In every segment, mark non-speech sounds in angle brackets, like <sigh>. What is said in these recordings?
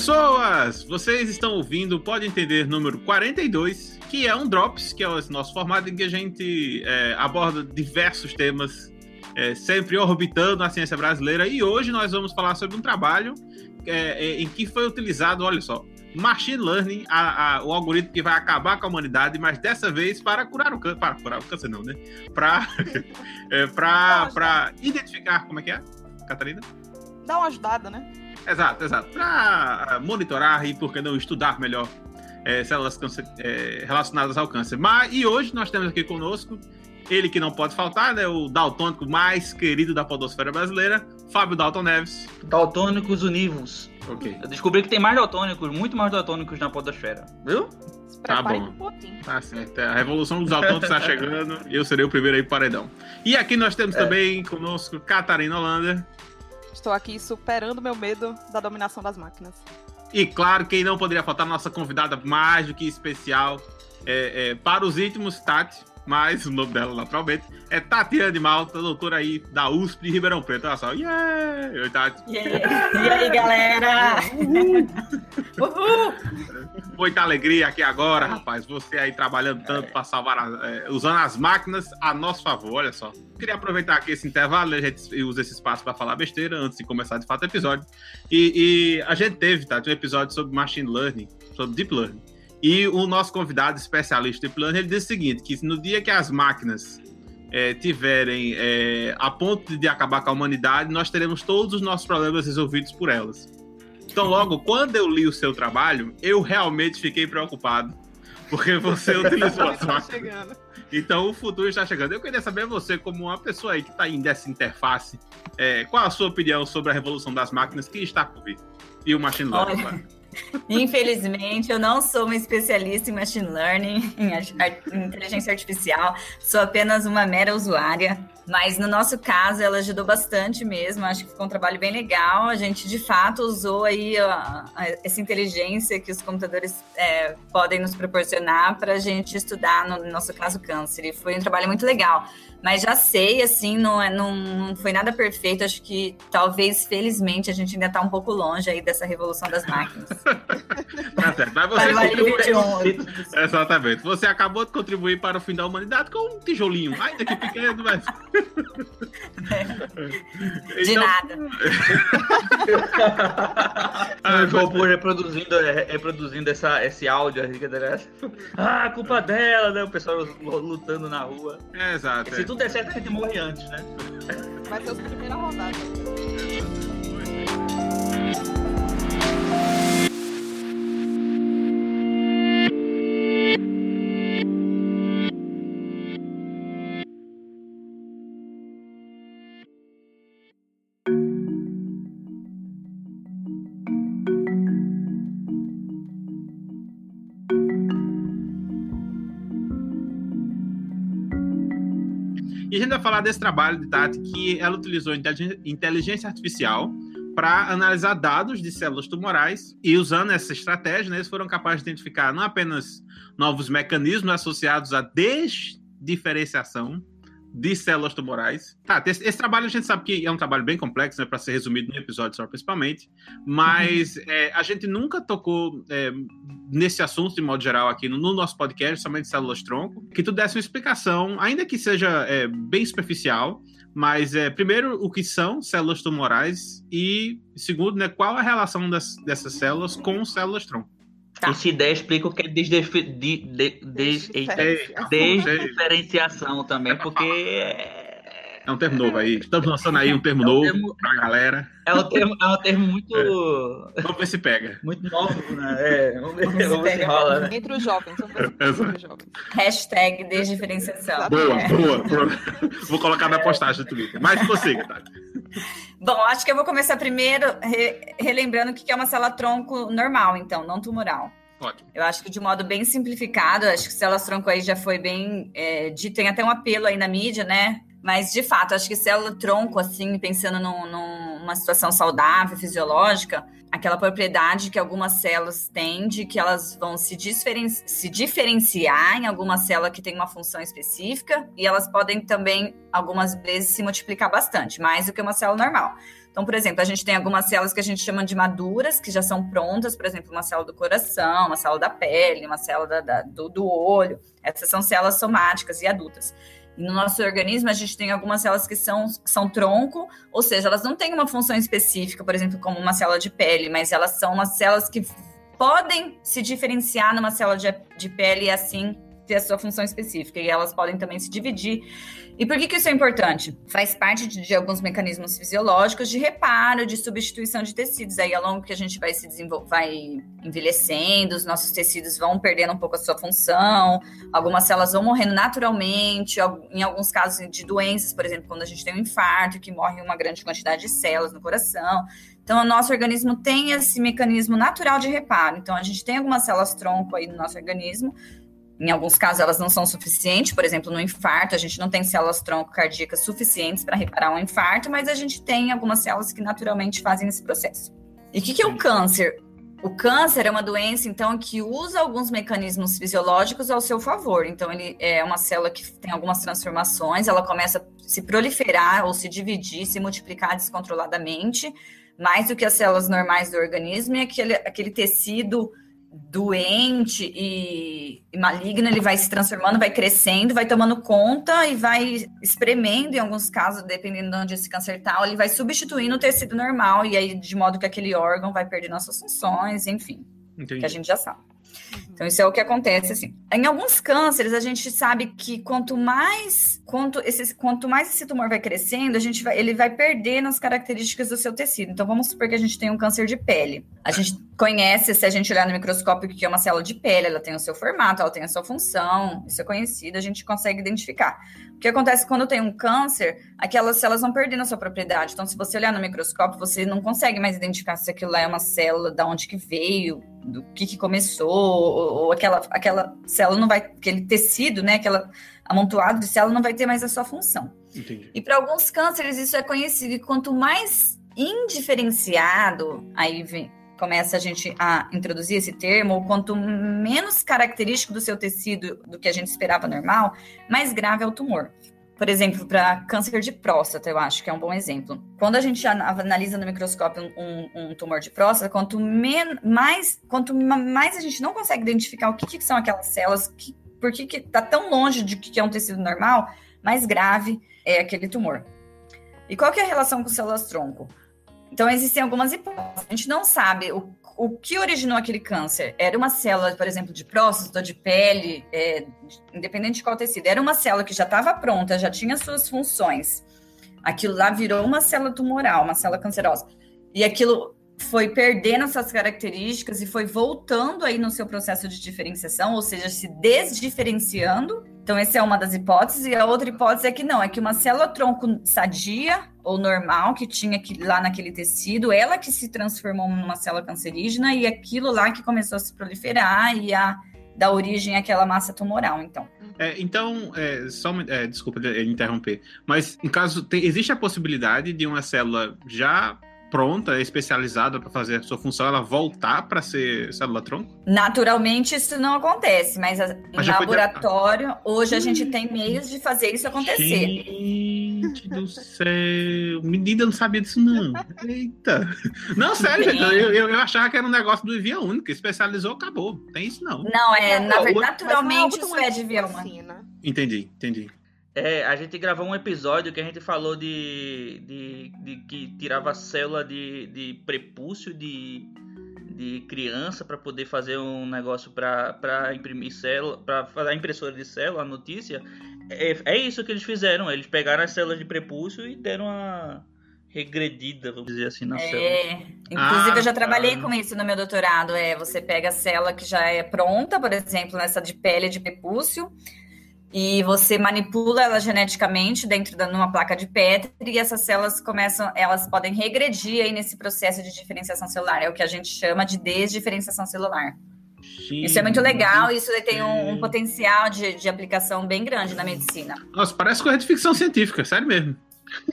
Pessoas! Vocês estão ouvindo o Pode Entender número 42, que é um Drops, que é o nosso formato em que a gente é, aborda diversos temas, é, sempre orbitando a ciência brasileira. E hoje nós vamos falar sobre um trabalho é, é em que foi utilizado, olha só, machine learning, a, a, o algoritmo que vai acabar com a humanidade, mas dessa vez para curar o câncer. Para curar o câncer, não, né? Para <laughs> é, para identificar. Como é que é, Catarina? Dá uma ajudada, né? Exato, exato. Para monitorar e, por que não, estudar melhor é, células câncer, é, relacionadas ao câncer. Mas, e hoje nós temos aqui conosco ele que não pode faltar, né? O daltônico mais querido da podosfera brasileira, Fábio Dalton Neves. Daltônicos univos. Ok. Eu descobri que tem mais daltônicos, muito mais daltônicos na podosfera. Viu? Tá bom. Tá certo. A revolução dos daltônicos está chegando e eu serei o primeiro aí paredão. E aqui nós temos é. também conosco Catarina Holanda. Estou aqui superando meu medo da dominação das máquinas. E claro, quem não poderia faltar, nossa convidada mais do que especial é, é, para os íntimos, Tati mas o nome dela, naturalmente, é Tatiana de Malta, doutora aí da USP de Ribeirão Preto. Olha só, yeah! Oi, Tati. Yeah. E aí, galera? Uhul. Uhul. <laughs> Muita alegria aqui agora, rapaz. Você aí trabalhando tanto é. para salvar, a, é, usando as máquinas a nosso favor, olha só. Queria aproveitar aqui esse intervalo, a gente usa esse espaço para falar besteira antes de começar de fato o episódio. E, e a gente teve, Tati, um episódio sobre machine learning, sobre deep learning. E o nosso convidado especialista em plano, ele diz o seguinte, que no dia que as máquinas é, tiverem é, a ponto de acabar com a humanidade, nós teremos todos os nossos problemas resolvidos por elas. Então, logo, quando eu li o seu trabalho, eu realmente fiquei preocupado, porque você <laughs> utilizou as máquinas. Então, o futuro está chegando. Eu queria saber você, como uma pessoa aí que está indo dessa interface, é, qual a sua opinião sobre a revolução das máquinas que está por vir? E o machine learning, claro. Infelizmente, eu não sou uma especialista em machine learning, em inteligência artificial, sou apenas uma mera usuária. Mas no nosso caso, ela ajudou bastante mesmo. Acho que ficou um trabalho bem legal. A gente de fato usou aí a, essa inteligência que os computadores é, podem nos proporcionar para a gente estudar, no nosso caso, câncer. E foi um trabalho muito legal. Mas já sei, assim, não, é, não, não foi nada perfeito. Acho que talvez, felizmente, a gente ainda está um pouco longe aí dessa revolução das máquinas. <laughs> tá certo. Mas você contribuiu... <laughs> Exatamente. Você acabou de contribuir para o fim da humanidade com um tijolinho, ainda que pequeno, mas. <laughs> É. De então... nada. ah, vou reproduzindo, é, reproduzindo essa, esse áudio. Ah, culpa dela, né? O pessoal lutando na rua. É, exato. Tudo der certo, a gente morre antes, né? Vai ser a primeira rodada. E a gente vai falar desse trabalho de Tati que ela utilizou inteligência artificial para analisar dados de células tumorais e usando essa estratégia, né, eles foram capazes de identificar não apenas novos mecanismos associados à desdiferenciação de células tumorais. Tá, esse, esse, trabalho a gente sabe que é um trabalho bem complexo, né, para ser resumido no episódio só principalmente, mas uhum. é, a gente nunca tocou é, nesse assunto de modo geral aqui no, no, nosso podcast, somente células tronco, que tu desse uma explicação, ainda que seja é, bem superficial, mas é, primeiro o que são células tumorais e segundo, né, qual a relação das, dessas células com células tronco. Tá. Essa ideia explica o que é desdif... de, de, des... desdiferenciação também, porque é... É um termo novo aí. Estamos lançando aí um termo é um novo termo... pra galera. É um termo, é um termo muito. É. Vamos ver se pega. Muito novo, né? É, vamos ver, vamos ver se rola. Né? Entre os jovens. Vamos ver entre os jovens. Hashtag desdiferenciação. Boa, é. boa, boa. Vou colocar na postagem do Twitter. Mas consiga, tá? Bom, acho que eu vou começar primeiro re relembrando o que é uma célula tronco normal, então, não tumoral. Ótimo. Eu acho que de modo bem simplificado, acho que células tronco aí já foi bem é, dito, tem até um apelo aí na mídia, né? Mas, de fato, acho que célula tronco, assim, pensando num, numa situação saudável, fisiológica, aquela propriedade que algumas células têm de que elas vão se, diferen se diferenciar em alguma célula que tem uma função específica e elas podem também, algumas vezes, se multiplicar bastante, mais do que uma célula normal. Então, por exemplo, a gente tem algumas células que a gente chama de maduras, que já são prontas, por exemplo, uma célula do coração, uma célula da pele, uma célula da, da, do, do olho. Essas são células somáticas e adultas. E no nosso organismo, a gente tem algumas células que são, são tronco, ou seja, elas não têm uma função específica, por exemplo, como uma célula de pele, mas elas são umas células que podem se diferenciar numa célula de, de pele e assim ter a sua função específica. E elas podem também se dividir e por que, que isso é importante? Faz parte de, de, alguns mecanismos fisiológicos de reparo, de substituição de tecidos. Aí, ao longo que a gente vai se desenvolver, vai envelhecendo, os nossos tecidos vão perdendo um pouco a sua função, algumas células vão morrendo naturalmente, em alguns casos de doenças, por exemplo, quando a gente tem um infarto, que morre uma grande quantidade de células no coração. Então, o nosso organismo tem esse mecanismo natural de reparo. Então, a gente tem algumas células tronco aí no nosso organismo, em alguns casos, elas não são suficientes, por exemplo, no infarto, a gente não tem células tronco cardíacas suficientes para reparar um infarto, mas a gente tem algumas células que naturalmente fazem esse processo. E o que, que é o câncer? O câncer é uma doença, então, que usa alguns mecanismos fisiológicos ao seu favor. Então, ele é uma célula que tem algumas transformações, ela começa a se proliferar ou se dividir, se multiplicar descontroladamente, mais do que as células normais do organismo, e aquele, aquele tecido doente e, e, maligno, ele vai se transformando, vai crescendo, vai tomando conta e vai espremendo, em alguns casos, dependendo de onde esse câncer está, ele vai substituindo o tecido normal, e aí, de modo que aquele órgão vai perdendo as suas funções, enfim, Entendi. que a gente já sabe. Então, isso é o que acontece, assim. Em alguns cânceres, a gente sabe que quanto mais, quanto, esse, quanto mais esse tumor vai crescendo, a gente vai, ele vai perdendo as características do seu tecido. Então, vamos supor que a gente tem um câncer de pele. A gente conhece, se a gente olhar no microscópio, o que é uma célula de pele, ela tem o seu formato, ela tem a sua função, isso é conhecido, a gente consegue identificar. O que acontece quando tem um câncer, aquelas células vão perdendo a sua propriedade. Então, se você olhar no microscópio, você não consegue mais identificar se aquilo lá é uma célula, da onde que veio, do que, que começou, ou, ou, aquela, aquela célula não vai, aquele tecido, né, aquela amontoado de célula não vai ter mais a sua função. Entendi. E para alguns cânceres isso é conhecido, e quanto mais indiferenciado, aí vem, começa a gente a introduzir esse termo, ou quanto menos característico do seu tecido do que a gente esperava normal, mais grave é o tumor por exemplo, para câncer de próstata, eu acho que é um bom exemplo. Quando a gente analisa no microscópio um, um tumor de próstata, quanto, mais, quanto mais a gente não consegue identificar o que, que são aquelas células, que, por que está tão longe de que é um tecido normal, mais grave é aquele tumor. E qual que é a relação com células tronco? Então, existem algumas hipóteses. A gente não sabe o o que originou aquele câncer? Era uma célula, por exemplo, de próstata, de pele, é, independente de qual tecido. Era uma célula que já estava pronta, já tinha suas funções. Aquilo lá virou uma célula tumoral, uma célula cancerosa. E aquilo foi perdendo suas características e foi voltando aí no seu processo de diferenciação, ou seja, se desdiferenciando. Então, essa é uma das hipóteses. E a outra hipótese é que não, é que uma célula tronco sadia ou normal que tinha lá naquele tecido, ela que se transformou numa célula cancerígena e aquilo lá que começou a se proliferar e a dar origem àquela massa tumoral, então. É, então, é, só é, desculpa interromper, mas em caso tem, existe a possibilidade de uma célula já pronta, especializada para fazer a sua função, ela voltar para ser célula-tronco? Naturalmente isso não acontece, mas, mas em laboratório, hoje a gente tem meios de fazer isso acontecer. Gente do céu, menina não sabia disso não. Eita. Não, sério, gente, eu, eu, eu, achava que era um negócio do Via Única, especializou, acabou. Tem isso não. Não, é, na verdade, naturalmente isso é de Via Única. Entendi, entendi. É, a gente gravou um episódio que a gente falou de, de, de que tirava célula de, de prepúcio de, de criança para poder fazer um negócio para imprimir célula, para fazer a impressora de célula, a notícia. É, é isso que eles fizeram. Eles pegaram as células de prepúcio e deram uma regredida, vamos dizer assim, na é, célula. Inclusive, ah, eu já trabalhei ah. com isso no meu doutorado. É, você pega a célula que já é pronta, por exemplo, nessa de pele de prepúcio e você manipula ela geneticamente dentro da numa placa de Petri e essas células começam, elas podem regredir aí nesse processo de diferenciação celular, é o que a gente chama de desdiferenciação celular. Sim. Isso é muito legal, isso tem um, um potencial de, de, aplicação bem grande na medicina. Nossa, parece coisa de ficção científica, sério mesmo.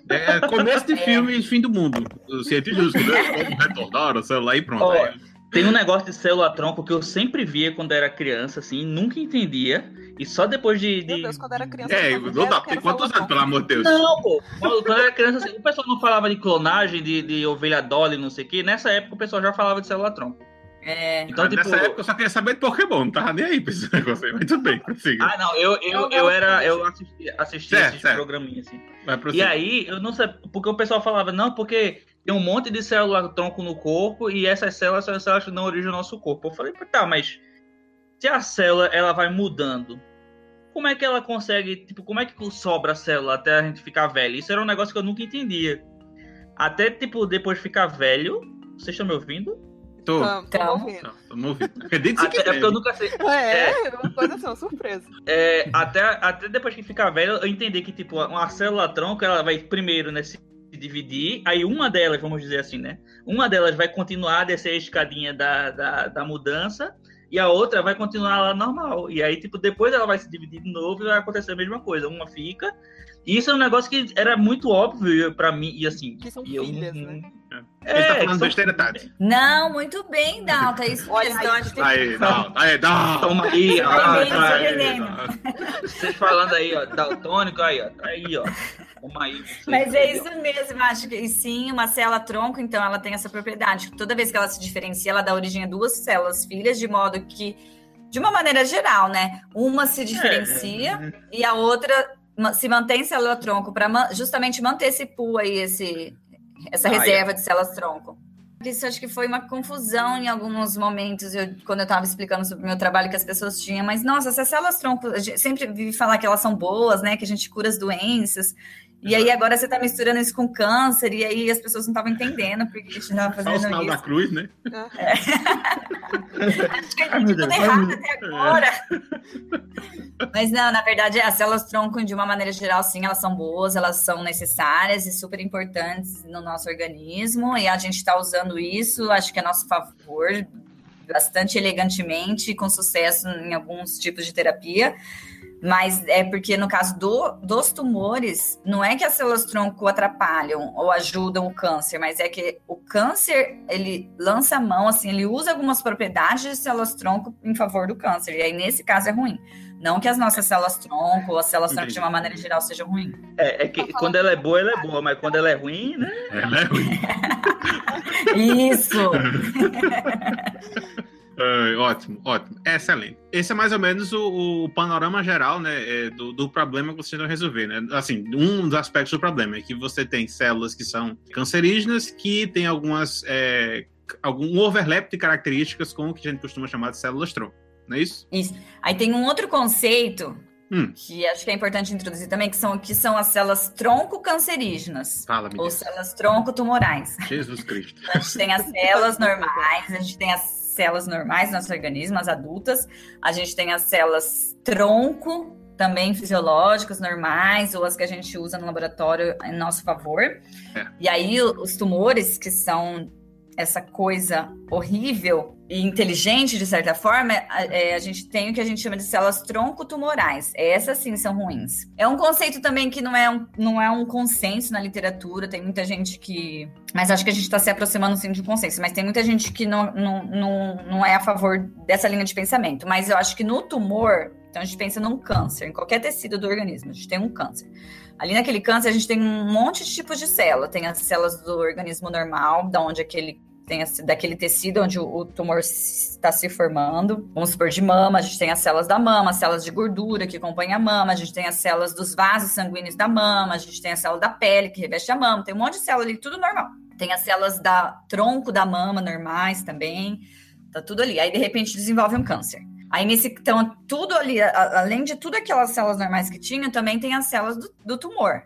É começo de <laughs> filme e fim do mundo. Os cientistas retornaram o celular e pronto. Aí- Tem um negócio de célula tronco que eu sempre via quando era criança, assim, nunca entendia. E só depois de. de- Meu Deus, quando era criança. É, não dá. "Eu Tem quantos anos, pelo amor de Deus? Não, pô. Quando era criança, assim, o pessoal não falava de clonagem, de, de ovelha Dolly, não sei o quê. Nessa época o pessoal já falava de célula tronco. É, Então, Ah, tipo. Nessa época eu só queria saber de Pokémon, não tava nem aí pra esse <laughs> negócio aí. Mas tudo bem, prossiga. Ah, não, eu, eu, Eu era. Eu assisti, assisti Certo, esses certo. programinhas, assim. Vai E aí, eu não sei, porque o pessoal falava, não, porque tem um monte de célula tronco no corpo e essas células são as células que dão origem ao nosso corpo. Eu falei, tá, mas se a célula ela vai mudando, como é que ela consegue, tipo, como é que sobra a célula até a gente ficar velho? Isso era um negócio que eu nunca entendia. Até, tipo, depois de ficar velho, vocês estão me ouvindo? Tô. Então. tamo ouvindo. Não, Tamo ouvindo. Acredite Até, é quiser. porque eu nunca sei. É, uma coisa assim, uma surpresa. É, até, até depois que ficar velho, eu entendi que, tipo, uma célula tronco, ela vai primeiro, né, se dividir, aí uma delas, vamos dizer assim, né? Uma delas vai continuar a descer a escadinha da, da, da mudança, e a outra vai continuar lá normal. E aí, tipo, depois ela vai se dividir de novo e vai acontecer a mesma coisa. Uma fica. E isso é um negócio que era muito óbvio pra mim, e assim. Que são e eu filhas, não- né? Ele tá falando são- besteira, Tati. Não, muito bem, Dalton. É isso Olha aí. Então, a gente tem que- Aí, dá, aí, dá. Toma aí, ó. Tá aí. Vocês falando aí, ó, daltônico, aí, ó. Tá aí, ó. Aí. Mas é isso mesmo, acho que e sim, uma célula tronco, então ela tem essa propriedade. Toda vez que ela se diferencia, ela dá origem a duas células filhas, de modo que, de uma maneira geral, né? Uma se diferencia e a outra se mantém célula tronco para justamente manter esse pool aí, esse, essa Ah, é. reserva de células tronco. Isso acho que foi uma confusão em alguns momentos, eu- quando eu estava explicando sobre o meu trabalho que as pessoas tinham, mas nossa, essas células tronco, sempre vive falar que elas são boas, né? Que a gente cura as doenças. E aí agora você está misturando isso com câncer, e aí as pessoas não estavam entendendo porque a gente estava Só o fazendo sinal da isso. cruz, né? Acho que Ai, eu meu tudo errado até agora. Mas não, na verdade, as células tronco, de uma maneira geral, sim, elas são boas, elas são necessárias e super importantes no nosso organismo, e a gente está usando isso, acho que a nosso favor, bastante elegantemente, com sucesso em alguns tipos de terapia. Mas é porque no caso do- dos tumores, não é que as células tronco atrapalham ou ajudam o câncer, mas é que o câncer, ele lança a mão, assim, ele usa algumas propriedades de células tronco em favor do câncer. E aí, nesse caso, é ruim. Não que as nossas células tronco ou as células tronco, de uma maneira geral, sejam ruins. É, é que quando ela é boa, ela é boa, mas quando ela é ruim, né? Ela é ruim. <laughs> <laughs> Isso! <laughs> Ai, ótimo, ótimo. Excelente. Esse é mais ou menos o, o panorama geral, né, é, do, do problema que você tem que resolver, né? Assim, um dos aspectos do problema é que você tem células que são cancerígenas, que tem algumas, é, algum overlap de características com o que a gente costuma chamar de células tronco, não é isso? Aí tem um outro conceito Hum. que acho que é importante introduzir também, que são, que são as células tronco cancerígenas. Fala, Ou me células tronco tumorais. Jesus Cristo. A gente tem as células normais, a gente tem as células normais do nosso organismo, as adultas, a gente tem as células tronco, também fisiológicas, normais, ou as que a gente usa no laboratório em nosso favor. E aí, os tumores, que são essa coisa horrível e inteligente, de certa forma, é, a gente tem o que a gente chama de células tronco-tumorais. Essas sim são ruins. É um conceito também que não é um, não é um consenso na literatura, tem muita gente que. Mas acho que a gente está se aproximando sim de um consenso. Mas tem muita gente que não, não, não, não é a favor dessa linha de pensamento. Mas eu acho que no tumor, então a gente pensa num câncer, em qualquer tecido do organismo, a gente tem um câncer. Ali naquele câncer, a gente tem um monte de tipos de célula. Tem as células do organismo normal, da onde aquele tem esse- daquele tecido onde o, o tumor está se formando. Vamos supor, de mama, a gente tem as células da mama, as células de gordura que compõem a mama, a gente tem as células dos vasos sanguíneos da mama, a gente tem a célula da pele que reveste a mama, tem um monte de célula ali, tudo normal. Tem as células da tronco da mama normais também, tá tudo ali. Aí, de repente, desenvolve um câncer. Aí, nesse, então, tudo ali, além de tudo aquelas células normais que tinham, também tem as células do, do tumor.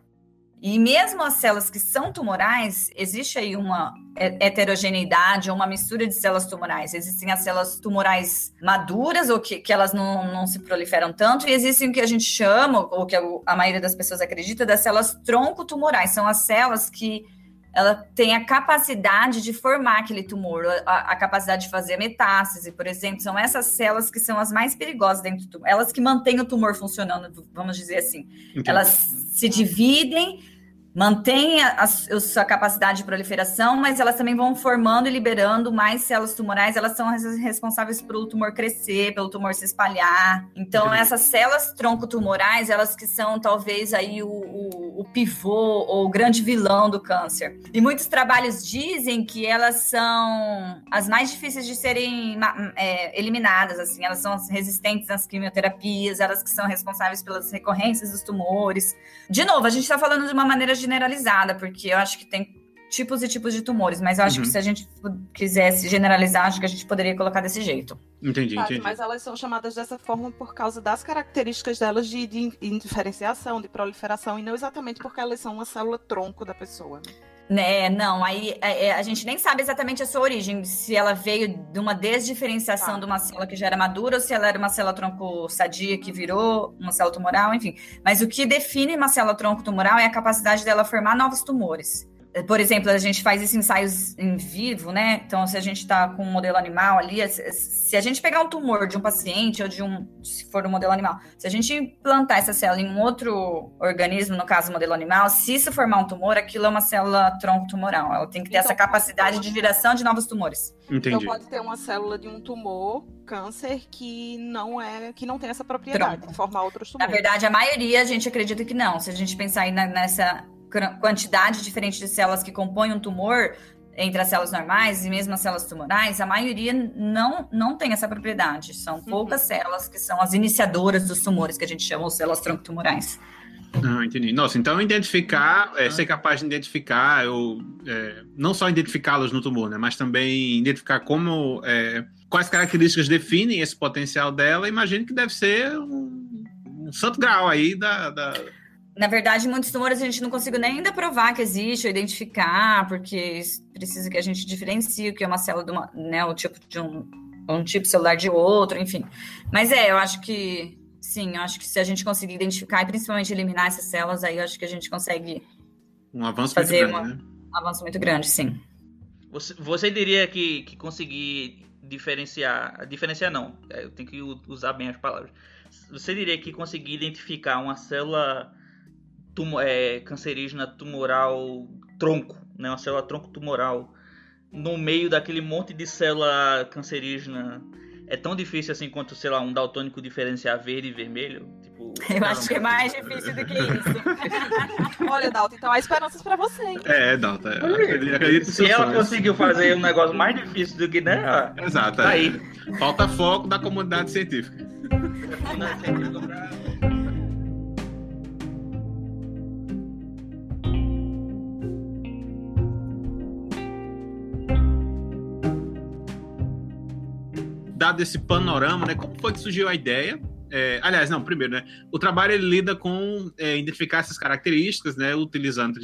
E mesmo as células que são tumorais, existe aí uma he- heterogeneidade ou uma mistura de células tumorais. Existem as células tumorais maduras, ou que, que elas não, não se proliferam tanto, e existem o que a gente chama, ou que a, a maioria das pessoas acredita, das células tronco-tumorais. São as células que ela tem a capacidade de formar aquele tumor, a, a capacidade de fazer metástase, por exemplo. São essas células que são as mais perigosas dentro do tumor. Elas que mantêm o tumor funcionando, vamos dizer assim. Entendi. Elas se dividem mantêm a, a, sua capacidade de proliferação, mas elas também vão formando e liberando mais células tumorais. Elas são as responsáveis pelo tumor crescer, pelo tumor se espalhar. Então, essas células tronco-tumorais, elas que são talvez aí o, o, o, pivô ou o grande vilão do câncer. E muitos trabalhos dizem que elas são as mais difíceis de serem é, eliminadas, assim. Elas são resistentes às quimioterapias, elas que são responsáveis pelas recorrências dos tumores. De novo, a gente está falando de uma maneira generalizada, porque eu acho que tem tipos e tipos de tumores, mas eu acho uhum. que se a gente quisesse generalizar, acho que a gente poderia colocar desse jeito. Entendi, entendi. Mas elas são chamadas dessa forma por causa das características delas de, de indiferenciação, de proliferação, e não exatamente porque elas são uma célula tronco da pessoa. Né? Né, não, aí é, é, a gente nem sabe exatamente a sua origem, se ela veio de uma desdiferenciação tá. de uma célula que já era madura, ou se ela era uma célula tronco sadia que virou uma célula tumoral, enfim. Mas o que define uma célula tronco tumoral é a capacidade dela formar novos tumores por exemplo, a gente faz esses ensaios em vivo, né? Então, se a gente está com um modelo animal ali, se a gente pegar um tumor de um paciente ou de um, se for um modelo animal, se a gente implantar essa célula em um outro organismo, no caso, modelo animal, se isso formar um tumor, aquilo é uma célula tronco tumoral. Ela tem que ter então, essa capacidade de geração de novos tumores. Entendi. Então, pode ter uma célula de um tumor, câncer, que não é, que não tem essa propriedade Pronto. de formar outros tumores. Na verdade, a maioria a gente acredita que não. Se a gente pensar aí nessa quantidade diferente de células que compõem um tumor entre as células normais e mesmo as células tumorais, a maioria não, não tem essa propriedade. São uhum. poucas células que são as iniciadoras dos tumores, que a gente chama de células tronco-tumorais. Ah, entendi. Nossa, então identificar, é, ser capaz de identificar, eu, é, não só identificá-los no tumor, né, mas também identificar como, é, quais características definem esse potencial dela, imagino que deve ser um, um santo grau aí da, da na verdade, muitos tumores a gente não consegue nem ainda provar que existe ou identificar, porque precisa que a gente diferencie o que é uma célula de uma, né, o tipo de um, um tipo celular de outro, enfim. Mas é, eu acho que sim, eu acho que se a gente conseguir identificar e principalmente eliminar essas células, aí eu acho que a gente consegue um avanço fazer muito grande, uma, né? um avanço muito grande, sim. Você, você diria que, que conseguir diferenciar, diferenciar não, é, eu tenho que usar bem as palavras. Você diria que conseguir identificar uma célula tum é, cancerígena tumoral tronco, né, uma célula tronco tumoral, no meio daquele monte de célula cancerígena, é tão difícil assim quanto, sei lá, um daltônico diferenciar verde e vermelho? Tipo, <laughs> eu acho que é mais difícil do que isso. <laughs> Olha, Dalton, então há esperanças pra você. Hein? É, Dalton, acredito, acredito Se ela conseguiu fazer um negócio mais difícil do que, né? Exato. Tá é. aí. Falta foco da comunidade científica. comunidade científica pra... dado esse panorama, né? Como foi que surgiu a ideia? É, aliás, não, primeiro, né? O trabalho ele lida com é, identificar essas características, né? Utilizando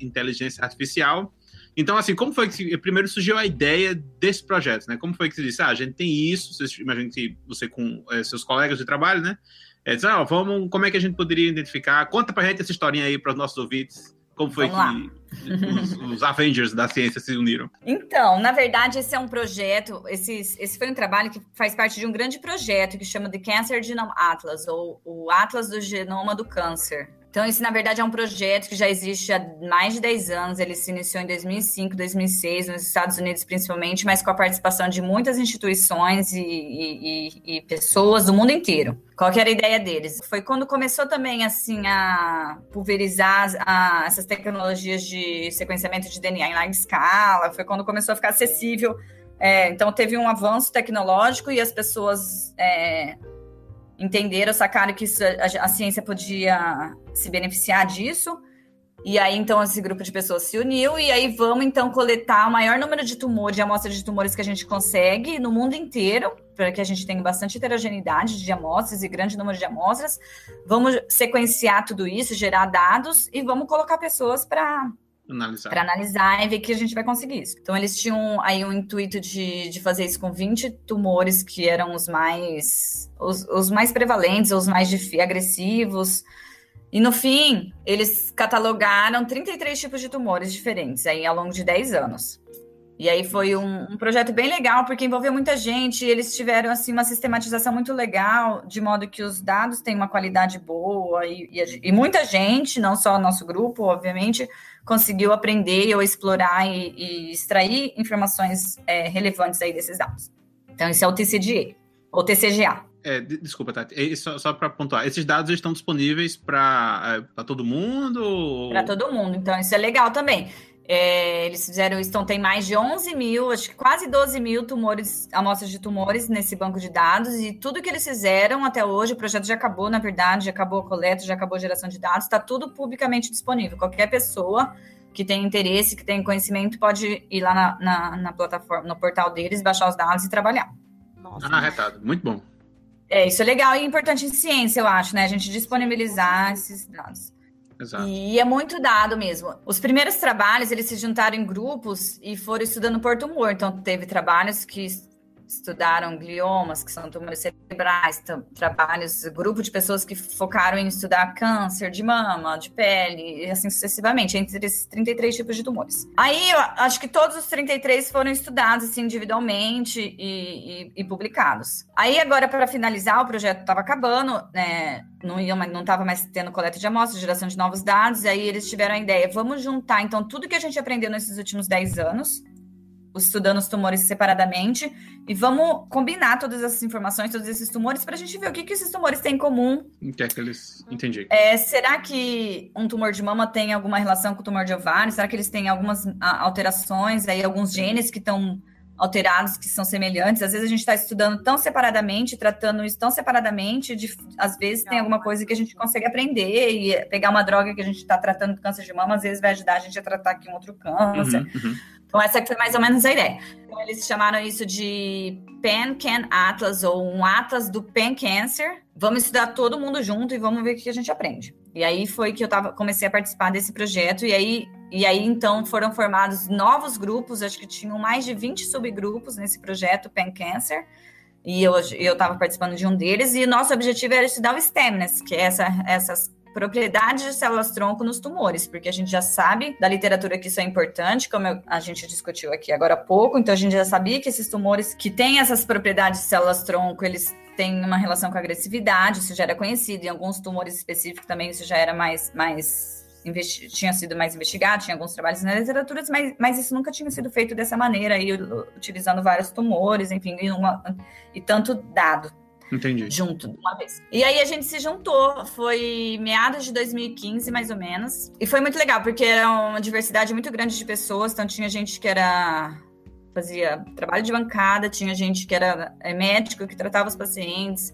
inteligência artificial. Então, assim, como foi que primeiro surgiu a ideia desse projeto, né? Como foi que você disse, ah, a gente tem isso, você, imagina que você com é, seus colegas de trabalho, né? É, diz, ah, vamos, como é que a gente poderia identificar? Conta pra gente essa historinha aí para os nossos ouvintes. Como foi Vamos que os, os, Avengers da ciência se uniram? Então, na verdade, esse é um projeto, esse, esse foi um trabalho que faz parte de um grande projeto que chama The Cancer Genome Atlas, ou o Atlas do Genoma do Câncer. Então, esse, na verdade, é um projeto que já existe há mais de 10 anos. Ele se iniciou em 2005, 2006, nos Estados Unidos principalmente, mas com a participação de muitas instituições e, e, e pessoas do mundo inteiro. Qual era a ideia deles? Foi quando começou também, assim, a pulverizar a, essas tecnologias de sequenciamento de DNA em larga escala. Foi quando começou a ficar acessível. É, então, teve um avanço tecnológico e as pessoas... É, entenderam, sacaram que isso, a, a, ciência podia se beneficiar disso. E aí, então, esse grupo de pessoas se uniu e aí vamos, então, coletar o maior número de tumores, de amostras de tumores que a gente consegue no mundo inteiro, para que a gente tenha bastante heterogeneidade de amostras e grande número de amostras. Vamos sequenciar tudo isso, gerar dados e vamos colocar pessoas para analisar. Para analisar e ver que a gente vai conseguir isso. Então, eles tinham aí o um intuito de, de fazer isso com 20 tumores que eram os mais, os, os mais prevalentes, os mais agressivos. E no fim, eles catalogaram 33 tipos de tumores diferentes aí ao longo de 10 anos. E aí foi um, um, projeto bem legal, porque envolveu muita gente, eles tiveram assim uma sistematização muito legal, de modo que os dados têm uma qualidade boa. E, e, e muita gente, não só nosso grupo, obviamente, conseguiu aprender ou explorar e, e extrair informações é, relevantes aí desses dados. Então, isso é o TCGA, ou TCGA. É, desculpa, Tati, só, só para pontuar, esses dados estão disponíveis para é, todo mundo? Para todo mundo, então isso é legal também. É, eles fizeram isso, então tem mais de 11 mil, acho que quase 12 mil tumores, amostras de tumores nesse banco de dados, e tudo que eles fizeram até hoje, o projeto já acabou, na verdade, já acabou a coleta, já acabou a geração de dados, está tudo publicamente disponível. Qualquer pessoa que tem interesse, que tem conhecimento, pode ir lá na, na, na plataforma, no portal deles, baixar os dados e trabalhar. Nossa, ah, retado, muito bom. É, isso é legal e importante em ciência, eu acho, né? A gente disponibilizar esses dados. Exato. E é muito dado mesmo. Os primeiros trabalhos, eles se juntaram em grupos e foram estudando por tumor. Então, teve trabalhos que estudaram gliomas, que são tumores cerebrais, trabalhos, grupo de pessoas que focaram em estudar câncer de mama, de pele, e assim sucessivamente, entre esses 33 tipos de tumores. Aí, eu acho que todos os 33 foram estudados assim, individualmente e, e, e publicados. Aí, agora, para finalizar, o projeto estava acabando, né? Não estava mais tendo coleta de amostras, geração de novos dados, e aí eles tiveram a ideia, vamos juntar, então, tudo que a gente aprendeu nesses últimos 10 anos, estudando os tumores separadamente e vamos combinar todas essas informações, todos esses tumores, para a gente ver o que, que esses tumores têm em comum. O que é que eles. Entendi. É, será que um tumor de mama tem alguma relação com o tumor de ovário? Será que eles têm algumas alterações, aí alguns genes que estão alterados que são semelhantes. Às vezes a gente está estudando tão separadamente, tratando isso tão separadamente, de, às vezes tem alguma coisa que a gente consegue aprender e pegar uma droga que a gente está tratando do câncer de mama, às vezes vai ajudar a gente a tratar aqui um outro câncer. Uhum, uhum. Então, essa foi mais ou menos a ideia. Então, eles chamaram isso de Pan-Can Atlas, ou um Atlas do Pan-Cancer. Vamos estudar todo mundo junto e vamos ver o que a gente aprende. E aí foi que eu tava, comecei a participar desse projeto, e aí, e aí então foram formados novos grupos, acho que tinham mais de 20 subgrupos nesse projeto Pan-Cancer. E eu estava participando de um deles, e nosso objetivo era estudar o STEMness, que é essa, essas propriedades de células-tronco nos tumores, porque a gente já sabe da literatura que isso é importante, como a gente discutiu aqui agora há pouco, então a gente já sabia que esses tumores que têm essas propriedades de células-tronco, eles têm uma relação com agressividade, isso já era conhecido, em alguns tumores específicos também isso já era mais, mais tinha sido mais investigado, tinha alguns trabalhos na literatura, mas, mas isso nunca tinha sido feito dessa maneira, aí, utilizando vários tumores, enfim, e, uma, e tanto dado. Entendi. Junto, de uma vez. E aí a gente se juntou, foi meados de 2015, mais ou menos. E foi muito legal, porque era uma diversidade muito grande de pessoas. Então tinha gente que era fazia trabalho de bancada, tinha gente que era é, médico, que tratava os pacientes,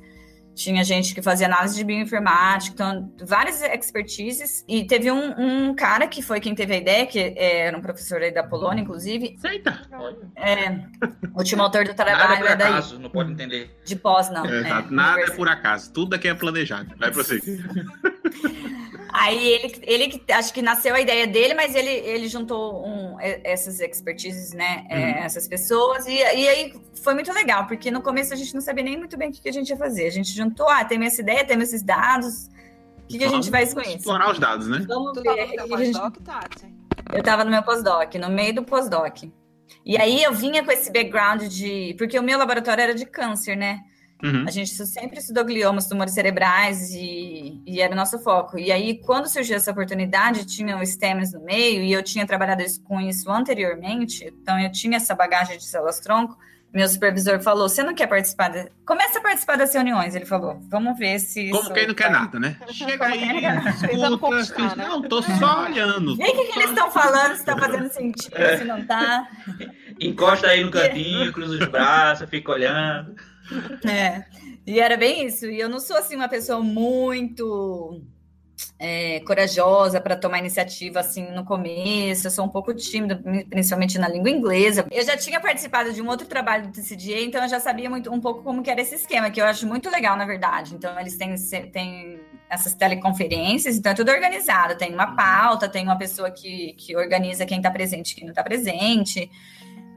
tinha gente que fazia análise de bioinformática, então várias expertises. E teve um, um cara que foi quem teve a ideia, que era um professor aí da Polônia, inclusive. Eita! É, o último autor do trabalho Nada é por é acaso, daí, não pode entender. De pós, não. É, é, nada é por acaso, tudo aqui é planejado. Vai prosseguir. <laughs> Aí ele, ele acho que nasceu a ideia dele, mas ele, ele juntou um, essas expertises, né? É, uhum. É, essas pessoas, e, e aí foi muito legal, porque no começo a gente não sabia nem muito bem o que, que a gente ia fazer. A gente juntou, ah, tem essa ideia, tem esses dados. O que, que a gente faz com isso? Explorar os dados, né? Vamos tu ver. Tava no gente... Eu estava no meu pós-doc, no meio do pós-doc. E aí eu vinha com esse background de. Porque o meu laboratório era de câncer, né? Uhum. A gente sempre estudou gliomas, tumores cerebrais e, e, era o nosso foco. E aí, quando surgiu essa oportunidade, tinha o STEMs no meio e eu tinha trabalhado com isso anteriormente, então eu tinha essa bagagem de células-tronco. Meu supervisor falou: Você não quer participar? De... Começa a participar das reuniões. Ele falou: Vamos ver se. Como <laughs> quem não quer nada, né? Chega aí, escuta, né? não, tô só olhando. Vê o que, que eles estão falando, se tá fazendo sentido, se não tá. Encosta aí no cantinho, cruza os braços, fica olhando. É, e era bem isso. E eu não sou assim uma pessoa muito é, corajosa para tomar iniciativa assim no começo. Eu sou um pouco tímida, principalmente na língua inglesa. Eu já tinha participado de um outro trabalho do TCDA, então eu já sabia muito, um pouco como que era esse esquema, que eu acho muito legal, na verdade. Então eles têm, têm essas teleconferências, então é tudo organizado. Tem uma pauta, tem uma pessoa que, que organiza quem está presente e quem não está presente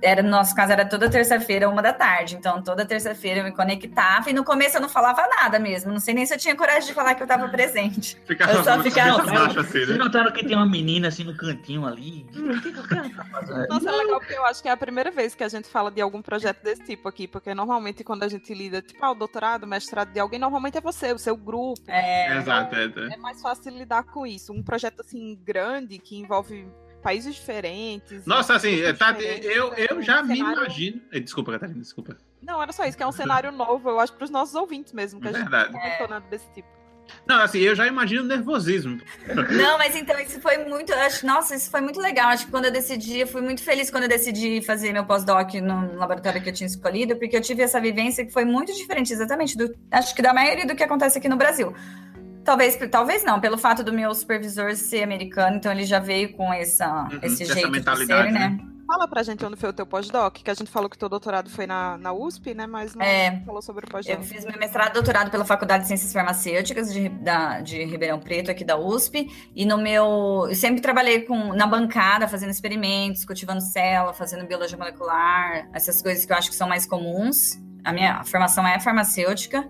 era, no nosso caso, era toda terça-feira, uma da tarde. Então, toda terça-feira eu me conectava e no começo eu não falava nada mesmo. Não sei nem se eu tinha coragem de falar que eu estava presente. <laughs> Ficava eu só <laughs> ficava. <laughs> baixo assim, Vocês né? notaram que tem uma menina assim no cantinho ali? O o? Nossa, é legal porque eu acho que é a primeira vez que a gente fala de algum projeto desse tipo aqui, porque normalmente quando a gente lida, tipo, ah, o doutorado, mestrado de alguém, normalmente é você, o seu grupo. É, Exato, é, é. É mais fácil lidar com isso. Um projeto assim grande que envolve países diferentes. Nossa, assim, tá, eu, é eu um já me cenário- imagino. Eh, Desculpa, Catarina, desculpa. Não, era só isso, que é um cenário novo, eu acho, para os nossos ouvintes mesmo, que a gente Verdade. não comentou nada desse tipo. Não, assim, eu já imagino nervosismo. <laughs> Não, mas então isso foi muito. eu Acho, nossa, isso foi muito legal. Acho que quando eu decidi, eu fui muito feliz quando eu decidi fazer meu pós-doc no laboratório que eu tinha escolhido, porque eu tive essa vivência que foi muito diferente, exatamente do. Acho que da maioria do que acontece aqui no Brasil. Talvez, talvez não, pelo fato do meu supervisor ser americano, então ele já veio com essa, Uhum, esse essa jeito de mentalidade, ser, né? Fala pra gente onde foi o teu pós-doc, que a gente falou que teu doutorado foi na, na USP, né? Mas não É. falou sobre o Eu pós-doc. fiz meu mestrado e doutorado pela Faculdade de Ciências Farmacêuticas de, da- de Ribeirão Preto, aqui da USP. E no meu. Eu sempre trabalhei com, na bancada, fazendo experimentos, cultivando célula, fazendo biologia molecular, essas coisas que eu acho que são mais comuns. A minha formação é farmacêutica.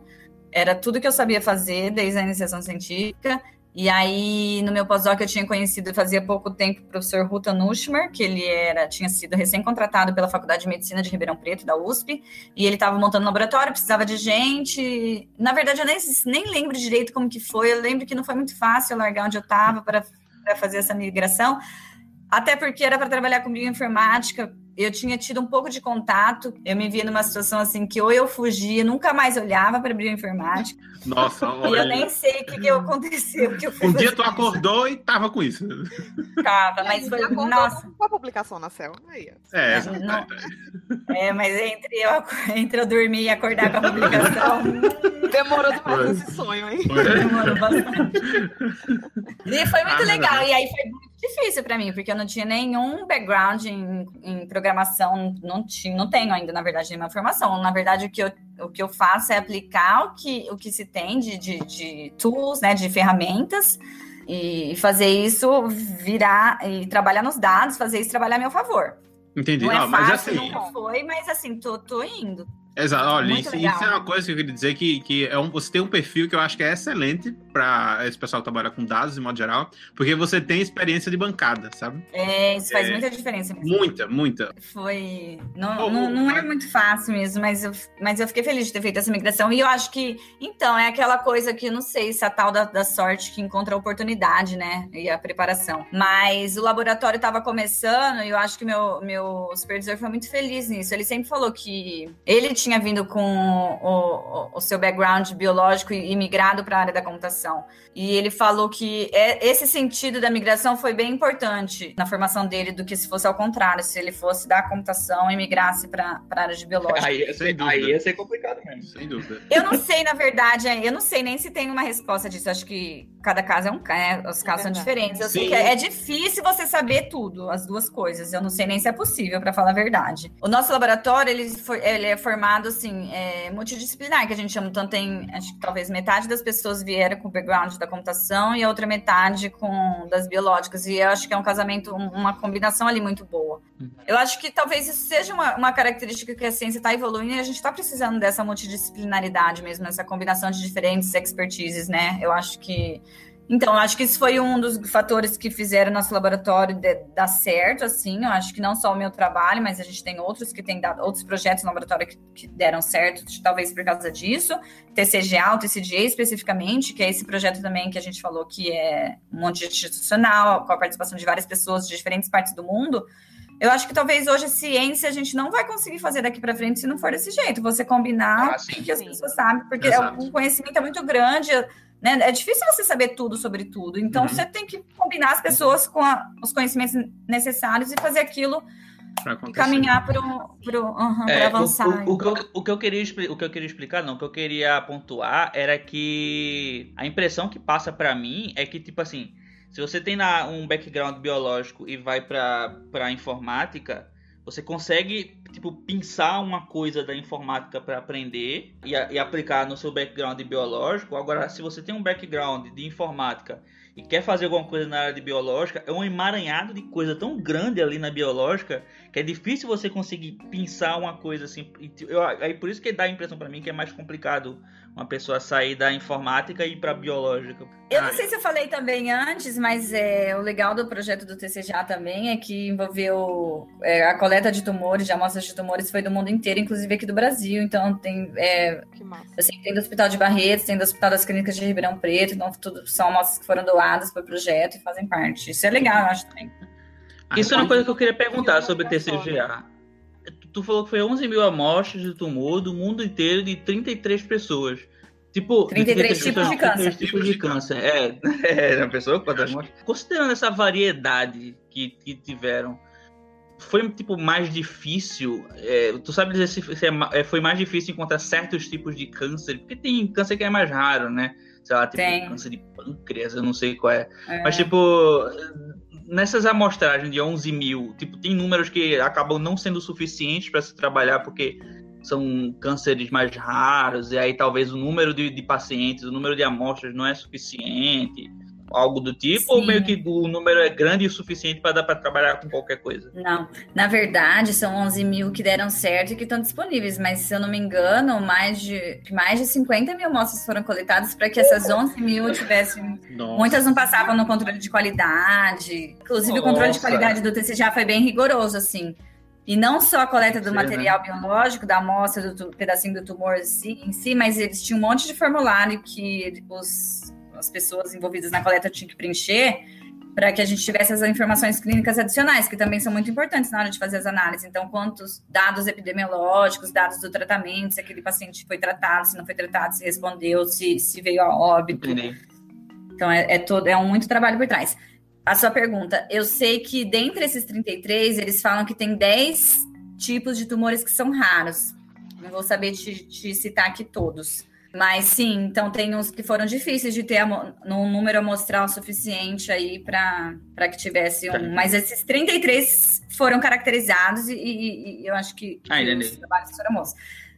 Era tudo que eu sabia fazer desde a iniciação científica. E aí, no meu pós-doc, eu tinha conhecido fazia pouco tempo o professor Ruta Nuschmer, que ele era, tinha sido recém-contratado pela Faculdade de Medicina de Ribeirão Preto, da USP, e ele estava montando um laboratório, precisava de gente. Na verdade, eu nem, nem lembro direito como que foi, eu lembro que não foi muito fácil eu largar onde eu estava para fazer essa migração, até porque era para trabalhar com bioinformática, eu tinha tido um pouco de contato, eu me via numa situação assim que ou eu fugia, nunca mais olhava para bioinformática, Nossa, <laughs> e eu olha. nem sei o que, que aconteceu. o Que Um dia tu acordou e tava com isso. isso. Tava, mas foi. Nossa, com a publicação na céu. Aí. É, Não. é, mas entre eu, entre eu dormir e acordar com a publicação, <laughs> Demorou demais Foi. esse sonho, hein? demorou bastante. <laughs> E foi muito Ah, legal. E aí foi muito difícil para mim, porque eu não tinha nenhum background em, em programação, não, tinha, não tenho ainda, na verdade, nenhuma formação. Na verdade, o que eu, o que eu faço é aplicar o que, o que se tem de, de, de tools, né, de ferramentas, e fazer isso virar e trabalhar nos dados, fazer isso trabalhar a meu favor. entendi. Não é mas fácil, assim, nunca foi, mas assim, tô, tô indo. Exato, olha, isso, isso é uma coisa que eu queria dizer que, que é um, você tem um perfil que eu acho que é excelente para esse pessoal que trabalha com dados de modo geral, porque você tem experiência de bancada, sabe? É, isso faz É. muita diferença mesmo. Muita, muita. Foi. Não, Oh, não, não é muito fácil mesmo, mas eu, mas eu fiquei feliz de ter feito essa migração. E eu acho que, então, é aquela coisa que eu não sei se a tal da, da sorte que encontra a oportunidade, né? E a preparação. Mas o laboratório estava começando e eu acho que meu, meu supervisor foi muito feliz nisso. Ele sempre falou que ele tinha vindo com o, o, o seu background biológico e, e migrado para a área da computação. E ele falou que é- esse sentido da migração foi bem importante na formação dele do que se fosse ao contrário, se ele fosse da computação e migrasse para a área de biológica. Aí ia, Sem ser, dúvida. aí ia ser complicado mesmo. Sem dúvida. Eu não sei, na verdade, eu não sei nem se tem uma resposta disso. Acho que cada caso é um né? Os casos são verdade. diferentes. Eu sei que é difícil você saber tudo, as duas coisas. Eu não sei nem se é possível, para falar a verdade. O nosso laboratório, ele, foi- ele é formado, assim, é, multidisciplinar, que a gente chama. Então, tem, acho que talvez metade das pessoas vieram com o background da computação e a outra metade com das biológicas. E eu acho que é um casamento, um- uma combinação ali muito boa. Eu acho que talvez isso seja uma, uma característica que a ciência está evoluindo e a gente está precisando dessa multidisciplinaridade mesmo, essa combinação de diferentes expertises, né? Eu acho que. Então, eu acho que isso foi um dos fatores que fizeram nosso laboratório de- dar certo, assim. Eu acho que não só o meu trabalho, mas a gente tem outros que têm dado, outros projetos no laboratório que, que deram certo, talvez por causa disso. TCGA, o TCGA especificamente, que é esse projeto também que a gente falou que é um monte institucional, com a participação de várias pessoas de diferentes partes do mundo. Eu acho que talvez hoje a ciência a gente não vai conseguir fazer daqui para frente se não for desse jeito. Você combinar Ah, sim, o que as pessoas sabem, porque Exato. o conhecimento é muito grande, né? É difícil você saber tudo sobre tudo. Então Uhum. você tem que combinar as pessoas com a- os conhecimentos necessários e fazer aquilo caminhar para uhum, É, o, avançar. o- o que eu, o que eu queria, o que eu queria explicar, não, o que eu queria pontuar era que a impressão que passa pra mim é que, tipo assim, se você tem na- um background biológico e vai pra informática, você consegue, tipo, pensar uma coisa da informática pra aprender e, e aplicar no seu background biológico. Agora, se você tem um background de informática e quer fazer alguma coisa na área de biológica, é um emaranhado de coisa tão grande ali na biológica que é difícil você conseguir pensar uma coisa assim. Eu, aí por isso que dá a impressão para mim que é mais complicado uma pessoa sair da informática e ir para biológica. Eu não sei se eu falei também antes, mas é, o legal do projeto do TCGA também é que envolveu é, a coleta de tumores, de amostras de tumores, foi do mundo inteiro, inclusive aqui do Brasil. Então tem, é, assim, tem do Hospital de Barretos, tem do Hospital das Clínicas de Ribeirão Preto, então tudo são amostras que foram doadas para o projeto e fazem parte. Isso é legal, eu acho também. Isso é uma coisa que eu queria perguntar sobre o TCGA tu falou que foi 11 mil amostras de tumor do mundo inteiro de 33 pessoas. Tipo, 33 tipos de câncer. 33 tipos de câncer. É, <laughs> é uma pessoa quantas amostras? Considerando essa variedade que, que tiveram, foi tipo mais difícil. É, tu sabe dizer se, se é, é, foi mais difícil encontrar certos tipos de câncer? Porque tem câncer que é mais raro, né? Sei lá, tipo tem. câncer de pâncreas, eu não sei qual é. é. Mas, tipo, nessas amostragens de 11 mil, tipo, tem números que acabam não sendo suficientes para se trabalhar porque são cânceres mais raros, e aí talvez o número de, de pacientes, o número de amostras não é suficiente algo do tipo, Sim. ou meio que o número é grande o suficiente para dar para trabalhar com qualquer coisa? Não, na verdade são 11 mil que deram certo e que estão disponíveis, mas se eu não me engano, mais de, mais de 50 mil amostras foram coletadas para que essas 11 mil tivessem. Nossa. Muitas não passavam no controle de qualidade, inclusive Nossa. o controle de qualidade do TC já foi bem rigoroso, assim. E não só a coleta do Sim, material né? biológico, da amostra do pedacinho do tumor em si, mas eles tinham um monte de formulário que os as pessoas envolvidas na coleta tinham que preencher para que a gente tivesse as informações clínicas adicionais, que também são muito importantes na hora de fazer as análises. Então, quantos dados epidemiológicos, dados do tratamento, se aquele paciente foi tratado, se não foi tratado, se respondeu, se, se veio a óbito. Entendi. Então, é, é, todo, é um muito trabalho por trás. A sua pergunta, eu sei que dentre esses 33, eles falam que tem 10 tipos de tumores que são raros. Não vou saber te, te citar aqui todos. Mas sim, então tem uns que foram difíceis de ter um número amostral suficiente aí para que tivesse um. Tá. Mas esses 33 foram caracterizados e, e, e eu acho que, que ah, os trabalhos foram.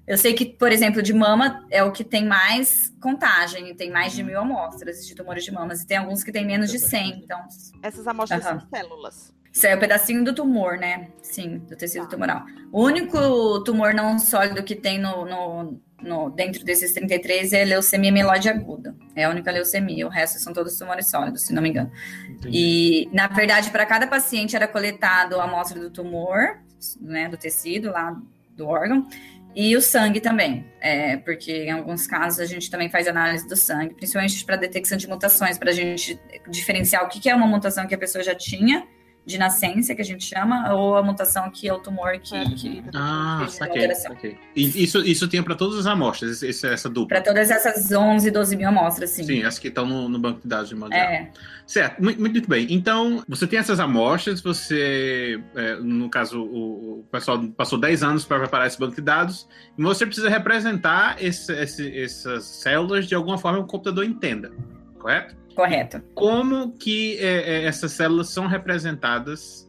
Eu sei que, por exemplo, de mama é o que tem mais contagem, tem mais de uhum. mil amostras de tumores de mamas, e tem alguns que tem menos de 100. Então... Essas amostras uhum. são células. Isso é o um pedacinho do tumor, né? Sim, do tecido tá. tumoral. O único tumor não sólido que tem no, no, no, dentro desses 33 é leucemia mieloide aguda. É a única leucemia, o resto são todos tumores sólidos, se não me engano. Entendi. E, na verdade, para cada paciente era coletado a amostra do tumor, né, do tecido lá do órgão, e o sangue também, é, porque em alguns casos a gente também faz análise do sangue, principalmente para detecção de mutações, para a gente diferenciar o que, que é uma mutação que a pessoa já tinha de nascença, que a gente chama, ou a mutação que é o tumor que. É. que ah, saquei, saquei. E isso, isso tem para todas as amostras, esse, essa dupla? Para todas essas 11, 12 mil amostras, sim. Sim, as que estão no, no, banco de dados de modo é. Certo, muito, muito, bem. Então, você tem essas amostras, você, é, no caso, o, o, pessoal passou 10 anos para preparar esse banco de dados, e você precisa representar esse, esse, essas células de alguma forma que o computador entenda, correto? Correto. Como que é, é, essas células são representadas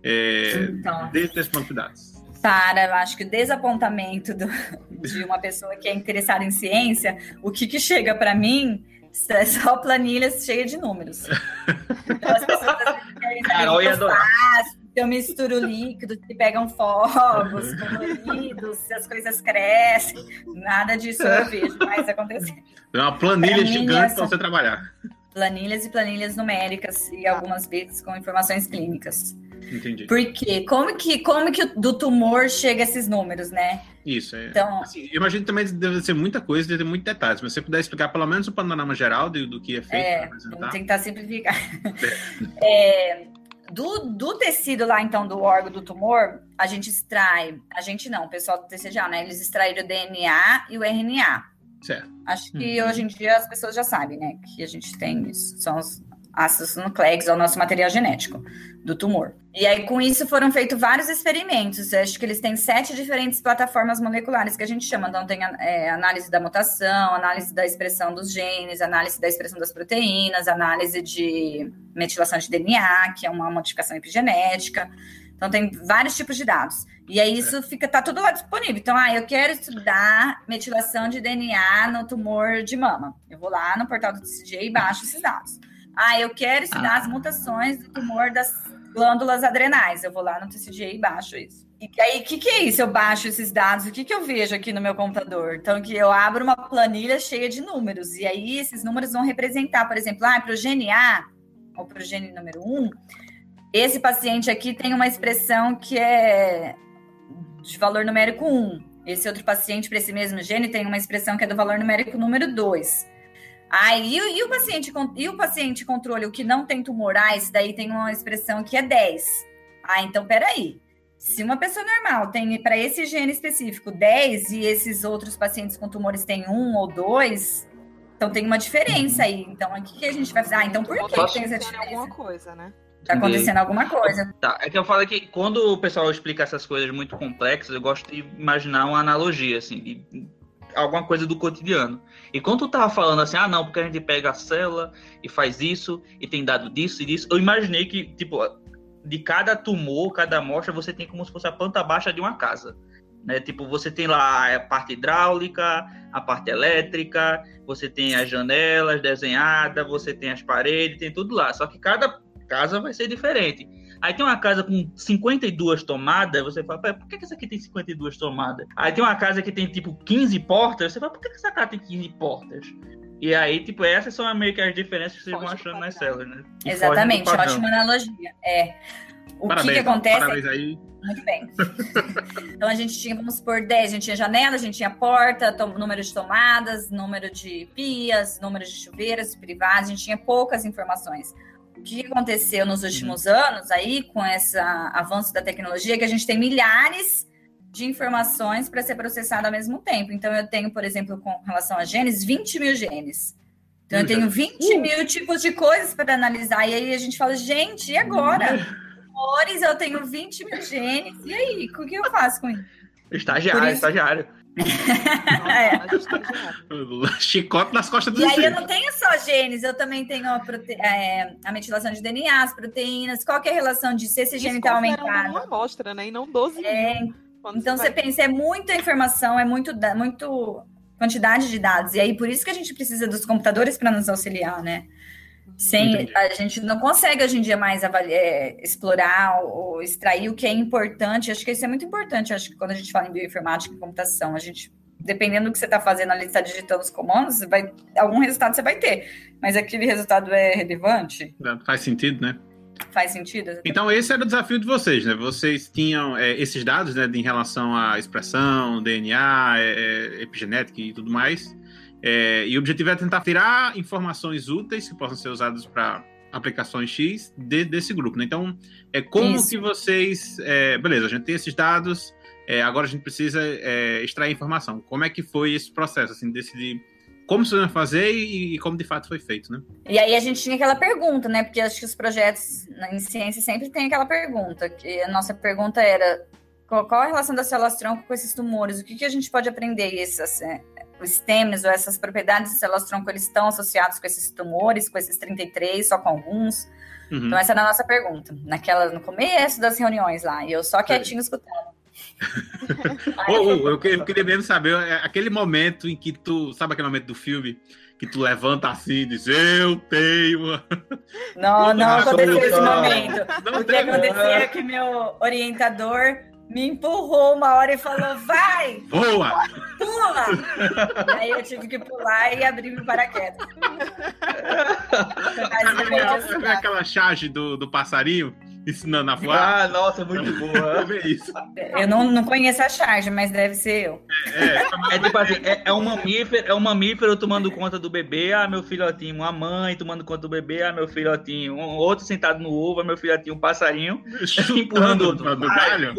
é, então, dentro desse banco de dados? Para, eu acho que o desapontamento do, de uma pessoa que é interessada em ciência, o que, que chega para mim é só planilhas cheias de números. Então, as pessoas querem Carol ia adorar. eu misturo líquido, se pegam fogos, coloridos, se as coisas crescem. Nada disso eu vejo mais acontecer. É uma planilha gigante para você trabalhar planilhas e planilhas numéricas e algumas vezes com informações clínicas. Entendi. Porque como que como que do tumor chega esses números, né? Isso, é. Então, assim, eu imagino também deve ser muita coisa, deve ter muitos detalhes, mas se você puder explicar pelo menos o panorama geral do, do que é feito. É, vamos tentar simplificar. É. <laughs> é, do, do tecido lá, então, do órgão do tumor, a gente extrai, a gente não, o pessoal do TCGA, né? Eles extraíram o DNA e o RNA. Certo. Acho que uhum. hoje em dia as pessoas já sabem, né? Que a gente tem isso. São os ácidos nucleicos, é o nosso material genético do tumor. E aí, com isso, foram feitos vários experimentos. Eu acho que eles têm sete diferentes plataformas moleculares que a gente chama. Então, tem é, análise da mutação, análise da expressão dos genes, análise da expressão das proteínas, análise de metilação de DNA, que é uma modificação epigenética. Então, tem vários tipos de dados. E aí isso fica, tá tudo lá disponível. Então, ah, eu quero estudar metilação de DNA no tumor de mama. Eu vou lá no portal do TCG e baixo esses dados. Ah, eu quero estudar ah. as mutações do tumor das glândulas adrenais. Eu vou lá no TCGA e baixo isso. E aí, o que, que é isso? Eu baixo esses dados, o que, que eu vejo aqui no meu computador? Então, que eu abro uma planilha cheia de números, e aí esses números vão representar, por exemplo, ah, para o gene A, ou para o gene número 1, esse paciente aqui tem uma expressão que é de valor numérico 1. Esse outro paciente, para esse mesmo gene, tem uma expressão que é do valor numérico número 2. Aí, e, e, o paciente, e o paciente controle, o que não tem tumorais, daí tem uma expressão que é 10. Ah, então peraí. Se uma pessoa normal tem para esse gene específico 10 e esses outros pacientes com tumores têm um ou dois, então tem uma diferença uhum. aí. Então, o que a gente vai fazer? Ah, então por que tem essa diferença? alguma coisa, né? Tá acontecendo alguma coisa. Tá, é que eu falo que quando o pessoal explica essas coisas muito complexas, eu gosto de imaginar uma analogia, assim, de alguma coisa do cotidiano. E quando tu tava falando assim, ah, não, porque a gente pega a célula e faz isso, e tem dado disso e disso, eu imaginei que, tipo, de cada tumor, cada amostra, você tem como se fosse a planta baixa de uma casa. Né? Tipo, você tem lá a parte hidráulica, a parte elétrica, você tem as janelas desenhadas, você tem as paredes, tem tudo lá. Só que cada casa vai ser diferente. Aí tem uma casa com 52 tomadas, você fala, por que, que essa aqui tem 52 tomadas? Aí tem uma casa que tem tipo 15 portas, você fala, por que, que essa casa tem 15 portas? E aí, tipo, essas são meio que as diferenças que vocês vão achando nas células, né? E Exatamente, ótima analogia. É. O parabéns, que, que acontece? Parabéns aí. Muito bem. <laughs> então a gente tinha, vamos supor, 10, a gente tinha janela, a gente tinha porta, número de tomadas, número de pias, número de chuveiras privadas, a gente tinha poucas informações que aconteceu nos últimos uhum. anos aí com esse avanço da tecnologia é que a gente tem milhares de informações para ser processado ao mesmo tempo. Então, eu tenho, por exemplo, com relação a genes, 20 mil genes. Então, eu tenho 20 uh. mil tipos de coisas para analisar. E aí a gente fala, gente, e agora? Cores, eu tenho 20 mil genes. E aí, o que eu faço com isso? Estagiário, isso... estagiário é. Chicote nas costas do E aí eu não tenho só genes, eu também tenho a, prote... é, a metilação de DNA, as proteínas. Qual que é a relação de se esse gene está aumentado? uma amostra, né? E não 12 é, mil. Então você, pensa, é muita informação, é muito, muito quantidade de dados. E aí por isso que a gente precisa dos computadores para nos auxiliar, né? Sem, a gente não consegue hoje em dia mais avaliar, é, explorar ou, extrair o que é importante. Acho que isso é muito importante. Acho que quando a gente fala em bioinformática e computação, a gente, dependendo do que você está fazendo ali, está digitando os comandos, vai, algum resultado você vai ter. Mas aquele resultado é relevante? Faz sentido, né? Faz sentido. Exatamente. Então, esse era o desafio de vocês, né? Vocês tinham é, esses dados né, em relação à expressão, DNA, é, é, epigenética e tudo mais. É, e o objetivo é tentar tirar informações úteis que possam ser usadas para aplicações X de, desse grupo. Né? Então, é como Isso. que vocês. É, beleza, a gente tem esses dados, é, agora a gente precisa é, extrair informação. Como é que foi esse processo, assim, decidir como vocês vão fazer e, e, como de fato foi feito, né? E aí a gente tinha aquela pergunta, né? Porque acho que os projetos em ciência sempre tem aquela pergunta, que a nossa pergunta era qual, a relação das células tronco com esses tumores? O que, que a gente pode aprender? Isso, TEMs ou essas propriedades de células tronco, eles estão associados com esses tumores, com esses 33, só com alguns? Uhum. Então, essa era a nossa pergunta, naquela, no começo das reuniões lá, e eu só quietinho é. escutando. <laughs> oh, oh, eu, eu, queria mesmo saber, é, aquele momento em que tu, sabe aquele momento do filme, que tu levanta assim e diz, eu tenho. Não, não aconteceu esse momento. Não o que aconteceu é que meu orientador me empurrou uma hora e falou: vai! Boa! Pula! aí eu tive que pular e abrir o paraquedas. <laughs> Sabe aquela charge do, do passarinho? Ensinando a voar. Ah, nossa, muito boa. <laughs> Ver isso. Eu não, não conheço a charge, mas deve ser eu. É, é, é tipo assim, é, é, um mamífero, é um mamífero tomando conta do bebê, ah, meu filhotinho, uma mãe tomando conta do bebê, ah, meu filhotinho, um outro sentado no ovo, ah, meu filhotinho, um passarinho, <laughs> empurrando o outro. Do galho?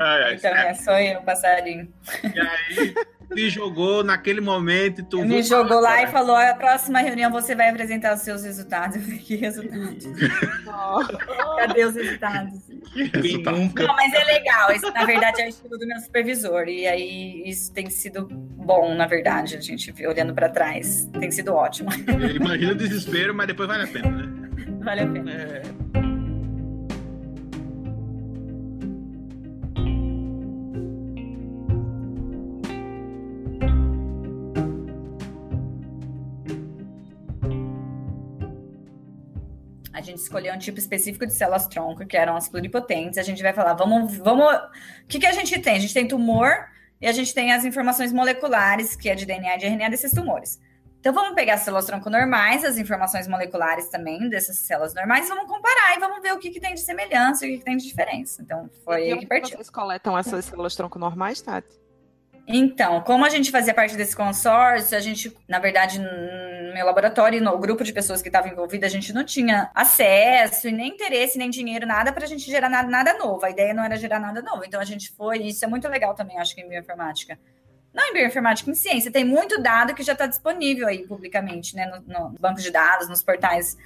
Ai, ai, então é, sou eu, passarinho. E aí, me jogou naquele momento e tu. Me jogou lá e falou: a próxima reunião você vai apresentar os seus resultados. Eu falei, que resultados? <laughs> Cadê os resultados? Quem nunca? Não, mas é legal. Isso, na verdade, é o estudo do meu supervisor. E aí, isso tem sido bom, na verdade, a gente olhando para trás. Tem sido ótimo. Imagina o desespero, mas depois vale a pena, né? Vale a pena. É. A gente escolheu um tipo específico de células tronco, que eram as pluripotentes. A gente vai falar, vamos, vamos. O que, que a gente tem? A gente tem tumor e a gente tem as informações moleculares, que é de DNA e de RNA desses tumores. Então vamos pegar as células tronco normais, as informações moleculares também dessas células normais, vamos comparar e vamos ver o que, que tem de semelhança e o que, que tem de diferença. Então foi e aí que partiu. Vocês coletam essas células tronco normais, Tati? Então, como a gente fazia parte desse consórcio, a gente, na verdade, no meu laboratório, no grupo de pessoas que estavam envolvidas, a gente não tinha acesso e nem interesse, nem dinheiro, nada para a gente gerar nada, nada novo. A ideia não era gerar nada novo. Então a gente foi, e isso é muito legal também, acho que em bioinformática. Não em bioinformática, em ciência. Tem muito dado que já está disponível aí publicamente, né? No, no banco de dados, nos portais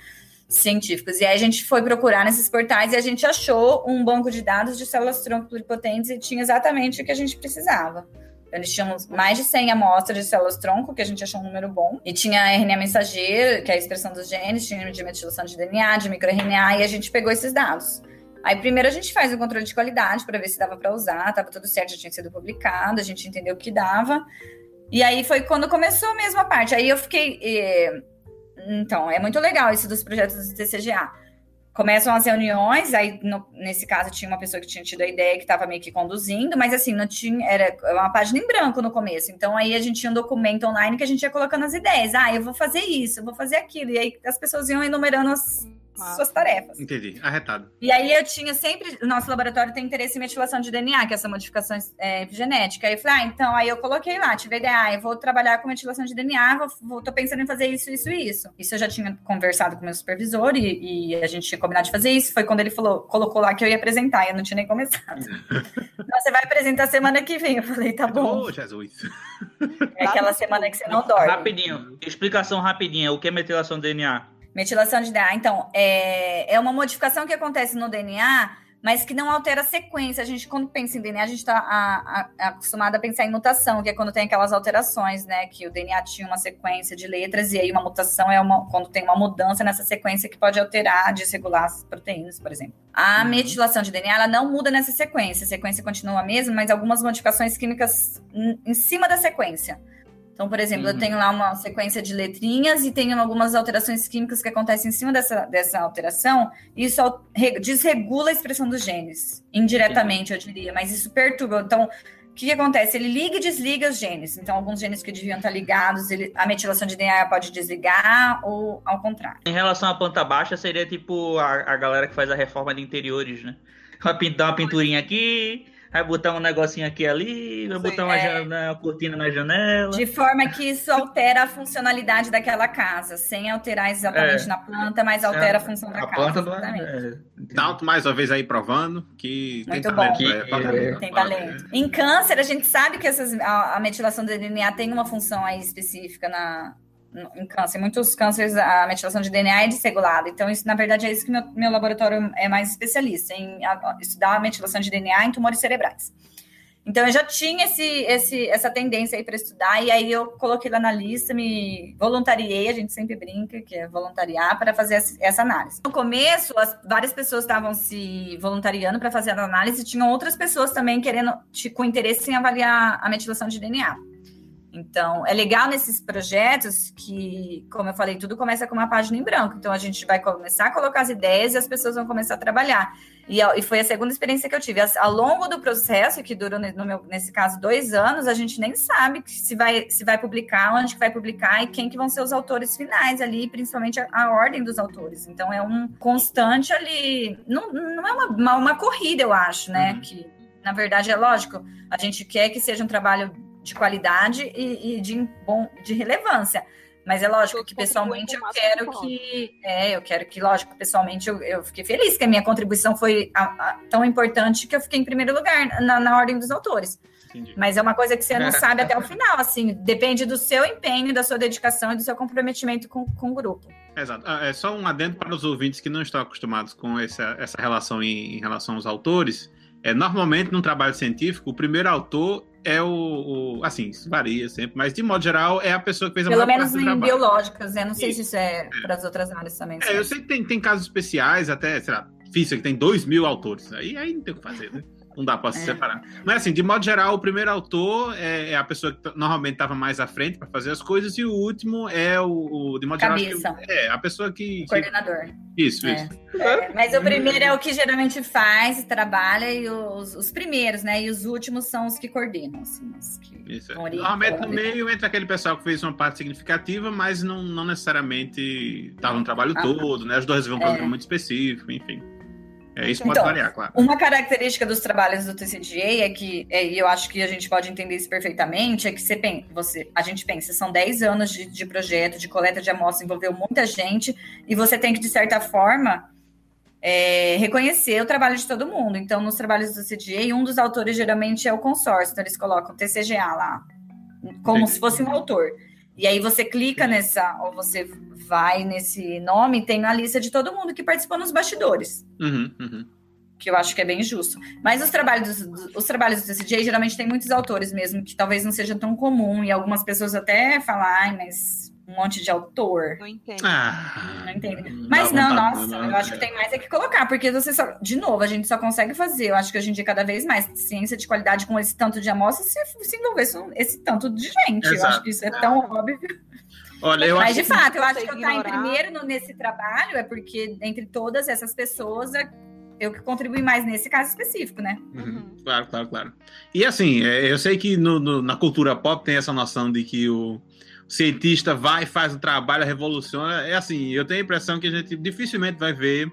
científicos. E aí a gente foi procurar nesses portais e a gente achou um banco de dados de células tronco pluripotentes e tinha exatamente o que a gente precisava. Eles tinham mais de 100 amostras de células tronco, que a gente achou um número bom. E tinha RNA mensageiro, que é a expressão dos genes, tinha de metilação de DNA, de microRNA, e a gente pegou esses dados. Aí primeiro a gente faz um controle de qualidade para ver se dava para usar, estava tudo certo, já tinha sido publicado, a gente entendeu o que dava. E aí foi quando começou a parte. Aí eu fiquei. Eh... Então, é muito legal isso dos projetos do TCGA começam as reuniões, aí no, nesse caso tinha uma pessoa que tinha tido a ideia que estava meio que conduzindo, mas assim, não tinha, era uma página em branco no começo. Então aí a gente tinha um documento online que a gente ia colocando as ideias. Ah, eu vou fazer isso, eu vou fazer aquilo. E aí as pessoas iam enumerando as, ah, suas tarefas. Entendi, arretado. E aí eu tinha sempre, o nosso laboratório tem interesse em metilação de DNA, que é essa modificação é, epigenética. Aí eu falei, ah, então, aí eu coloquei lá, tive a ideia, ah, eu vou trabalhar com metilação de DNA, vou, vou, tô pensando em fazer isso, isso e isso. Isso eu já tinha conversado com o meu supervisor e, e, a gente tinha combinado de fazer isso. Foi quando ele falou, colocou lá que eu ia apresentar, eu não tinha nem começado. <laughs> então, você vai apresentar semana que vem. Eu falei, tá bom. Oh, Jesus. É aquela semana que você não dorme. Rapidinho, explicação rapidinha, o que é metilação de DNA? Metilação de DNA. Então, é, é uma modificação que acontece no DNA, mas que não altera a sequência. A gente, quando pensa em DNA, a gente está acostumado a pensar em mutação, que é quando tem aquelas alterações, né? Que o DNA tinha uma sequência de letras, e aí uma mutação é uma, quando tem uma mudança nessa sequência que pode alterar, desregular as proteínas, por exemplo. A uhum. metilação de DNA, ela não muda nessa sequência. A sequência continua a mesma, mas algumas modificações químicas em cima da sequência. Então, por exemplo, uhum. eu tenho lá uma sequência de letrinhas e tenho algumas alterações químicas que acontecem em cima dessa, dessa alteração, e isso desregula a expressão dos genes, indiretamente, eu diria, mas isso perturba. Então, o que, que, acontece? Ele liga e desliga os genes. Então, alguns genes que deviam estar ligados, ele, a metilação de DNA pode desligar ou ao contrário. Em relação à planta baixa, seria tipo a, a galera que faz a reforma de interiores, né? Pintar uma pinturinha aqui, vai botar um negocinho aqui ali, vai Sim, botar uma, é... uma, cortina na janela. De forma que isso altera a funcionalidade daquela casa, sem alterar exatamente é. na planta, mas altera a função da a casa. Planta não é... Tanto mais uma vez aí provando que Muito tem bom. talento. É, tem talento. Em câncer, a gente sabe que essas, a, a metilação do DNA tem uma função aí específica na, em câncer. Muitos cânceres, a metilação de DNA é desregulada. Então, isso, na verdade, é isso que meu, meu laboratório é mais especialista, em estudar a metilação de DNA em tumores cerebrais. Então, eu já tinha esse, esse, essa tendência aí para estudar, e aí eu coloquei lá na lista, me voluntariei, a gente sempre brinca que é voluntariar, para fazer essa análise. No começo, as, várias pessoas estavam se voluntariando para fazer a análise, e tinham outras pessoas também querendo, com interesse em avaliar a metilação de DNA. Então, é legal nesses projetos que, como eu falei, tudo começa com uma página em branco. Então, a gente vai começar a colocar as ideias e as pessoas vão começar a trabalhar. E, e foi a segunda experiência que eu tive. Ao longo do processo, que durou, meu, nesse caso, dois anos, a gente nem sabe se vai, se vai publicar, onde que vai publicar e quem que vão ser os autores finais ali, principalmente a, a ordem dos autores. Então, é um constante ali. Não, não é uma, uma, uma corrida, eu acho, né? Uhum. Que, na verdade, é lógico, a gente quer que seja um trabalho de qualidade e, e de, bom, de relevância. Mas é lógico que pessoalmente eu quero que. É, eu quero que, lógico, pessoalmente eu, eu fiquei feliz que a minha contribuição foi a, a, tão importante que eu fiquei em primeiro lugar na, na ordem dos autores. Entendi. Mas é uma coisa que você não sabe até o <laughs> final, assim, depende do seu empenho, da sua dedicação e do seu comprometimento com, com o grupo. Exato. Ah, é só um adendo para os ouvintes que não estão acostumados com essa, essa relação em, em relação aos autores. É, normalmente, num trabalho científico, o primeiro autor é o, o, Assim, isso varia sempre, mas de modo geral é a pessoa que fez a Pelo menos em biológicas, né? Não sei se isso é, é. para as outras áreas também. É, eu sei que tem, tem casos especiais, até, sei lá, física, que tem dois mil autores. Aí, aí não tem o que fazer, né? <laughs> Não dá para se é. separar. Mas assim, de modo geral, o primeiro autor é, é a pessoa que normalmente estava mais à frente para fazer as coisas, e o último é o, o de modo Cabeça. geral. É, a pessoa que. O coordenador. Que... Isso, é. isso. É, mas o primeiro é o que geralmente faz, trabalha, e os, os primeiros, né? E os últimos são os que coordenam, assim, os que isso. É. Normalmente no meio entra aquele pessoal que fez uma parte significativa, mas não, não necessariamente estava no trabalho ah. todo, né? Ajudou a resolver um problema muito específico, enfim. É, isso pode então, variar, claro. Uma característica dos trabalhos do TCGA é que, é, e eu acho que a gente pode entender isso perfeitamente, é que você, você a gente pensa, são 10 anos de, de projeto, de coleta de amostras, envolveu muita gente, e você tem que, de certa forma, é, reconhecer o trabalho de todo mundo. Então, nos trabalhos do TCGA, um dos autores geralmente é o consórcio, então eles colocam TCGA lá, como Sim. se fosse um autor. E aí você clica nessa, ou você vai nesse nome, tem a lista de todo mundo que participou nos bastidores. Uhum, uhum. Que eu acho que é bem justo. Mas os trabalhos, os trabalhos do TCJ geralmente tem muitos autores mesmo, que talvez não seja tão comum, e algumas pessoas até falam, ai, mas um monte de autor. Não entendo. Ah, não entendo. Mas não, nossa, não, eu acho que tem mais é que colocar, porque você só, de novo, a gente só consegue fazer, eu acho que hoje em dia cada vez mais ciência de qualidade com esse tanto de amostras se, se envolver esse tanto de gente. Exato. Eu acho que isso é tão óbvio. Olha, eu Mas, de fato, eu acho que eu estar em primeiro no, nesse trabalho é porque, entre todas essas pessoas, é eu que contribuí mais nesse caso específico, né? Uhum. Claro, claro, claro. E assim, é, eu sei que no, no, na cultura pop tem essa noção de que o cientista vai, faz o trabalho, revoluciona. É assim, eu tenho a impressão que a gente dificilmente vai ver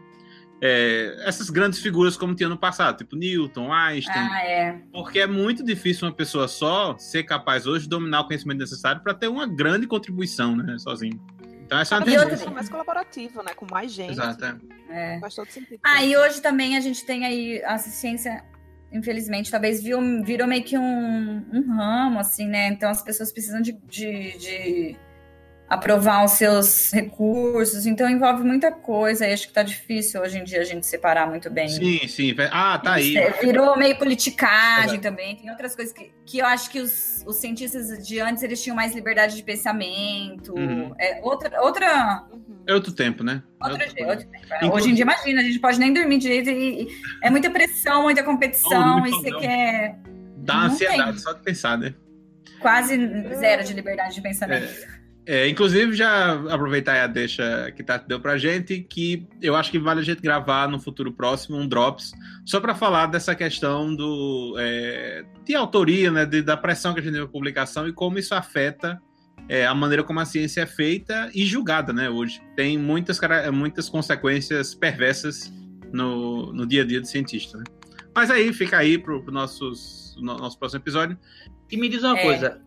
é, essas grandes figuras como tinha no passado, tipo Newton, Einstein. Ah, é. Porque é muito difícil uma pessoa só ser capaz hoje de dominar o conhecimento necessário para ter uma grande contribuição, né, sozinho. Então essa é uma tendência. mais colaborativa, né, com mais gente. Exato. É. é. Faz todo sentido. Ah, e hoje também a gente tem aí a ciência infelizmente, talvez virou, virou meio que um, um ramo, assim, né? Então as pessoas precisam de, de, de aprovar os seus recursos, então envolve muita coisa, e acho que tá difícil hoje em dia a gente separar muito bem. Sim, sim. Ah, tá aí. Virou meio politicagem Exato. também, tem outras coisas que, que eu acho que os, os cientistas de antes, eles tinham mais liberdade de pensamento, uhum. é outra... outra... É outro tempo, né? Outro, outro, outro tempo. Inclusive... Hoje em dia, imagina, a gente pode nem dormir direito e, e é muita pressão, muita competição, oh, e você quer... Dá ansiedade tem. só de pensar, né? Quase zero de liberdade de pensamento. É. É, inclusive, já aproveitar a deixa que Tati deu pra gente, que eu acho que vale a gente gravar no futuro próximo um Drops, só para falar dessa questão do, é, de autoria, né, de, da pressão que a gente tem na publicação e como isso afeta é, a maneira como a ciência é feita e julgada né, hoje. Tem muitas, muitas consequências perversas no, no dia a dia do cientista. Né? Mas aí, fica aí pro, pro nossos, no, nosso próximo episódio. E me diz uma é. coisa,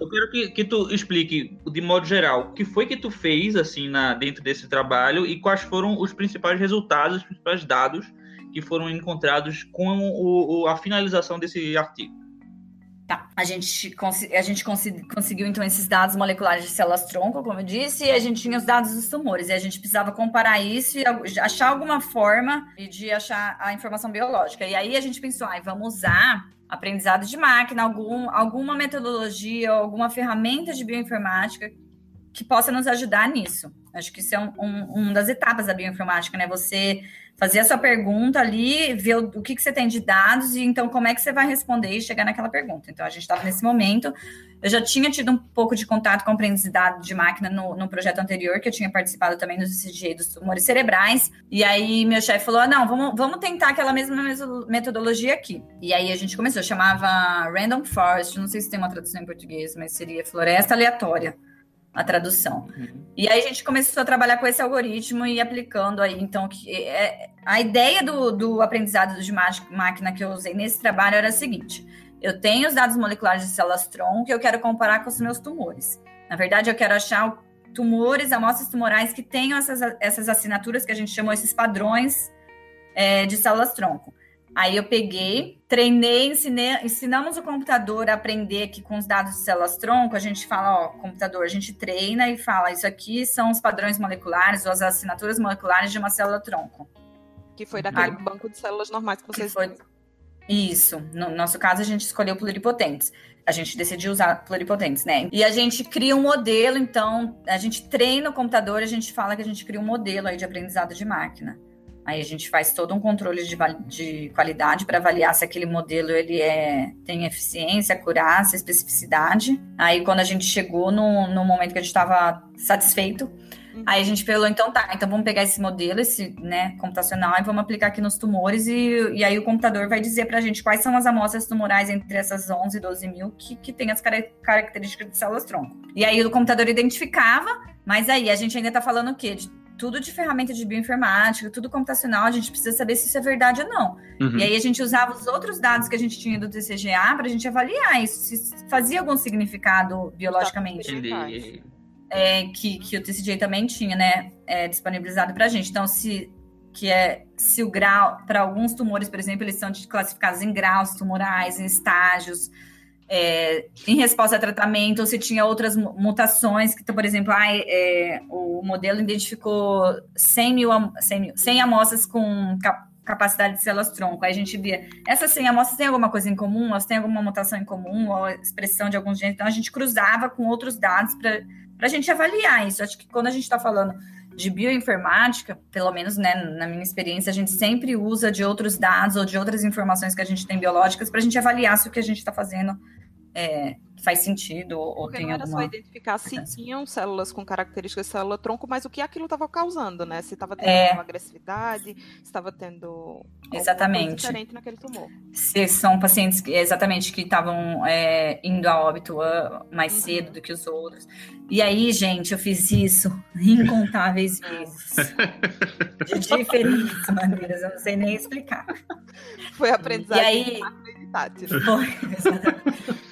eu quero que, que tu explique, de modo geral, o que foi que tu fez, assim, na, dentro desse trabalho e quais foram os principais resultados, os principais dados que foram encontrados com o, o, a finalização desse artigo. Tá, a gente, a gente conseguiu então esses dados moleculares de células tronco, como eu disse, e a gente tinha os dados dos tumores, e a gente precisava comparar isso e achar alguma forma de achar a informação biológica. E aí a gente pensou, ah, vamos usar aprendizado de máquina, algum, alguma metodologia, alguma ferramenta de bioinformática que possa nos ajudar nisso. Acho que isso é um, um, uma das etapas da bioinformática, né? Você fazer a sua pergunta ali, ver o, o que, que você tem de dados e então como é que você vai responder e chegar naquela pergunta. Então, a gente estava nesse momento. Eu já tinha tido um pouco de contato com aprendizado de máquina no, no projeto anterior, que eu tinha participado também dos CGI dos tumores cerebrais. E aí, meu chefe falou: ah, não, vamos, vamos tentar aquela mesma metodologia aqui. E aí, a gente começou, chamava Random Forest, não sei se tem uma tradução em português, mas seria floresta aleatória a tradução. Uhum. E aí a gente começou a trabalhar com esse algoritmo e aplicando aí, então, que é, a ideia do, do aprendizado de máquina que eu usei nesse trabalho era a seguinte: eu tenho os dados moleculares de células tronco que eu quero comparar com os meus tumores. Na verdade, eu quero achar tumores, amostras tumorais que tenham essas, essas assinaturas que a gente chamou esses padrões é, de células tronco. Aí eu peguei, treinei, ensinei, ensinamos o computador a aprender aqui com os dados de células tronco. A gente fala, ó, computador, a gente treina e fala, isso aqui são os padrões moleculares ou as assinaturas moleculares de uma célula tronco. Que foi daquele ah, banco de células normais que vocês. Que foi... Isso. No nosso caso, a gente escolheu pluripotentes. A gente decidiu usar pluripotentes, né? E a gente cria um modelo, então, a gente treina o computador, a gente fala que a gente cria um modelo aí de aprendizado de máquina. Aí a gente faz todo um controle de, de qualidade para avaliar se aquele modelo ele é, tem eficiência, acurácia, especificidade. Aí quando a gente chegou no, no momento que a gente estava satisfeito, Uhum. Aí a gente falou, então tá, então vamos pegar esse modelo, esse né, computacional, e vamos aplicar aqui nos tumores, e, e aí o computador vai dizer pra gente quais são as amostras tumorais entre essas 11 e 12 mil que, que tem as características de células-tronco. E aí o computador identificava, mas aí a gente ainda tá falando o quê? De tudo de ferramenta de bioinformática, tudo computacional, a gente precisa saber se isso é verdade ou não. Uhum. E aí a gente usava os outros dados que a gente tinha do TCGA para a gente avaliar isso, se fazia algum significado biologicamente. Entendi é, que, que o TCJ também tinha, né, é, disponibilizado para a gente. Então, se que é se o grau, para alguns tumores, por exemplo, eles são classificados em graus tumorais, em estágios, é, em resposta a tratamento, ou se tinha outras mutações, que, por exemplo, ah, é, o modelo identificou 100 mil, 100, mil, 100 amostras com capacidade de células-tronco. Aí a gente via, essas 100 amostras têm alguma coisa em comum, elas têm alguma mutação em comum, ou expressão de alguns genes. Então, a gente cruzava com outros dados para a gente avaliar isso. Acho que quando a gente está falando de bioinformática, pelo menos né, na minha experiência, a gente sempre usa de outros dados ou de outras informações que a gente tem biológicas para a gente avaliar se o que a gente está fazendo é, faz sentido ou Porque tem não era alguma... só identificar se tinham células com características de célula-tronco, mas o que aquilo estava causando, né? Se estava tendo é... agressividade, se estava tendo exatamente diferente naquele tumor. Se são pacientes que, exatamente que estavam é, indo a óbito uh, mais uhum. cedo do que os outros. E aí, gente, eu fiz isso <laughs> incontáveis vezes. <laughs> de diferentes maneiras, eu não sei nem explicar. Foi aprendizado. E aí, <laughs> foi.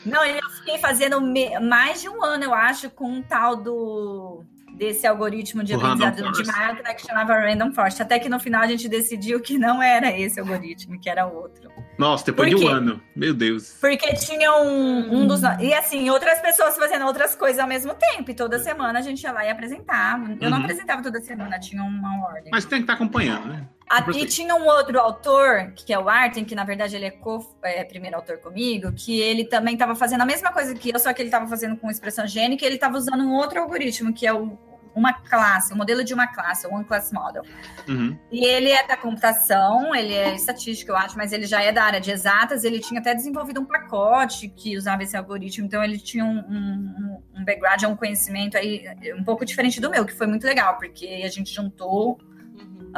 Não, eu fiquei fazendo mais de um ano, eu acho, com um tal do desse algoritmo de o aprendizado de máquina que chamava Random Forest. Até que no final a gente decidiu que não era esse algoritmo, que era outro. Nossa, depois de um ano. Meu Deus. Porque tinha um, um dos. E assim, outras pessoas fazendo outras coisas ao mesmo tempo. E toda semana a gente ia lá e apresentava. Eu uhum. não apresentava toda semana, tinha uma ordem. Mas tem que estar acompanhando, né? Aqui tinha um outro autor, que é o Arten, que na verdade ele é, co, é primeiro autor comigo, que ele também estava fazendo a mesma coisa que eu, só que ele estava fazendo com expressão gênica, e ele estava usando um outro algoritmo, que é o uma classe, o um modelo de uma classe, o One Class Model. Uhum. E ele é da computação, ele é estatístico, eu acho, mas ele já é da área de exatas. Ele tinha até desenvolvido um pacote que usava esse algoritmo, então ele tinha um, um, um background, um conhecimento aí um pouco diferente do meu, que foi muito legal, porque a gente juntou.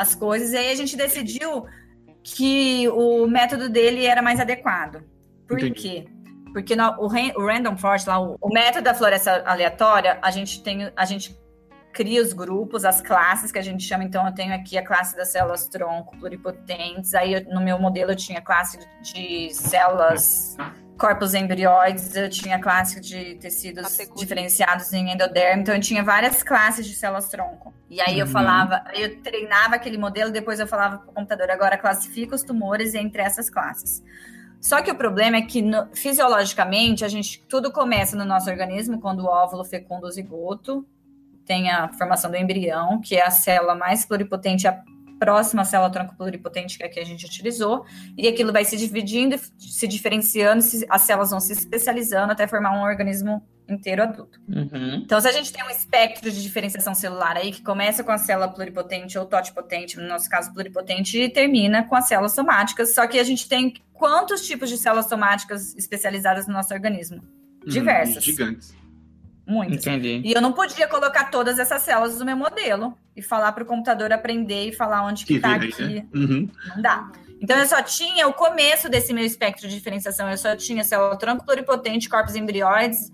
As coisas e aí a gente decidiu que o método dele era mais adequado. Por Entendi. quê? Porque no, o, o, Random Forest, lá, o, o, método da floresta aleatória, a gente tem, a gente cria os grupos, as classes que a gente chama. Então, eu tenho aqui a classe das células tronco pluripotentes. Aí, eu, no meu modelo, eu tinha classe de células corpos embrióides, eu tinha classe de tecidos diferenciados em endoderme. Então, eu tinha várias classes de células tronco. E aí, eu uhum. falava, eu treinava aquele modelo, depois eu falava para o computador, agora classifica os tumores entre essas classes. Só que o problema é que, no, fisiologicamente, a gente tudo começa no nosso organismo quando o óvulo fecunda o zigoto, tem a formação do embrião, que é a célula mais pluripotente, próxima célula tronco pluripotente que, é que a gente utilizou, e aquilo vai se dividindo, se diferenciando, as células vão se especializando até formar um organismo inteiro adulto. Uhum. Então, se a gente tem um espectro de diferenciação celular aí, que começa com a célula pluripotente ou totipotente, no nosso caso pluripotente, e termina com as células somáticas, só que a gente tem quantos tipos de células somáticas especializadas no nosso organismo? Uhum. Diversas. gigantes. Muitas. Entendi. E eu não podia colocar todas essas células no meu modelo e falar para o computador aprender e falar onde que, está aqui. Né? Uhum. Não dá. Então eu só tinha o começo desse meu espectro de diferenciação. Eu só tinha célula tronco pluripotente, corpos embrióides,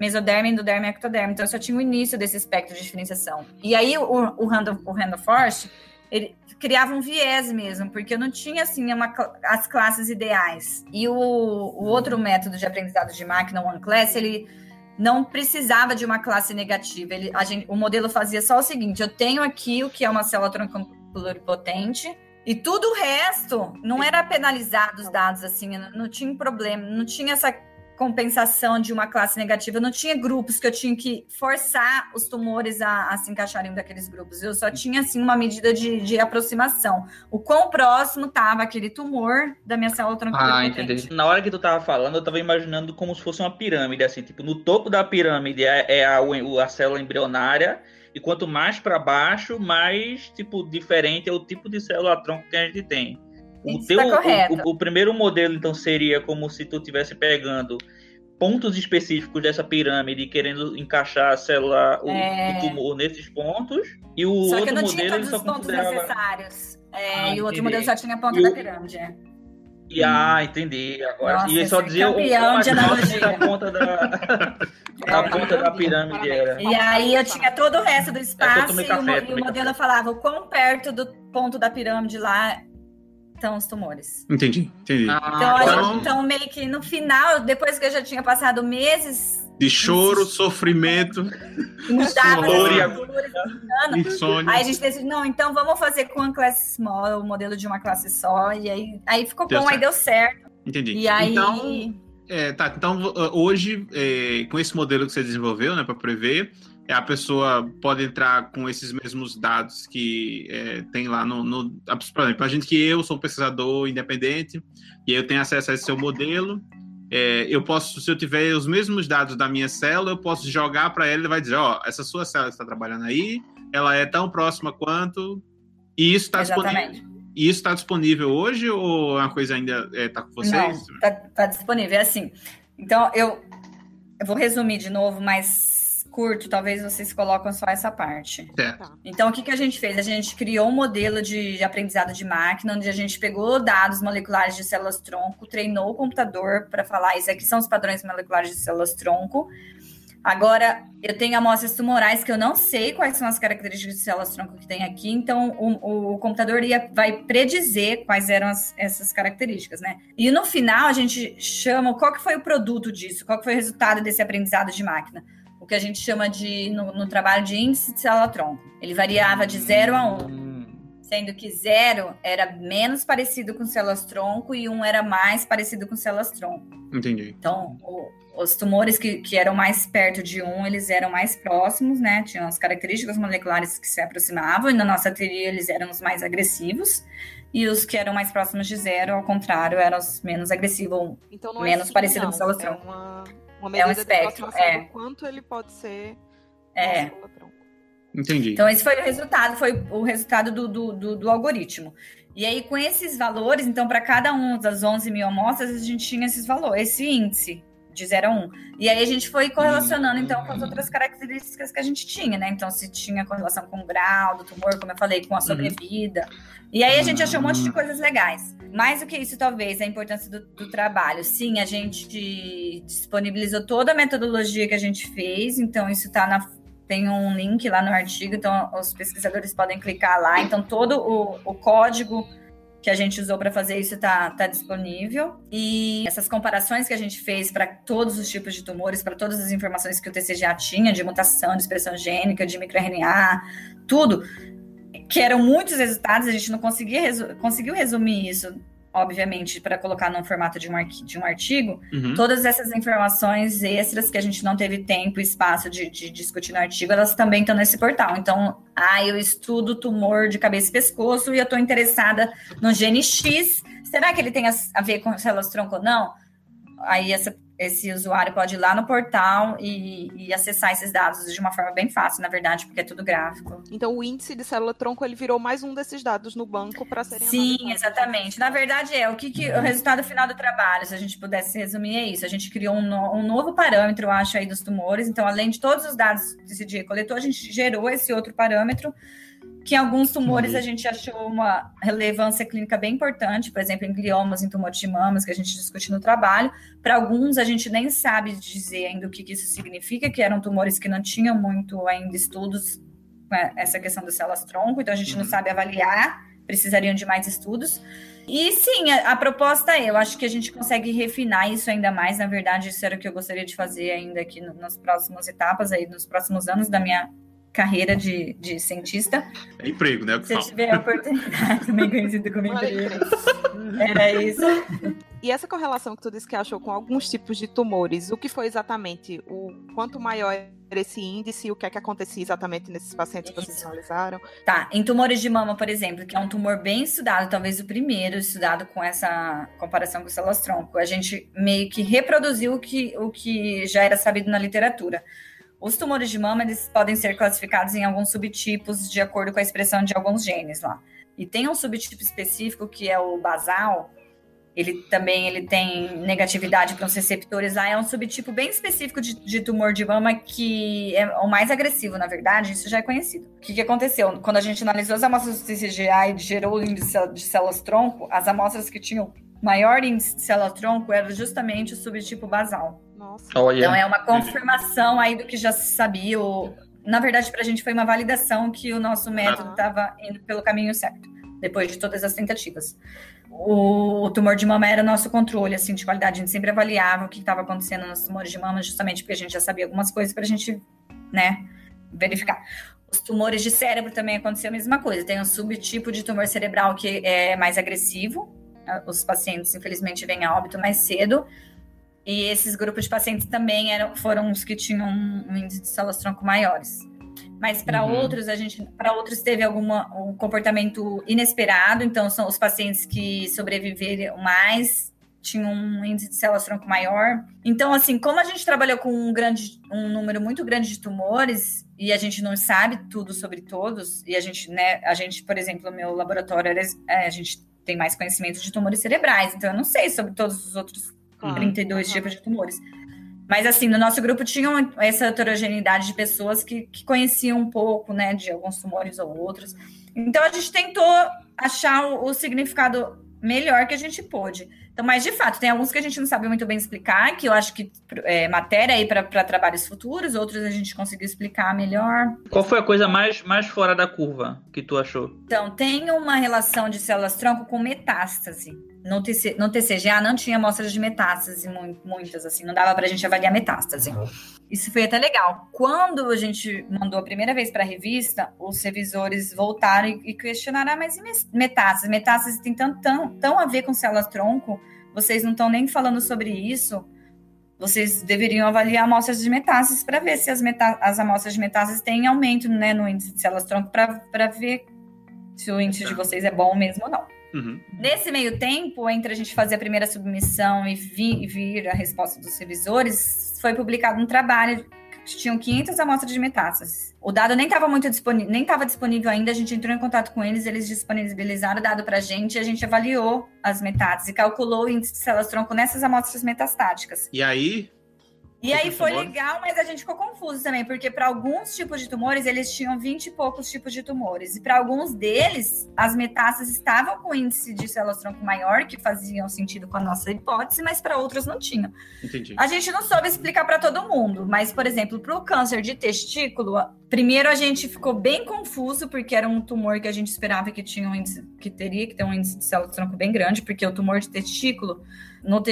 mesoderme, endoderme e ectoderme. Então eu só tinha o início desse espectro de diferenciação. E aí o, o, Randall, o Randall Force, ele criava um viés mesmo, porque eu não tinha assim uma, as classes ideais. E o, o outro método de aprendizado de máquina, o One Class, ele não precisava de uma classe negativa. Ele, gente, o modelo fazia só o seguinte: eu tenho aqui o que é uma célula tronco pluripotente, e tudo o resto não era penalizado os dados, assim, não tinha problema, não tinha essa compensação de uma classe negativa. Eu não tinha grupos que eu tinha que forçar os tumores a, a se encaixarem daqueles grupos. Eu só tinha, assim, uma medida de, de aproximação. O quão próximo estava aquele tumor da minha célula tranquila. Ah, entendi. Na hora que tu estava falando, eu estava imaginando como se fosse uma pirâmide, assim, tipo, no topo da pirâmide é, é a, a célula embrionária E quanto mais para baixo, mais tipo diferente é o tipo de célula tronco que a gente tem. O, Isso teu, tá correto. o, o primeiro modelo, então, seria como se tu estivesse pegando pontos específicos dessa pirâmide e querendo encaixar a célula, o, É. o tumor nesses pontos. E o Só que outro modelo ele todos só os pontos considerava. necessários. É, Ah, e o outro entendi. modelo só tinha a ponta E da o- pirâmide. é. E, ah, entendi. Agora, Nossa, e ele só é dizia o analogia. da ponta da, <laughs> da ponta da pirâmide era. E aí eu tinha todo o resto do espaço tomei e, café, o, e o modelo falava o quão perto do ponto da pirâmide lá estão os tumores. Entendi, entendi. Então, Ah, a então- gente- então, meio que no final, depois que eu já tinha passado meses, De choro, sofrimento, e as figuras, mudando. insônia. Aí a gente decidiu, não, então vamos fazer com a classe small, o modelo de uma classe só. E aí, aí ficou Deu bom, aí certo. deu certo. Entendi. E aí. Então, é, tá, então hoje, é, com esse modelo que você desenvolveu, né, para prever, a pessoa pode entrar com esses mesmos dados que é, tem lá no, no. Por exemplo, a gente que eu sou um pesquisador independente e eu tenho acesso a esse seu modelo. é, eu posso, se eu tiver os mesmos dados da minha célula, eu posso jogar para ela e vai dizer, ó, essa sua célula está trabalhando aí, ela é tão próxima quanto e isso está disponível. E isso está disponível hoje ou é uma coisa ainda está com vocês? Não, tá, tá disponível. É assim. Então, eu, eu vou resumir de novo, mas curto, talvez vocês colocam só essa parte. Certo. Então, o que, que a gente fez? A gente criou um modelo de aprendizado de máquina, onde a gente pegou dados moleculares de células-tronco, treinou o computador para falar, isso aqui são os padrões moleculares de células-tronco. Agora, eu tenho amostras tumorais que eu não sei quais são as características de células-tronco que tem aqui, então o, o computador ia, vai predizer quais eram as- essas características, né? E no final, a gente chama, qual que foi o produto disso? Qual que foi o resultado desse aprendizado de máquina? O que a gente chama de, no, no trabalho de índice de célula-tronco. Ele variava de 0 a 1. Um sendo que zero era menos parecido com células-tronco e um era mais parecido com células-tronco. Entendi. Então, o- os tumores que, que eram mais perto de um, eles eram mais próximos, né? Tinham as características moleculares que se aproximavam, e na nossa teoria eles eram os mais agressivos, e os que eram mais próximos de zero, ao contrário, eram os menos agressivos. Então não Menos sim, parecido com não. célula É tronco. Uma, uma É um medida de espectro, aproximação é. do quanto ele pode ser É. uma. Entendi. Então, esse foi o resultado, foi o resultado do, do, do, do algoritmo. E aí, com esses valores, então, para cada um das 11 mil amostras, a gente tinha esses valores, esse índice de 0 a 1. E aí, a gente foi correlacionando, então, com as outras características que a gente tinha, né? Então, se tinha correlação com o grau do tumor, como eu falei, com a sobrevida. E aí, a gente achou um monte de coisas legais. Mais do que isso, talvez, a importância do, do trabalho. Sim, a gente disponibilizou toda a metodologia que a gente fez, então, isso está na tem um link lá no artigo, então os pesquisadores podem clicar lá. Então, todo o, o código que a gente usou para fazer isso está tá disponível. E essas comparações que a gente fez para todos os tipos de tumores, para todas as informações que o TCGA tinha, de mutação, de expressão gênica, de microRNA, tudo, que eram muitos resultados, a gente não conseguia resu conseguiu resumir isso, obviamente, para colocar num formato de um, de um artigo, Uhum. Todas essas informações extras que a gente não teve tempo e espaço de, de discutir no artigo, elas também estão nesse portal. Então, ah, eu estudo tumor de cabeça e pescoço e eu estou interessada no gene X. Será que ele tem a, a ver com células tronco ou não? Aí essa- esse usuário pode ir lá no portal e, e acessar esses dados de uma forma bem fácil, na verdade, porque é tudo gráfico. Então o índice de célula tronco ele virou mais um desses dados no banco para serem Sim, exatamente. Na verdade, é o que, que- o resultado final do trabalho, se a gente pudesse resumir, é isso. A gente criou um, no- um novo parâmetro, eu acho, aí dos tumores. Então, além de todos os dados que esse dia coletou, a gente gerou esse outro parâmetro, que em alguns tumores a gente achou uma relevância clínica bem importante, por exemplo, em gliomas, em tumores de mamas, que a gente discute no trabalho. Para alguns, a gente nem sabe dizer ainda o que, que isso significa, que eram tumores que não tinham muito ainda estudos com essa questão das células tronco, então a gente não Uhum. sabe avaliar, precisariam de mais estudos. E sim, a, a proposta é, eu acho que a gente consegue refinar isso ainda mais, na verdade, isso era o que eu gostaria de fazer ainda aqui no- nas próximas etapas, aí, nos próximos anos da minha carreira de, de cientista. É emprego, né? Que Se tiver a oportunidade, <laughs> também conhecido como emprego. Era isso. E essa correlação que tu disse que achou com alguns tipos de tumores, o que foi exatamente? O quanto maior era esse índice, o que é que acontecia exatamente nesses pacientes que vocês Isso. analisaram? Tá, em tumores de mama, por exemplo, que é um tumor bem estudado, talvez o primeiro estudado com essa comparação com células tronco, a gente meio que reproduziu o que, o que já era sabido na literatura. Os tumores de mama eles podem ser classificados em alguns subtipos de acordo com a expressão de alguns genes lá. E tem um subtipo específico que é o basal. Ele também ele tem negatividade para os receptores lá. É um subtipo bem específico de, de, tumor de mama que é o mais agressivo, na verdade. Isso já é conhecido. O que, que aconteceu? Quando a gente analisou as amostras do TCGA e gerou o índice de células-tronco, as amostras que tinham maior índice de célula-tronco era justamente o subtipo basal. Nossa. Então é uma confirmação aí do que já se sabia. O... Na verdade, para a gente foi uma validação que o nosso método estava indo pelo caminho certo, depois de todas as tentativas. O, tumor de mama era nosso controle assim, de qualidade. A gente sempre avaliava o que estava acontecendo nos tumores de mama, justamente porque a gente já sabia algumas coisas para a gente né, verificar. Os tumores de cérebro também aconteceu a mesma coisa. Tem um subtipo de tumor cerebral que é mais agressivo. Os pacientes, infelizmente, vêm a óbito mais cedo. E esses grupos de pacientes também eram, foram os que tinham um índice de células tronco maiores. Mas para uhum. outros, a gente, para outros teve alguma um comportamento inesperado. Então são os pacientes que sobreviveram mais tinham um índice de células tronco maior. Então, assim, como a gente trabalhou com um grande, um número muito grande de tumores e a gente não sabe tudo sobre todos, e a gente, né, a gente, por exemplo, no meu laboratório, é, a gente tem mais conhecimento de tumores cerebrais, então eu não sei sobre todos os outros claro. 32 uhum. tipos de tumores. Mas, assim, no nosso grupo tinha essa heterogeneidade de pessoas que, que conheciam um pouco, né, de alguns tumores ou outros. Então, a gente tentou achar o, o significado melhor que a gente pôde. Então, mas de fato, tem alguns que a gente não sabe muito bem explicar, que eu acho que é matéria aí para trabalhos futuros, outros a gente conseguiu explicar melhor. Qual foi a coisa mais, mais fora da curva que tu achou? Então, tem uma relação de células-tronco com metástase. No, TC, no TCGA não tinha amostras de metástase, muitas, assim, não dava para a gente avaliar metástase. Isso foi até legal. Quando a gente mandou a primeira vez para a revista, os revisores voltaram e, e questionaram: ah, mas e metástase? Metástase tem tão, tão, tão a ver com células-tronco, vocês não estão nem falando sobre isso. Vocês deveriam avaliar amostras de metástases para ver se as, metá as amostras de metástases têm aumento né, no índice de células-tronco, para ver se o índice de vocês é bom mesmo ou não. Uhum. Nesse meio tempo, entre a gente fazer a primeira submissão e vir, vir a resposta dos revisores, foi publicado um trabalho que tinham 500 amostras de metástases. O dado nem estava muito disponível, nem estava disponível ainda. A gente entrou em contato com eles, eles disponibilizaram o dado para a gente, e a gente avaliou as metástases e calculou o índice de células tronco nessas amostras metastáticas. E aí, e aí foi legal, mas a gente ficou confuso também, porque para alguns tipos de tumores, eles tinham 20 e poucos tipos de tumores. E para alguns deles, as metástases estavam com índice de células-tronco maior, que faziam sentido com a nossa hipótese, mas para outros não tinham. Entendi. A gente não soube explicar para todo mundo, mas, por exemplo, para o câncer de testículo, primeiro a gente ficou bem confuso, porque era um tumor que a gente esperava que tinha um índice, que teria que ter um índice de células-tronco bem grande, porque o tumor de testículo no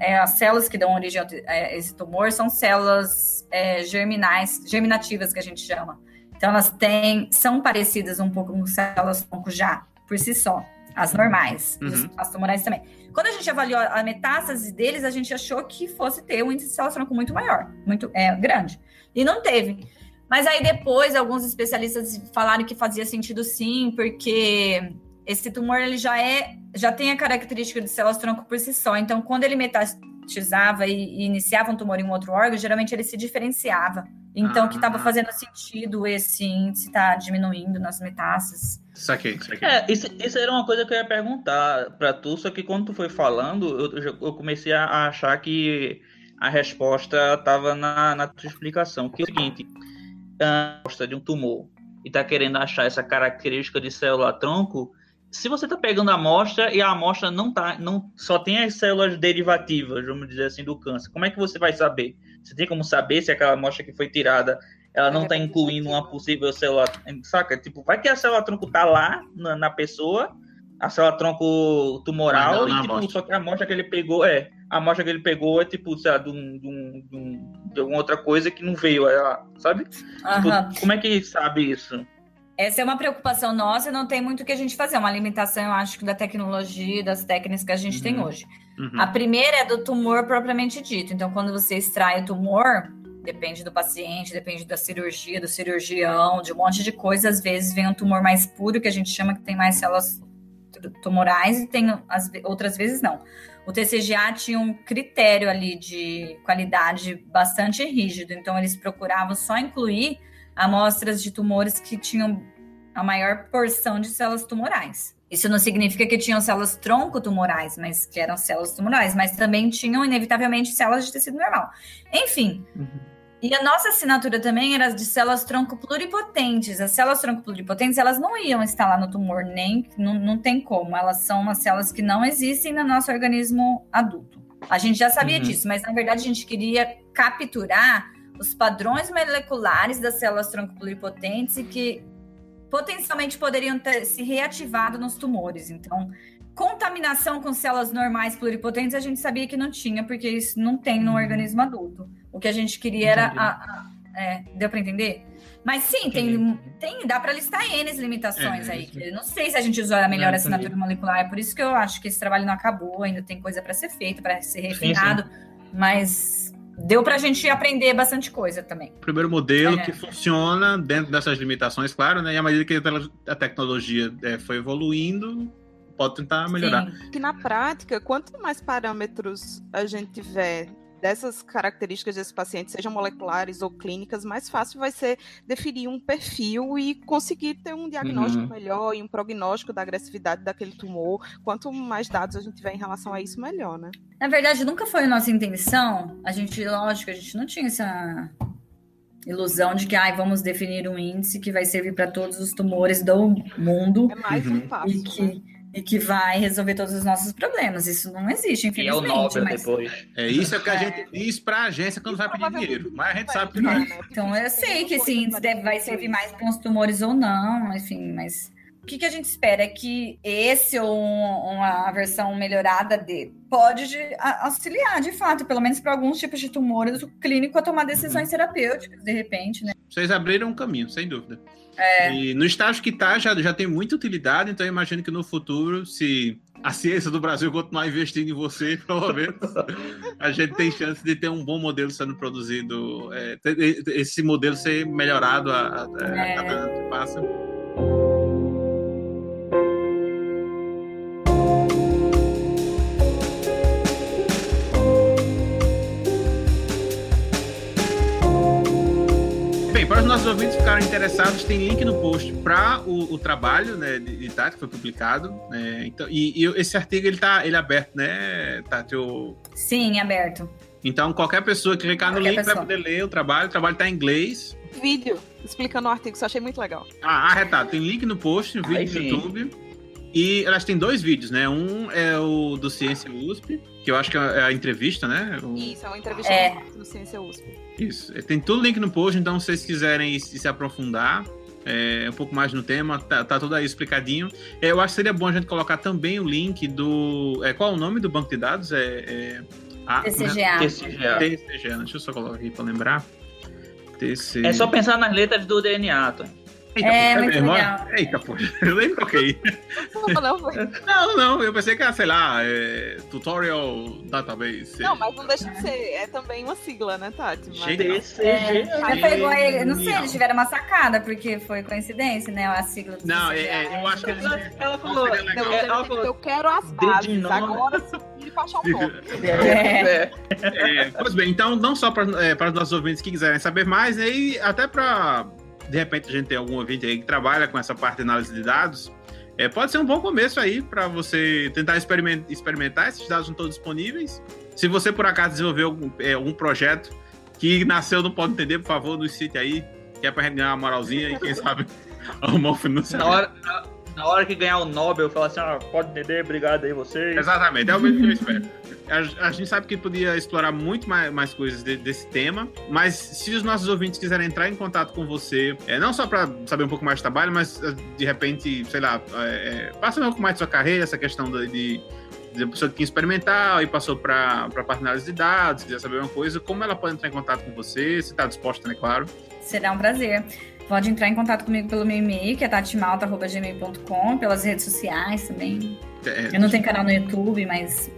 é, as células que dão origem a é, esse tumor são células é, germinais, germinativas que a gente chama. Então elas têm, são parecidas um pouco com células tronco já, por si só, as normais, uhum. as tumorais também. Quando a gente avaliou a metástase deles, a gente achou que fosse ter um índice de células tronco muito maior, muito é, grande. E não teve. Mas aí depois alguns especialistas falaram que fazia sentido sim, porque esse tumor ele já é já tem a característica de células tronco por si só. Então, quando ele metastasizava e, e iniciava um tumor em um outro órgão, geralmente ele se diferenciava. Então, ah, que estava fazendo sentido esse índice estar tá diminuindo nas metástases. Saquei, saquei. É, isso, isso era uma coisa que eu ia perguntar para tu, só que quando tu foi falando, eu, eu comecei a achar que a resposta estava na, na tua explicação. Que é o seguinte, a resposta de um tumor e está querendo achar essa característica de célula-tronco, se você está pegando a amostra e a amostra não tá, não só tem as células derivativas, vamos dizer assim, do câncer, como é que você vai saber? Você tem como saber se aquela amostra que foi tirada, ela não está incluindo uma possível célula, saca? Tipo, vai que a célula tronco tá lá na, na pessoa, a célula tronco tumoral, não, e tipo, só que a amostra que ele pegou é, a amostra que ele pegou é tipo, sei lá, de, um, de, um, de, um, de alguma outra coisa que não veio, ela, sabe? Tipo, como é que sabe isso? Essa é uma preocupação nossa e não tem muito o que a gente fazer. É uma limitação, eu acho, da tecnologia, das técnicas que a gente uhum. tem hoje. Uhum. A primeira é do tumor propriamente dito. Então, quando você extrai o tumor, depende do paciente, depende da cirurgia, do cirurgião, de um monte de coisa. Às vezes vem um tumor mais puro, que a gente chama que tem mais células tumorais, e tem as, outras vezes não. O TCGA tinha um critério ali de qualidade bastante rígido, então eles procuravam só incluir amostras de tumores que tinham a maior porção de células tumorais. Isso não significa que tinham células tronco-tumorais, mas que eram células tumorais, mas também tinham, inevitavelmente, células de tecido normal. Enfim. Uhum. E a nossa assinatura também era de células tronco pluripotentes. As células tronco pluripotentes, elas não iam instalar no tumor, nem não, não tem como. Elas são umas células que não existem no nosso organismo adulto. A gente já sabia uhum. disso, mas na verdade a gente queria capturar os padrões moleculares das células tronco pluripotentes e que potencialmente poderiam ter se reativado nos tumores. Então, contaminação com células normais pluripotentes a gente sabia que não tinha, porque isso não tem no uhum. organismo adulto. O que a gente queria era. A, a, é, deu para entender? Mas sim, tem, tem, dá para listar N limitações é, aí. Que não sei se a gente usou a melhor assinatura molecular, é por isso que eu acho que esse trabalho não acabou, ainda tem coisa para ser feita, para ser refinado, sim, sim. mas deu para a gente aprender bastante coisa também. Primeiro modelo é. que funciona dentro dessas limitações, claro, né? E à medida que a tecnologia é, foi evoluindo, pode tentar melhorar. Sim. Que na prática, quanto mais parâmetros a gente tiver dessas características desses pacientes, sejam moleculares ou clínicas, mais fácil vai ser definir um perfil e conseguir ter um diagnóstico uhum. melhor e um prognóstico da agressividade daquele tumor. Quanto mais dados a gente tiver em relação a isso, melhor, né? Na verdade, nunca foi a nossa intenção. A gente, lógico, a gente não tinha essa ilusão de que ai, vamos definir um índice que vai servir para todos os tumores do mundo. É mais um passo. E que, né? E que vai resolver todos os nossos problemas. Isso não existe, infelizmente. E é o Nobel mas... depois. É isso é o que a gente é. diz para a agência quando vai pedir dinheiro, mas a gente sabe que não. É. Então eu sei que esse índice deve, vai servir mais para os tumores ou não, enfim, mas o que, que, a gente espera é que esse ou um, uma versão melhorada dele pode auxiliar, de fato, pelo menos para alguns tipos de tumores, o clínico a tomar decisões uhum. terapêuticas, de repente, né? Vocês abriram um caminho, sem dúvida. É. E no estágio que está, já, já tem muita utilidade, então eu imagino que no futuro, se a ciência do Brasil continuar investindo em você, <laughs> pelo menos, a gente tem chance de ter um bom modelo sendo produzido, é, esse modelo ser melhorado a, a, a cada ano que passa. Os nossos ouvintes ficaram interessados, tem link no post para o, o, trabalho né, de, de Tati, que foi publicado. Né, então, e, e, esse artigo ele tá ele é aberto, né, Tati? O... Sim, aberto. Então, qualquer pessoa que clicar no qualquer link pessoa. vai poder ler o trabalho. O trabalho está em inglês. Vídeo explicando o artigo, isso eu achei muito legal. Ah, arretado. Tem link no post, vídeo Ai, no YouTube. E elas têm dois vídeos, né? Um é o do Ciência USP, que eu acho que é a entrevista, né? O... Isso, é uma entrevista é. do Ciência USP. Isso. Tem tudo link no post, então se vocês quiserem se aprofundar é, um pouco mais no tema, tá, tá tudo aí explicadinho. É, eu acho que seria bom a gente colocar também o link do. É, qual é o nome do banco de dados? É, é a, TCGA. TCGA. TCGA. Deixa eu só colocar aqui para lembrar. TC... É só pensar nas letras do DNA, Tony. Eita, é, muito legal. Eita, pô, <laughs> eu nem toquei. Não, não, <laughs> não, não, eu pensei que era, sei lá, é, Tutorial Database. Não, mas não deixa de ser, é também uma sigla, né, Tati? Mas... É, é, não sei, eles tiveram uma sacada, porque foi coincidência, né, a sigla. Não, é, é, eu acho que eles... Ela falou, não, ela falou, eu quero as bases, agora sim, baixar o nome. É. É, pois bem, então, não só para é, os nossos ouvintes que quiserem saber mais, e até para de repente a gente tem algum ouvinte aí que trabalha com essa parte de análise de dados, é, pode ser um bom começo aí para você tentar experimentar, experimentar. Esses dados não estão disponíveis. Se você por acaso desenvolveu algum, é, algum projeto que nasceu não pode entender, por favor, nos cite aí, que é para ganhar uma moralzinha e quem sabe <laughs> arrumar um financiamento. Na hora, na, na hora que ganhar o Nobel, falar assim, ah, pode entender, obrigado aí vocês. Exatamente, é o mesmo que eu espero. A, a, gente sabe que podia explorar muito mais, mais coisas de, desse tema, mas se os nossos ouvintes quiserem entrar em contato com você, é, não só para saber um pouco mais do trabalho, mas é, de repente, sei lá, é, é, passa um pouco mais de sua carreira, essa questão de, de a pessoa que quer experimentar e passou para a de análise de dados, quiser saber uma coisa, como ela pode entrar em contato com você, se está disposta, né, claro. Será um prazer. Pode entrar em contato comigo pelo meu e-mail, que é tatimalta.gmail.com, pelas redes sociais também. É, eu não tenho canal no YouTube, mas.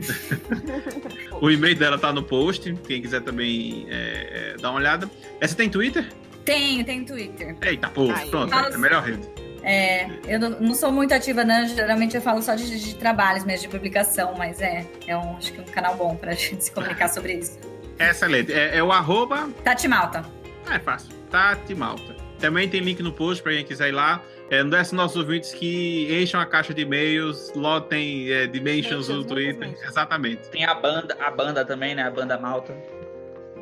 <laughs> o e-mail dela tá no post, quem quiser também é, é, dar uma olhada. Essa tem Twitter? Tenho, tenho Twitter. Eita, pô, pronto, é a melhor rede. É, eu não, não sou muito ativa, não. Geralmente eu falo só de, de trabalhos mesmo, de publicação, mas é, é um, acho que um canal bom pra <laughs> gente se comunicar sobre isso. Excelente. É, é o arroba. Tati Malta. É fácil. Tati Malta. Também tem link no post para quem quiser ir lá. É, não desce nossos ouvintes que enchem a caixa de e-mails, lotem é, dimensions no Twitter. Exatamente. Tem a banda, a banda também, né? A banda Malta.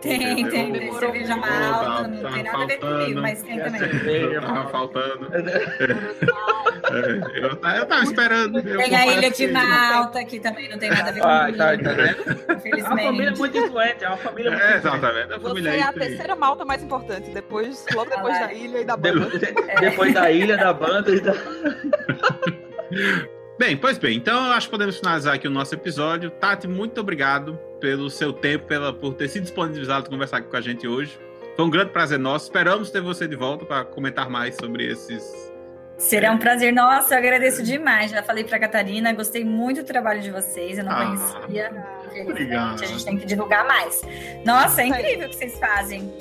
Tem, tem. tem cerveja malta, não tem nada a ver comigo, mas tem também. Cerveja tava faltando. <laughs> É, eu, eu tava esperando. Tem a Ilha de Malta, que também não tem nada a ver Ah, comigo. tá, tá vendo? Infelizmente. É uma família muito influente, é uma família muito É, influente. exatamente. A Você é a terceira malta mais importante, depois, logo depois da ilha e da banda. Depois, depois da ilha, da banda e da. <laughs> Bem, pois bem, então eu acho que podemos finalizar aqui o nosso episódio. Tati, muito obrigado pelo seu tempo, pela, por ter se disponibilizado para conversar aqui com a gente hoje. Foi um grande prazer nosso. Esperamos ter você de volta para comentar mais sobre esses. Será um prazer. Nossa, eu agradeço demais. Já falei pra Catarina, gostei muito do trabalho de vocês. Eu não Ah, conhecia. obrigado. A gente tem que divulgar mais. Nossa, é incrível o que vocês fazem.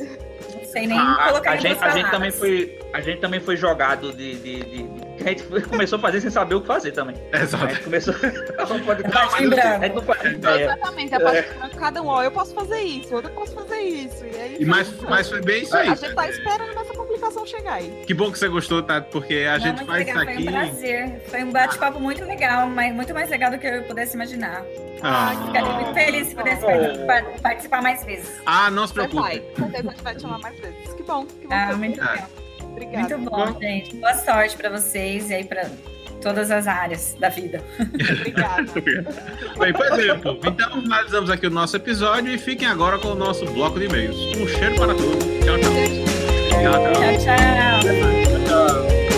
Não sei nem A, colocar a em gente, a gente também foi, a gente também foi jogado de, de, de- de- A gente foi- começou a fazer sem saber o que fazer também. A Exato. gente começou. <laughs> Não pode. A gente não faz ideia. Exatamente, a parte de cada um, ó, eu posso fazer isso, outro eu posso fazer isso. E aí, E mas, mas foi bem isso aí. a gente tá esperando essa complicação chegar aí. Que bom que você gostou, Tati, porque a Não, gente faz legal, isso aqui. Foi um prazer. Foi um bate-papo muito legal, mas muito mais legal do que eu pudesse imaginar. Ah. Ficaria muito feliz se pudesse Oh. par- participar mais vezes. Ah, não se Você vai, preocupe. com certeza a gente vai te chamar mais vezes. Que bom, que bom. Ah, muito Ah. legal. Obrigada. Muito bom, gente. Boa sorte pra vocês e aí pra todas as áreas da vida. Obrigada. <laughs> Bem, pois é, povo. Então, finalizamos aqui o nosso episódio e fiquem agora com o nosso bloco de e-mails. Um cheiro para todos. Tchau, tchau. Tchau, tchau. Tchau, tchau. Olá,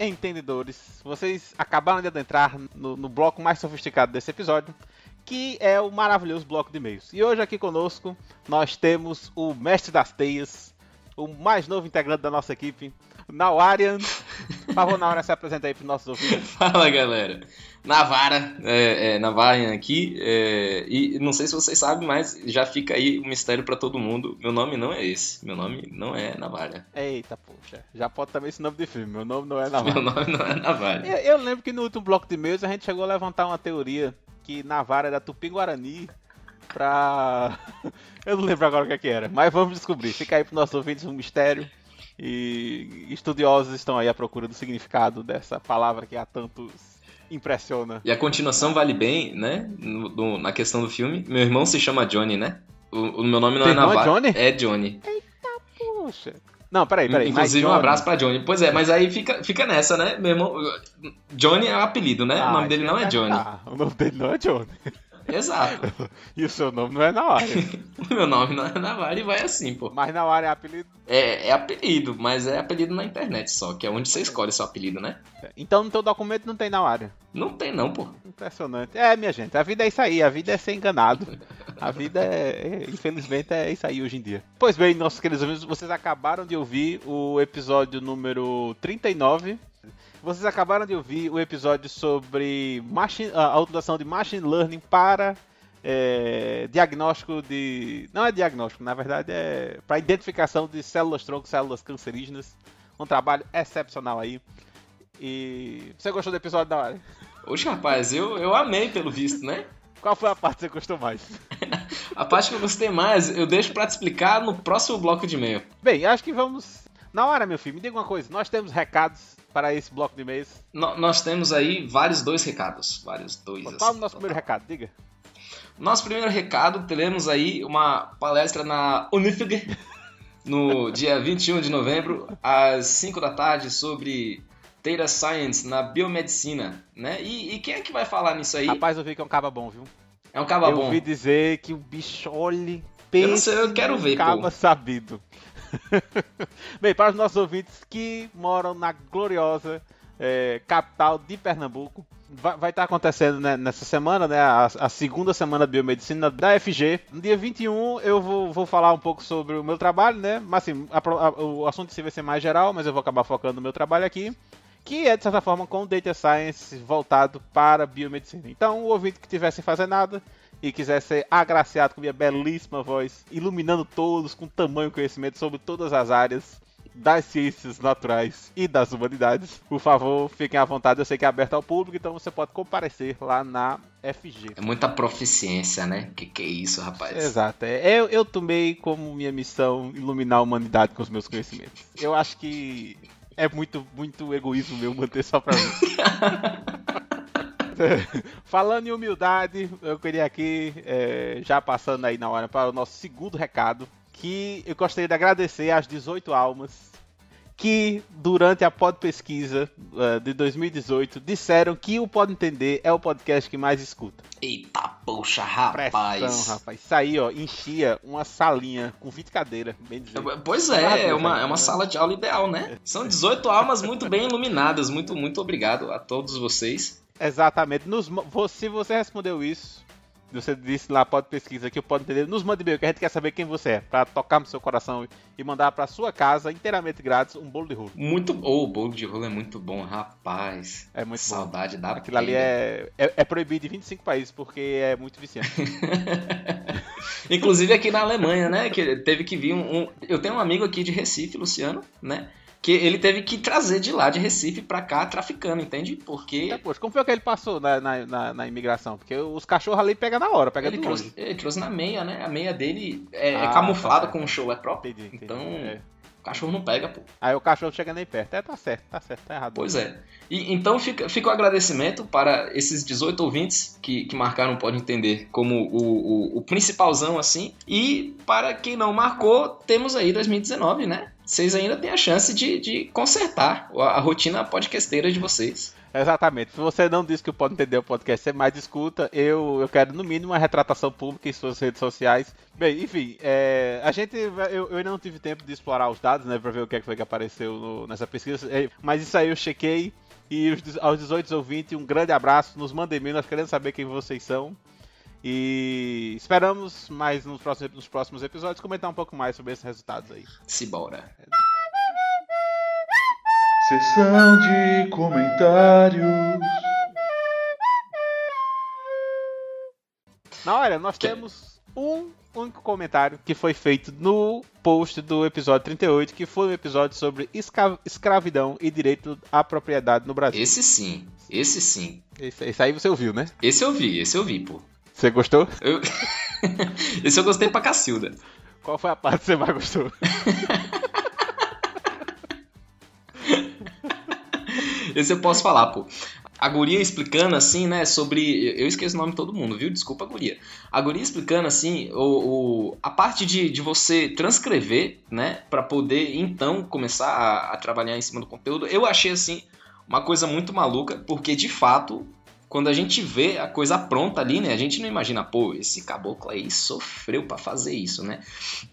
entendedores! Vocês acabaram de adentrar no, no bloco mais sofisticado desse episódio, que é o maravilhoso bloco de e-mails. E hoje aqui conosco nós temos o mestre das teias, o mais novo integrante da nossa equipe, Nawarian. Por favor, se apresenta aí para os nossos ouvintes. <laughs> Fala galera, Navara, é, é, Navarian aqui, é, e não sei se vocês sabem, mas já fica aí um mistério pra todo mundo. Meu nome não é esse, meu nome não é Navara. Eita, poxa, já pode também esse nome de filme, meu nome não é Meu Navarra. nome não é Navara. Eu, eu lembro que no último bloco de e-mails a gente chegou a levantar uma teoria que Navarra era Tupi-Guarani pra... <laughs> eu não lembro agora o que, é que era, mas vamos descobrir. Fica aí para nossos ouvintes um mistério e estudiosos estão aí à procura do significado dessa palavra que a tantos impressiona. E a continuação vale bem, né? No- no- na questão do filme. Meu irmão se chama Johnny, né? O, o meu nome não Teu é é Navara. Johnny? É Johnny. Poxa. Não, peraí, peraí. Inclusive, um abraço pra Johnny. Pois é, mas aí fica, fica nessa, né? Meu irmão. Johnny é o apelido, né? Ah, o nome dele não é Johnny. perguntar. O nome dele não é Johnny. Exato. <laughs> E o seu nome não é Nawara. <laughs> Meu nome não é Navara e vai assim, pô. mas Nawara é apelido. É, é apelido, mas é apelido na internet só, que é onde você escolhe seu apelido, né? Então no teu documento não tem Nawara. Não tem não, pô. Impressionante. É, minha gente, a vida é isso aí, a vida é ser enganado. A vida é, é- infelizmente, é isso aí hoje em dia. Pois bem, nossos queridos amigos, vocês acabaram de ouvir o episódio número 39. Vocês acabaram de ouvir o episódio sobre machine, a utilização de machine learning para é, diagnóstico de. Não é diagnóstico, na verdade é para identificação de células tronco, células cancerígenas. Um trabalho excepcional aí. E você gostou do episódio da hora? Oxe, rapaz, eu, eu amei pelo visto, né? Qual foi a parte que você gostou mais? <laughs> A parte que eu gostei mais, eu deixo pra te explicar no próximo bloco de e-mail. Bem, acho que vamos. Na hora, meu filho, me diga uma coisa. Nós temos recados para esse bloco de e-mails. No- nós temos aí vários dois recados. Vários dois. Qual assim, o nosso primeiro recado? Diga. Nosso primeiro recado, teremos aí uma palestra na Unifig no <laughs> dia 21 de novembro, às 5 da tarde, sobre Data Science na biomedicina, né? E, e quem é que vai falar nisso aí? Rapaz, eu vi que é um caba bom, viu? É um caba eu bom. ouvi dizer que o bicho, olhe, Eu não sei, eu quero ver, caba pô. sabido. <laughs> Bem, para os nossos ouvintes que moram na gloriosa eh, capital de Pernambuco, vai, vai estar acontecendo né, nessa semana, né, a, a segunda semana de biomedicina da FG. No dia 21 eu vou, vou falar um pouco sobre o meu trabalho, né, mas assim, a a- o assunto vai ser mais geral, mas eu vou acabar focando no meu trabalho aqui. Que é, de certa forma, com Data Science voltado para biomedicina. Então, o ouvinte que estiver sem fazer nada e quiser ser agraciado com minha belíssima voz, iluminando todos com tamanho conhecimento sobre todas as áreas das ciências naturais e das humanidades, por favor, fiquem à vontade. Eu sei que é aberto ao público, então você pode comparecer lá na FG. É muita proficiência, né? Que que é isso, rapaz? Exato. É, eu, eu tomei como minha missão iluminar a humanidade com os meus conhecimentos. Eu acho que é muito, muito egoísmo meu manter só pra mim. <laughs> <laughs> Falando em humildade, eu queria aqui, é, já passando aí na hora para o nosso segundo recado, que eu gostaria de agradecer às 18 almas que durante a pod pesquisa eh, de 2018 disseram que o Pode Entender é o podcast que mais escuta. Eita, poxa, rapaz. Pressão, rapaz. Isso aí, ó, enchia uma salinha com 20 cadeiras, bem dizer. Pois é, é uma, aí, é uma né? sala de aula ideal, né? São 18 almas muito bem iluminadas. Muito, muito obrigado a todos vocês. Exatamente. Nos, se você respondeu isso, você disse lá, pode pesquisa que eu pode entender, nos mande e-mail, que a gente quer saber quem você é, pra tocar no seu coração e mandar pra sua casa, inteiramente grátis, um bolo de rolo. Muito. Oh, o bolo de rolo é muito bom, rapaz. É muito bom. Saudade da Aquilo ali pega. é, é, é proibido em 25 países, porque é muito viciante. <laughs> Inclusive aqui na Alemanha, né? Que teve que vir um, um- Eu tenho um amigo aqui de Recife, Luciano, né? Ele teve que trazer de lá de Recife pra cá traficando, entende? Porque É, poxa, como foi que ele passou na, na, na- na imigração? Porque os cachorros ali pegam na hora, pegam ele trouxe, longe. ele trouxe na meia, né? A meia dele é, é Ah, camuflada tá com um chulé próprio. Entendi, entendi. Então, É. o cachorro não pega, pô. Aí o cachorro chega nem perto. É, tá certo, tá certo, tá errado. Pois é. E, então fica, fica o agradecimento para esses 18 ouvintes que, que marcaram Pode Entender como o, o, o principalzão, assim. E para quem não marcou, temos aí 2019, né? Vocês ainda têm a chance de, de consertar a, rotina podcasteira de vocês. Exatamente. Se você não disse que Pode Entender o podcast você mais escuta, eu, eu quero no mínimo uma retratação pública em suas redes sociais. Bem, enfim, é, a gente. Eu, eu ainda não tive tempo de explorar os dados, né? Pra ver o que, é que foi que apareceu no- nessa pesquisa. é, Mas isso aí eu chequei. E os, aos 18 ouvintes, um grande abraço. Nos mandem e-mail, nós queremos saber quem vocês são. E esperamos mais nos próximos, nos próximos episódios comentar um pouco mais sobre esses resultados aí. Simbora. Sessão de comentários. Na hora, nós Que- temos um único comentário que foi feito no post do episódio 38, que foi um episódio sobre esca- escravidão e direito à propriedade no Brasil. Esse sim, esse sim. Esse, esse aí você ouviu, né? Esse eu vi, esse eu vi, pô. Você gostou? Eu... <laughs> esse eu gostei pra Cacilda. Qual foi a parte que você mais gostou? <laughs> Esse eu posso falar, pô. A guria explicando assim, né, sobre. Eu esqueço o nome de todo mundo, viu? Desculpa, guria. A guria explicando assim, o, o- a parte de, de você transcrever, né, pra poder então começar a, a trabalhar em cima do conteúdo, eu achei assim uma coisa muito maluca, porque de fato, quando a gente vê a coisa pronta ali, né, a gente não imagina, pô, esse caboclo aí sofreu pra fazer isso, né?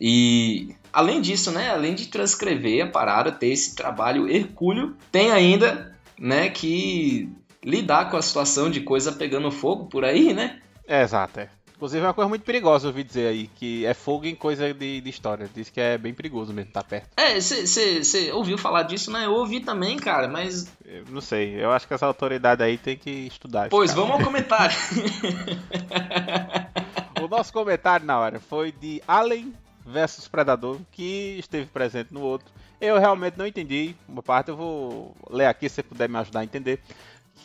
E além disso, né, além de transcrever a parada, ter esse trabalho hercúleo, tem ainda, né, que lidar com a situação de coisa pegando fogo por aí, né? É, exato, é. Inclusive é uma coisa muito perigosa, eu ouvi dizer aí, que é fogo em coisa de, de história. Diz que é bem perigoso mesmo, tá perto. É, você ouviu falar disso, né? Eu ouvi também, cara, mas. Eu não sei, eu acho que essa autoridade aí tem que estudar. Pois, cara. vamos ao comentário. <laughs> O nosso comentário na hora foi de Alien versus Predador, que esteve presente no outro. Eu realmente não entendi. Uma parte eu vou ler aqui se você puder me ajudar a entender.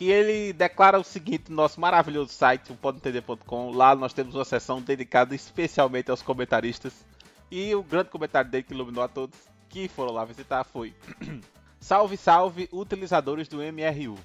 Que ele declara o seguinte no nosso maravilhoso site, o podentender.com. Lá nós temos uma seção dedicada especialmente aos comentaristas. E o grande comentário dele que iluminou a todos que foram lá visitar foi: <clears throat> Salve, salve, utilizadores do MRU.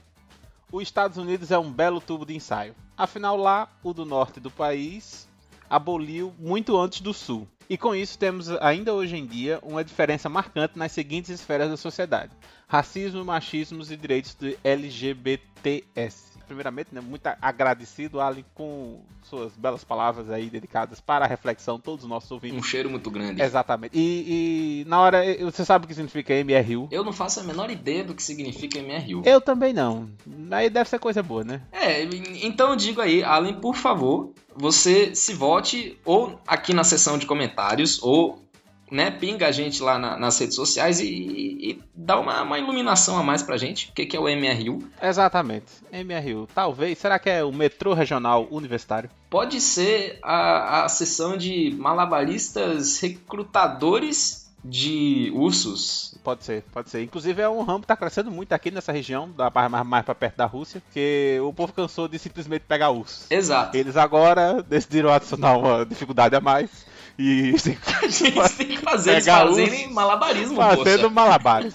Os Estados Unidos é um belo tubo de ensaio. Afinal, lá, o do norte do país aboliu muito antes do sul. E com isso temos ainda hoje em dia uma diferença marcante nas seguintes esferas da sociedade: racismo, machismos e direitos de LGBTS. Primeiramente, né, muito agradecido, Alan, com suas belas palavras aí dedicadas para a reflexão, todos os nossos ouvintes. Um cheiro muito grande. Exatamente. E, e na hora, você sabe o que significa MRU? Eu não faço a menor ideia do que significa MRU. Eu também não. Aí deve ser coisa boa, né? É, então eu digo aí, Alan, por favor, você se vote ou aqui na seção de comentários ou né, pinga a gente lá na, nas redes sociais e, e dá uma, uma, iluminação a mais pra gente. O que, que é o MRU? Exatamente, MRU. Talvez, será que é o metrô regional universitário? Pode ser a, a sessão de malabaristas recrutadores de ursos. Pode ser, pode ser. Inclusive é um ramo que tá crescendo muito aqui nessa região, da mais, mais, pra perto da Rússia, que o povo cansou de simplesmente pegar ursos. Exato. Eles agora <laughs> decidiram adicionar uma dificuldade a mais e a <laughs> gente tem que fazer eles fazerem malabarismo, Fazendo poxa. malabares.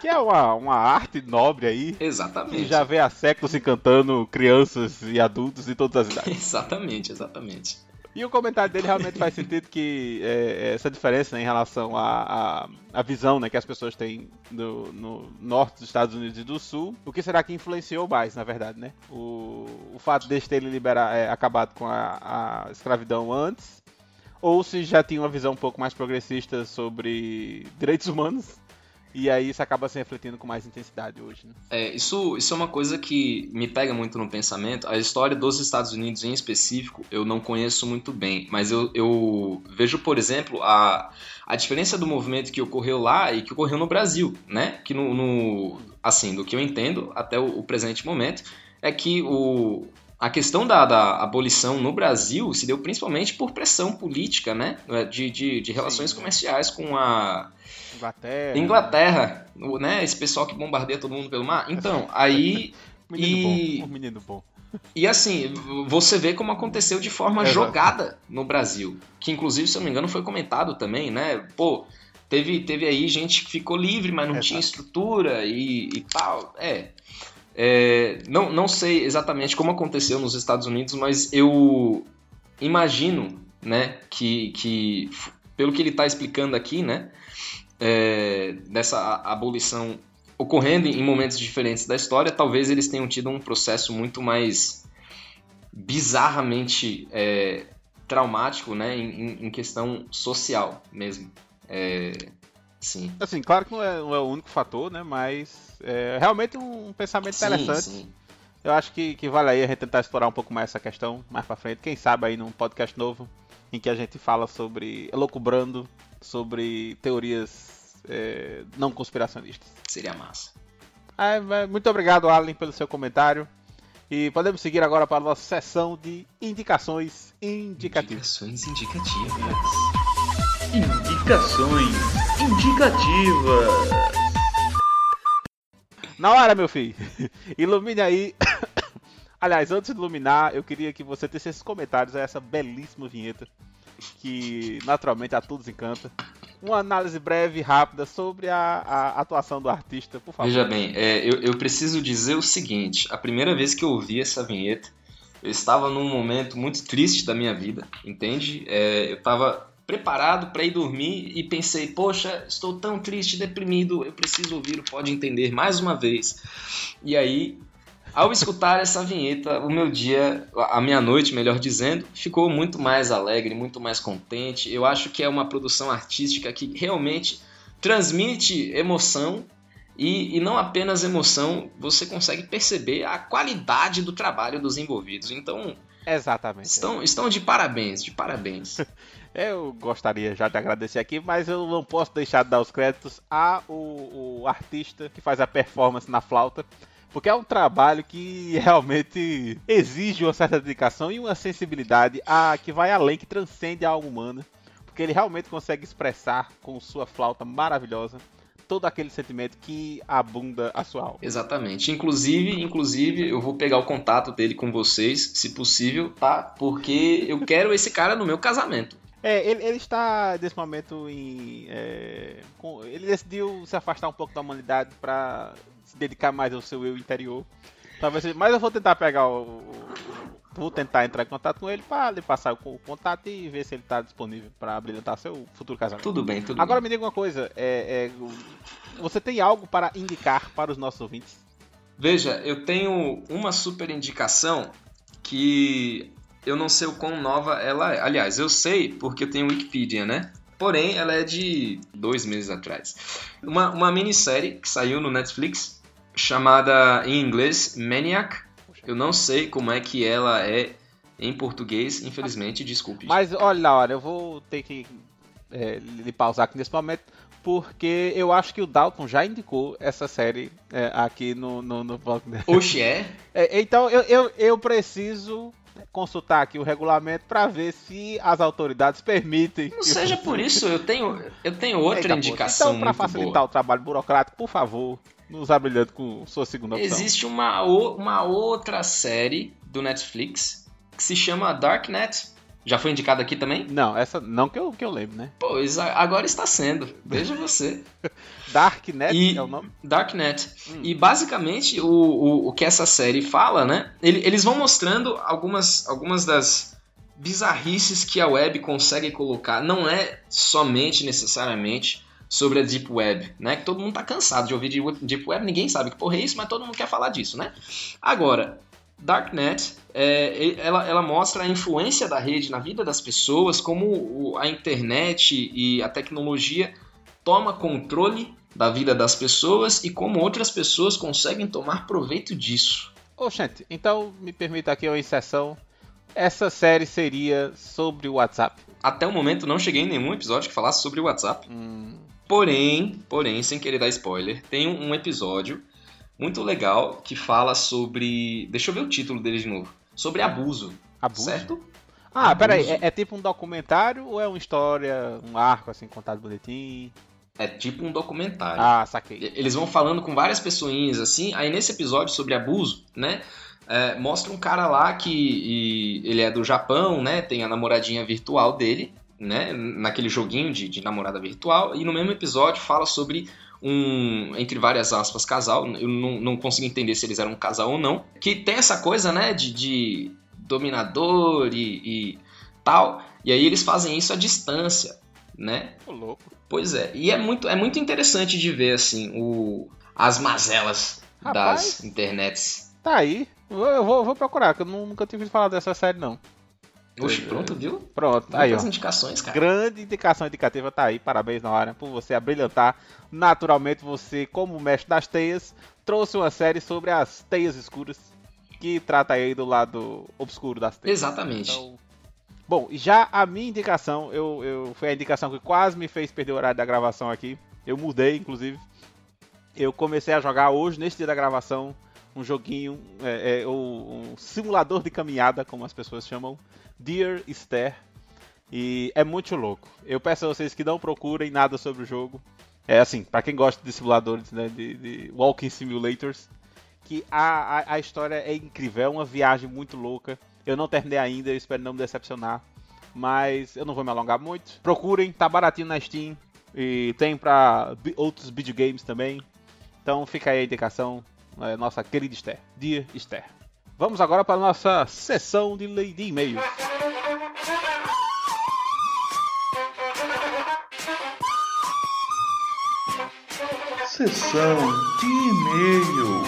que é uma, uma arte nobre aí. Exatamente. E já vê há séculos encantando crianças e adultos de todas as <laughs> idades. exatamente, exatamente. E o comentário dele realmente faz sentido que é, essa diferença né, em relação à, à, à, visão né, que as pessoas têm do, no norte dos Estados Unidos e do sul. O que será que influenciou mais, na verdade, né? O, o fato deles terem liberar, é, acabado com a, a escravidão antes ou se já tinha uma visão um pouco mais progressista sobre direitos humanos. E aí isso acaba se refletindo com mais intensidade hoje. Né? É, isso, isso é uma coisa que me pega muito no pensamento. A história dos Estados Unidos em específico eu não conheço muito bem, mas eu, eu vejo, por exemplo, a, a diferença do movimento que ocorreu lá e que ocorreu no Brasil, né? Que no, no assim, do que eu entendo até o, o presente momento, é que o, a questão da, da, abolição no Brasil se deu principalmente por pressão política, né? De, de, de relações Sim. comerciais com a Inglaterra. Inglaterra, né? Esse pessoal que bombardeia todo mundo pelo mar. Então, <laughs> aí. menino e... bom, menino bom. <laughs> E assim, você vê como aconteceu de forma jogada no Brasil. Que inclusive, se eu não me engano, foi comentado também, né? Pô, teve, teve aí gente que ficou livre, mas não tinha estrutura e, e tal. É. É, não, não sei exatamente como aconteceu nos Estados Unidos, mas eu imagino né, que, que pelo que ele está explicando aqui, né, é, dessa abolição ocorrendo em momentos diferentes da história, talvez eles tenham tido um processo muito mais bizarramente é, traumático, né, em, em, questão social mesmo. É, sim. Assim, claro que não é, não é o único fator, né, mas é realmente um pensamento sim, interessante. Sim. Eu acho que, que vale aí a gente tentar explorar um pouco mais essa questão mais pra frente. Quem sabe aí num podcast novo em que a gente fala sobre elocubrando, sobre teorias é, não conspiracionistas. Seria massa. É, muito obrigado, Alan, pelo seu comentário. E podemos seguir agora para a nossa sessão de indicações indicativas. Indicações indicativas. Indicações indicativas. Na hora, meu filho. <laughs> Ilumine aí. <coughs> Aliás, antes de iluminar, eu queria que você tecesse comentários a essa belíssima vinheta. Que naturalmente a todos encanta. Uma análise breve e rápida sobre a, a atuação do artista, por favor. Veja bem, é, eu, eu preciso dizer o seguinte: a primeira vez que eu ouvi essa vinheta, eu estava num momento muito triste da minha vida, entende? É, eu estava preparado para ir dormir e pensei, poxa, estou tão triste, deprimido, eu preciso ouvir o Pode Entender mais uma vez. E aí, ao escutar essa vinheta, o meu dia, a minha noite, melhor dizendo, ficou muito mais alegre, muito mais contente. Eu acho que é uma produção artística que realmente transmite emoção e, e, não apenas emoção, você consegue perceber a qualidade do trabalho dos envolvidos. Então, exatamente. Estão, estão de parabéns, de parabéns. <laughs> Eu gostaria já de agradecer aqui, mas eu não posso deixar de dar os créditos a o, o artista que faz a performance na flauta, porque é um trabalho que <laughs> realmente exige uma certa dedicação e uma sensibilidade a que vai além, que transcende a alma humana, porque ele realmente consegue expressar com sua flauta maravilhosa todo aquele sentimento que abunda a sua alma. Exatamente. Inclusive, inclusive, eu vou pegar o contato dele com vocês, se possível, tá? Porque eu quero esse cara no meu casamento. É, ele, ele, está nesse momento em. É, com, ele decidiu se afastar um pouco da humanidade para se dedicar mais ao seu eu interior. Talvez, mas eu vou tentar pegar o, o, Vou tentar entrar em contato com ele para lhe passar o contato e ver se ele está disponível para brilhantar seu futuro casamento. Tudo bem, tudo Agora bem. me diga uma coisa, é, é, você tem algo para indicar para os nossos ouvintes? Veja, eu tenho uma super indicação que eu não sei o quão nova ela é. Aliás, eu sei porque eu tenho Wikipedia, né? Porém, ela é de dois meses atrás. Uma, uma minissérie que saiu no Netflix chamada em inglês Maniac. Eu não sei como é que ela é em português, infelizmente, desculpe. Mas olha, Laura, eu vou ter que é, lhe pausar aqui nesse momento, porque eu acho que o Dalton já indicou essa série é, aqui no, no, no blog dele. Oxe, é? É, então eu, eu, eu preciso consultar aqui o regulamento para ver se as autoridades permitem. Não que seja por isso, eu tenho, eu tenho outra Eita, indicação Então, para facilitar boa. o trabalho burocrático, por favor, nos abrilhante com sua segunda opção. Existe uma, uma outra série do Netflix que se chama Darknet. Já foi indicada aqui também? Não, essa não que eu, que eu lembro, né? Pois agora está sendo. Veja você. <laughs> Darknet E- é o nome? Darknet. Hum. E basicamente o, o, o que essa série fala, né? ele- Eles vão mostrando algumas, algumas das bizarrices que a web consegue colocar. Não é somente necessariamente sobre a Deep Web, né? Que todo mundo tá cansado de ouvir de Deep Web, ninguém sabe que porra é isso, mas todo mundo quer falar disso, né? Agora, Darknet, é, ela, ela mostra a influência da rede na vida das pessoas, como a internet e a tecnologia toma controle da vida das pessoas e como outras pessoas conseguem tomar proveito disso. Ô, gente, então me permita aqui uma inserção. Essa série seria sobre o WhatsApp. Até o momento não cheguei em nenhum episódio que falasse sobre o WhatsApp. Hum, Porém, porém, sem querer dar spoiler, tem um um episódio muito legal que fala sobre. Deixa eu ver o título dele de novo. Sobre abuso, abuso. certo? Ah, peraí, Abuso. é, é tipo um documentário ou é uma história, um arco assim, contado bonitinho? É tipo um documentário. Ah, saquei. Eles vão falando com várias pessoinhas assim. Aí nesse episódio sobre abuso, né? é, mostra um cara lá que e ele é do Japão, né? Tem a namoradinha virtual dele, né? Naquele joguinho de, de namorada virtual. E no mesmo episódio fala sobre um, entre várias aspas, casal. Eu não, não consigo entender se eles eram um casal ou não. Que tem essa coisa, né? De, de dominador e, e tal. E aí eles fazem isso à distância, né? Ô, louco. Pois é, e é muito, é muito interessante de ver assim o, as mazelas Rapaz. das internets. Tá aí. Eu vou, eu vou procurar, que eu nu- nunca tinha ouvido falar dessa série, não. Oxe, pronto, viu? Pronto, aí, ó. Indicações, cara. Grande indicação indicativa tá aí. Parabéns, Noara, por você abrilhantar. Naturalmente, você, como mestre das teias, trouxe uma série sobre as teias escuras, que trata aí do lado obscuro das teias. Exatamente. Então, bom, já a minha indicação, eu, eu foi a indicação que quase me fez perder o horário da gravação aqui. Eu mudei, inclusive. Eu comecei a jogar hoje, neste dia da gravação, um joguinho, é, é, o- um simulador de caminhada, como as pessoas chamam, Dear Esther. E é muito louco. Eu peço a vocês que não procurem nada sobre o jogo. É assim, pra quem gosta de simuladores, né, de, de walking simulators, que a, a, a história é incrível, é uma viagem muito louca. Eu não terminei ainda, eu espero não me decepcionar. Mas eu não vou me alongar muito. Procurem, tá baratinho na Steam. E tem pra outros videogames também. Então fica aí a indicação, é, nossa querida Esther. Dear Esther. Vamos agora para a nossa sessão de lei de e-mails. Sessão de e-mail.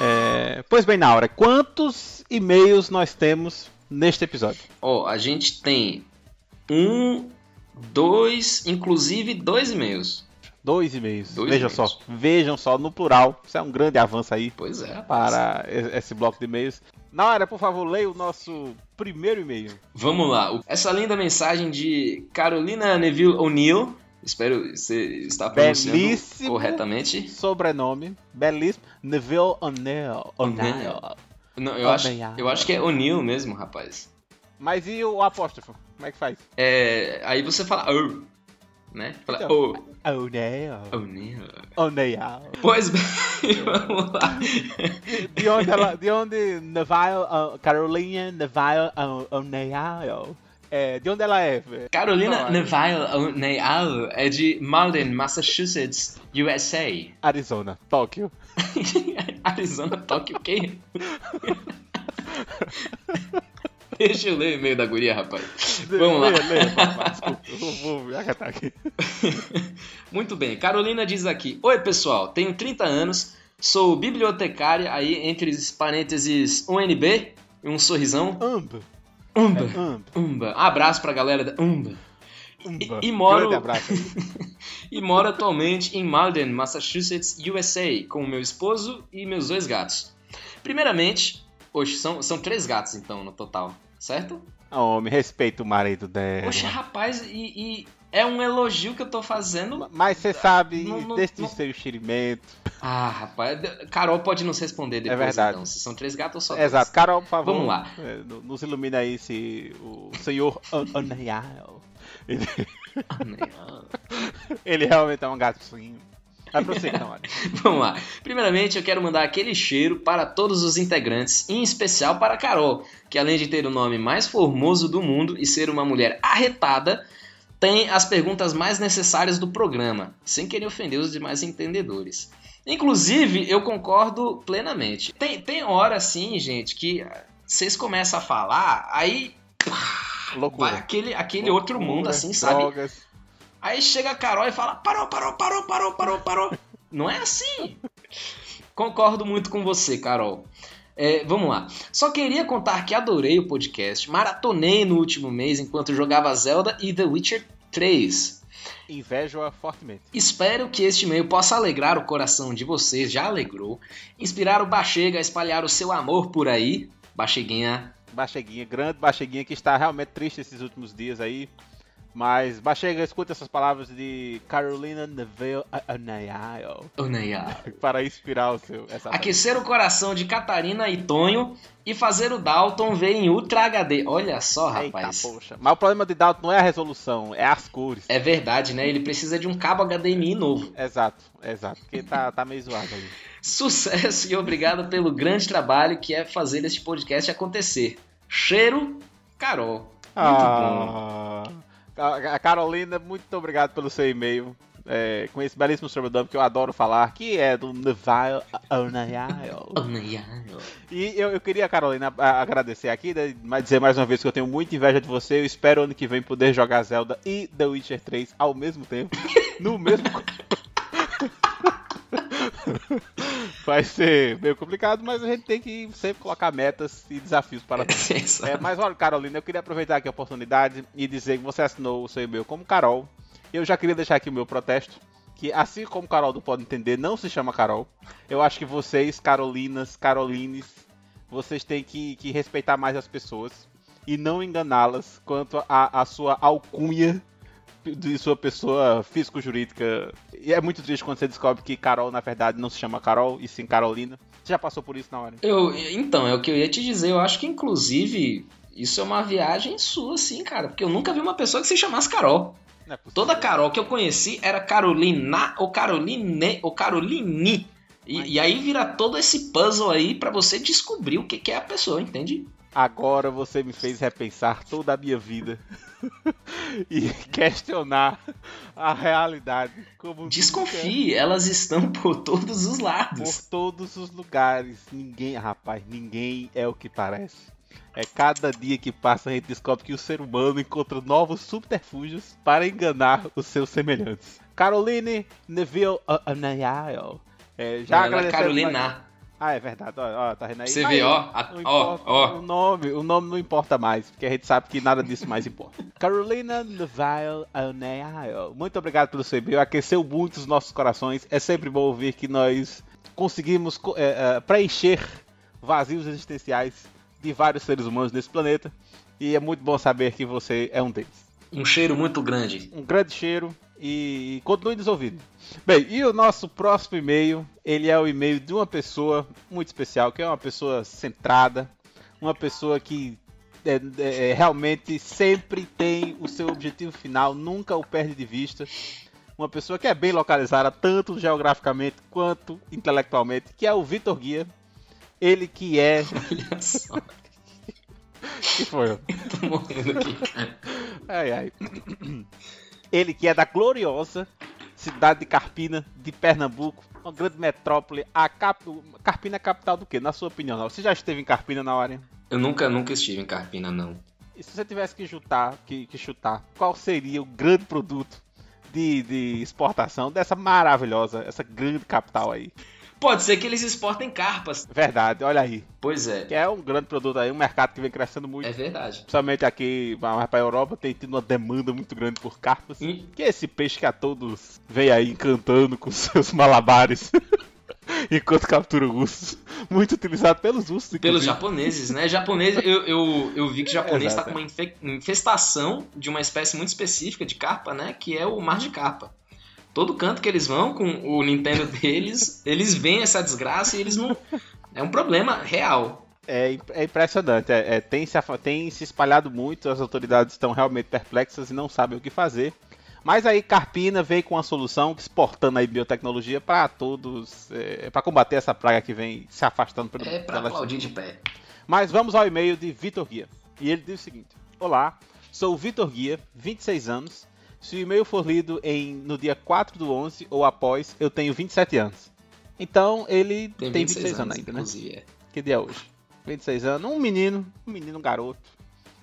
É, pois bem, Naura, quantos e-mails nós temos neste episódio? Ó, a gente tem um, dois, inclusive dois e-mails. Dois e-mails. Dois Vejam e-mails. só, vejam só no plural. Isso é um grande avanço aí Pois é, para esse bloco de e-mails. Naura, por favor, leia o nosso primeiro e-mail. Vamos lá. Essa linda mensagem de Carolina Neville O'Neill. Espero você está pronunciando Belíssimo. corretamente. Sobrenome, belíssimo, Neville O'Neill. O'Neill. Não, eu acho, eu acho que é O'Neill mesmo, rapaz. Mas e o apóstrofo? Como é que faz? É, aí você fala oh, né? Fala Então. oh, O'Neill. O'Neill. O'Neill. Pois bem, <laughs> vamos lá. De onde ela, de onde Neville, uh, Carolina Neville O'Neill, é, de onde ela é? Carolina Neville O'Neill é de Malden, Massachusetts, USA. Arizona, Tóquio. <laughs> Arizona toque o quê? <laughs> Deixa eu ler o e-mail da guria, rapaz. Vamos lá. Leia, leia, vou, vou acatar aqui. <laughs> Muito bem. Carolina diz aqui: Oi, pessoal. Tenho 30 anos, sou bibliotecária, aí entre parênteses UNB e um sorrisão. Amba, Umba. amba, Umba. Abraço pra galera da Umba. amba. E- e moro-. <laughs> E moro atualmente em Malden, Massachusetts, USA, com meu esposo e meus dois gatos. Primeiramente, hoje são, são três gatos então no total, certo? Homem, respeita o marido dela. Poxa, rapaz, e, e é um elogio que eu tô fazendo. Mas você sabe, Não, não, desse não. seu enxerimento. Ah, rapaz, Carol pode nos responder depois verdade. então, se são três gatos ou só Exato, três. Carol, por favor. Vamos lá. é, no- Nos ilumina aí se o senhor An- Anayal. Ele, <laughs> ele realmente é um gatinho. Vai então, olha. Vamos lá. Primeiramente, eu quero mandar aquele cheiro para todos os integrantes, em especial para a Carol, que além de ter o nome mais formoso do mundo e ser uma mulher arretada, tem as perguntas mais necessárias do programa, sem querer ofender os demais entendedores. Inclusive, eu concordo plenamente. Tem, tem hora assim, gente, que vocês começam a falar, aí Loucura. vai aquele, aquele outro mundo, Loucura, assim, sabe? Aí chega a Carol e fala: parou, parou, parou, parou, parou, parou. Não é assim. Concordo muito com você, Carol. É, vamos lá. Só queria contar que adorei o podcast, maratonei no último mês enquanto jogava Zelda e The Witcher 3. Invejo-a fortemente. Espero que este e-mail possa alegrar o coração de vocês, já alegrou, inspirar o Bachega a espalhar o seu amor por aí. Bacheguinha, Bacheguinha, grande Bacheguinha, que está realmente triste esses últimos dias aí. Mas, Bachega, escuta essas palavras de Carolina Neville Anayal Onaya. <laughs> para inspirar o seu. Aquecer o coração de Catarina e Tonho e fazer o Dalton ver em Ultra HD. Olha só, Eita, rapaz. poxa. Mas o problema de Dalton não é a resolução, é as cores. É verdade, né? Ele precisa de um cabo HDMI novo. Exato, exato. Porque tá, tá meio zoado ali. Sucesso e obrigado pelo grande trabalho que é fazer este podcast acontecer. Cheiro, Carol. Muito bom. Ah, a a Carolina, muito obrigado pelo seu e-mail. é, com esse belíssimo sobrenome que eu adoro falar, que é do Neville Anayal. <laughs> Onaya. E eu, eu queria, Carolina, agradecer aqui, né, mas dizer mais uma vez que eu tenho muita inveja de você. Eu espero ano que vem poder jogar Zelda e The Witcher 3 ao mesmo tempo. No mesmo. <laughs> Vai ser meio complicado, mas a gente tem que sempre colocar metas e desafios para <laughs> é, mas olha, Carolina, eu queria aproveitar aqui a oportunidade e dizer que você assinou o seu e-mail como Carol. Eu já queria deixar aqui o meu protesto, que assim como Carol do Pode Entender, não se chama Carol. Eu acho que vocês, Carolinas, Carolines, vocês têm que, que respeitar mais as pessoas e não enganá-las quanto à a, sua alcunha de sua pessoa físico-jurídica. E é muito triste quando você descobre que Carol, na verdade, não se chama Carol, e sim Carolina. Você já passou por isso na hora? Eu, então, é o que eu ia te dizer. Eu acho que, inclusive, isso é uma viagem sua, sim, cara. Porque eu nunca vi uma pessoa que se chamasse Carol. É. Toda Carol que eu conheci era Carolina ou Caroline ou Caroline. E, e aí vira todo esse puzzle aí pra você descobrir o que, que é a pessoa, entende? Agora você me fez repensar toda a minha vida <laughs> e questionar a realidade. Como Desconfie, elas estão por todos os nunca, lados. por todos os lugares. Ninguém, rapaz, ninguém é o que parece. É cada dia que passa a gente descobre que o ser humano encontra novos subterfúgios para enganar os seus semelhantes. Caroline Neville Anayal. É, já Ela é agradecendo- Carolina. Ah, é verdade. Ó, ó, tá vendo aí? Você Aí, vê, ó, a- ó, ó. O nome, o nome não importa mais, porque a gente sabe que nada disso mais importa. <laughs> Carolina Neville O'Neill, muito obrigado pelo seu e-mail, aqueceu muito os nossos corações. É sempre bom ouvir que nós conseguimos co- é, é, preencher vazios existenciais de vários seres humanos nesse planeta. E é muito bom saber que você é um deles. Um cheiro muito grande. Um grande cheiro e continue nos ouvindo. Bem, e o nosso próximo e-mail, ele é o e-mail de uma pessoa muito especial, que é uma pessoa centrada, uma pessoa que é, é, é, realmente sempre tem o seu objetivo final, nunca o perde de vista. Uma pessoa que é bem localizada, tanto geograficamente quanto intelectualmente, que é o Vitor Guia. Ele que é. Olha <laughs> só, que foi? tô morrendo aqui. Ai, ai. Ele que é da gloriosa cidade de Carpina, de Pernambuco, uma grande metrópole. A cap... Carpina é a capital do quê? Na sua opinião, não? Você já esteve em Carpina na hora? Eu nunca, nunca estive em Carpina, não. E se você tivesse que chutar, que, que chutar, qual seria o grande produto de, de exportação dessa maravilhosa, essa grande capital aí? Pode ser que eles exportem carpas. Verdade, olha aí. Pois é. Que é um grande produto aí, um mercado que vem crescendo muito. É verdade. Principalmente aqui, mais pra Europa, tem tido uma demanda muito grande por carpas. E- Que é esse peixe que a todos vem aí encantando com <laughs> seus malabares. <laughs> Enquanto captura ursos. Muito utilizado pelos ursos. Pelos inclusive. japoneses, né? Japonês, eu, eu, eu vi que japonês Exato, está com uma infe- infestação de uma espécie muito específica de carpa, né? Que é o mar de carpa. Todo canto que eles vão com o Nintendo deles, eles veem essa desgraça e eles não. É um problema real. É, é impressionante. É, é, tem, se, tem se espalhado muito, as autoridades estão realmente perplexas e não sabem o que fazer. Mas aí Carpina veio com uma solução exportando aí biotecnologia para todos, é, para combater essa praga que vem se afastando pelo É pelas- aplaudir de pé. Mas vamos ao e-mail de Vitor Guia. E ele diz o seguinte: Olá, sou o Vitor Guia, 26 anos. Se o e-mail for lido em, no dia 4 do 11 ou após, eu tenho 27 anos. Então ele tem, 26, anos, ainda, né? inclusive. é. Que dia é hoje? 26 anos, um menino, um menino um garoto,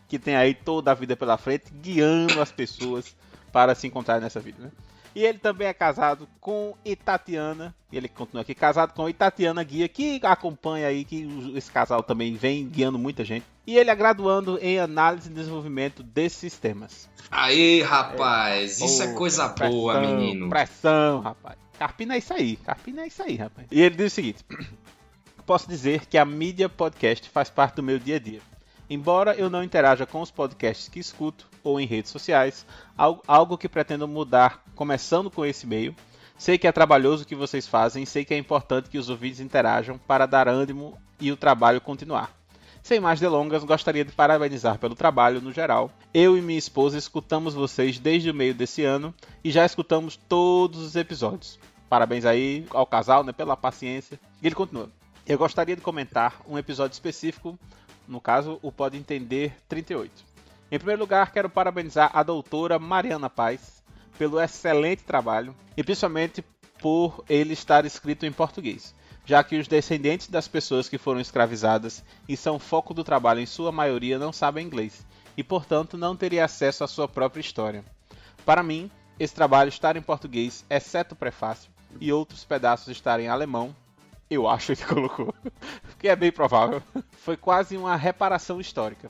que tem aí toda a vida pela frente, guiando as pessoas <laughs> para se encontrar nessa vida, né? E ele também é casado com Itatiana, ele continua aqui, casado com Itatiana Guia, que acompanha aí, que esse casal também vem guiando muita gente. E ele é graduando em análise e desenvolvimento de sistemas. Aí, rapaz, isso é coisa boa, pressão, menino. Pressão, rapaz. Carpina é isso aí. Carpina é isso aí, rapaz. E ele diz o seguinte: <clears throat> Posso dizer que a mídia podcast faz parte do meu dia a dia. Embora eu não interaja com os podcasts que escuto ou em redes sociais, algo que pretendo mudar começando com esse meio. Sei que é trabalhoso o que vocês fazem, sei que é importante que os ouvintes interajam para dar ânimo e o trabalho continuar. Sem mais delongas, gostaria de parabenizar pelo trabalho no geral. Eu e minha esposa escutamos vocês desde o meio desse ano e já escutamos todos os episódios. Parabéns aí ao casal, né, pela paciência. E ele continua. Eu gostaria de comentar um episódio específico, no caso, o Pode Entender 38. Em primeiro lugar, quero parabenizar a doutora Mariana Paz pelo excelente trabalho e principalmente por ele estar escrito em português, já que os descendentes das pessoas que foram escravizadas e são foco do trabalho em sua maioria não sabem inglês e, portanto, não teria acesso à sua própria história. Para mim, esse trabalho estar em português, exceto o prefácio, e outros pedaços estarem em alemão, eu acho que colocou, <laughs> que é bem provável, <laughs> foi quase uma reparação histórica,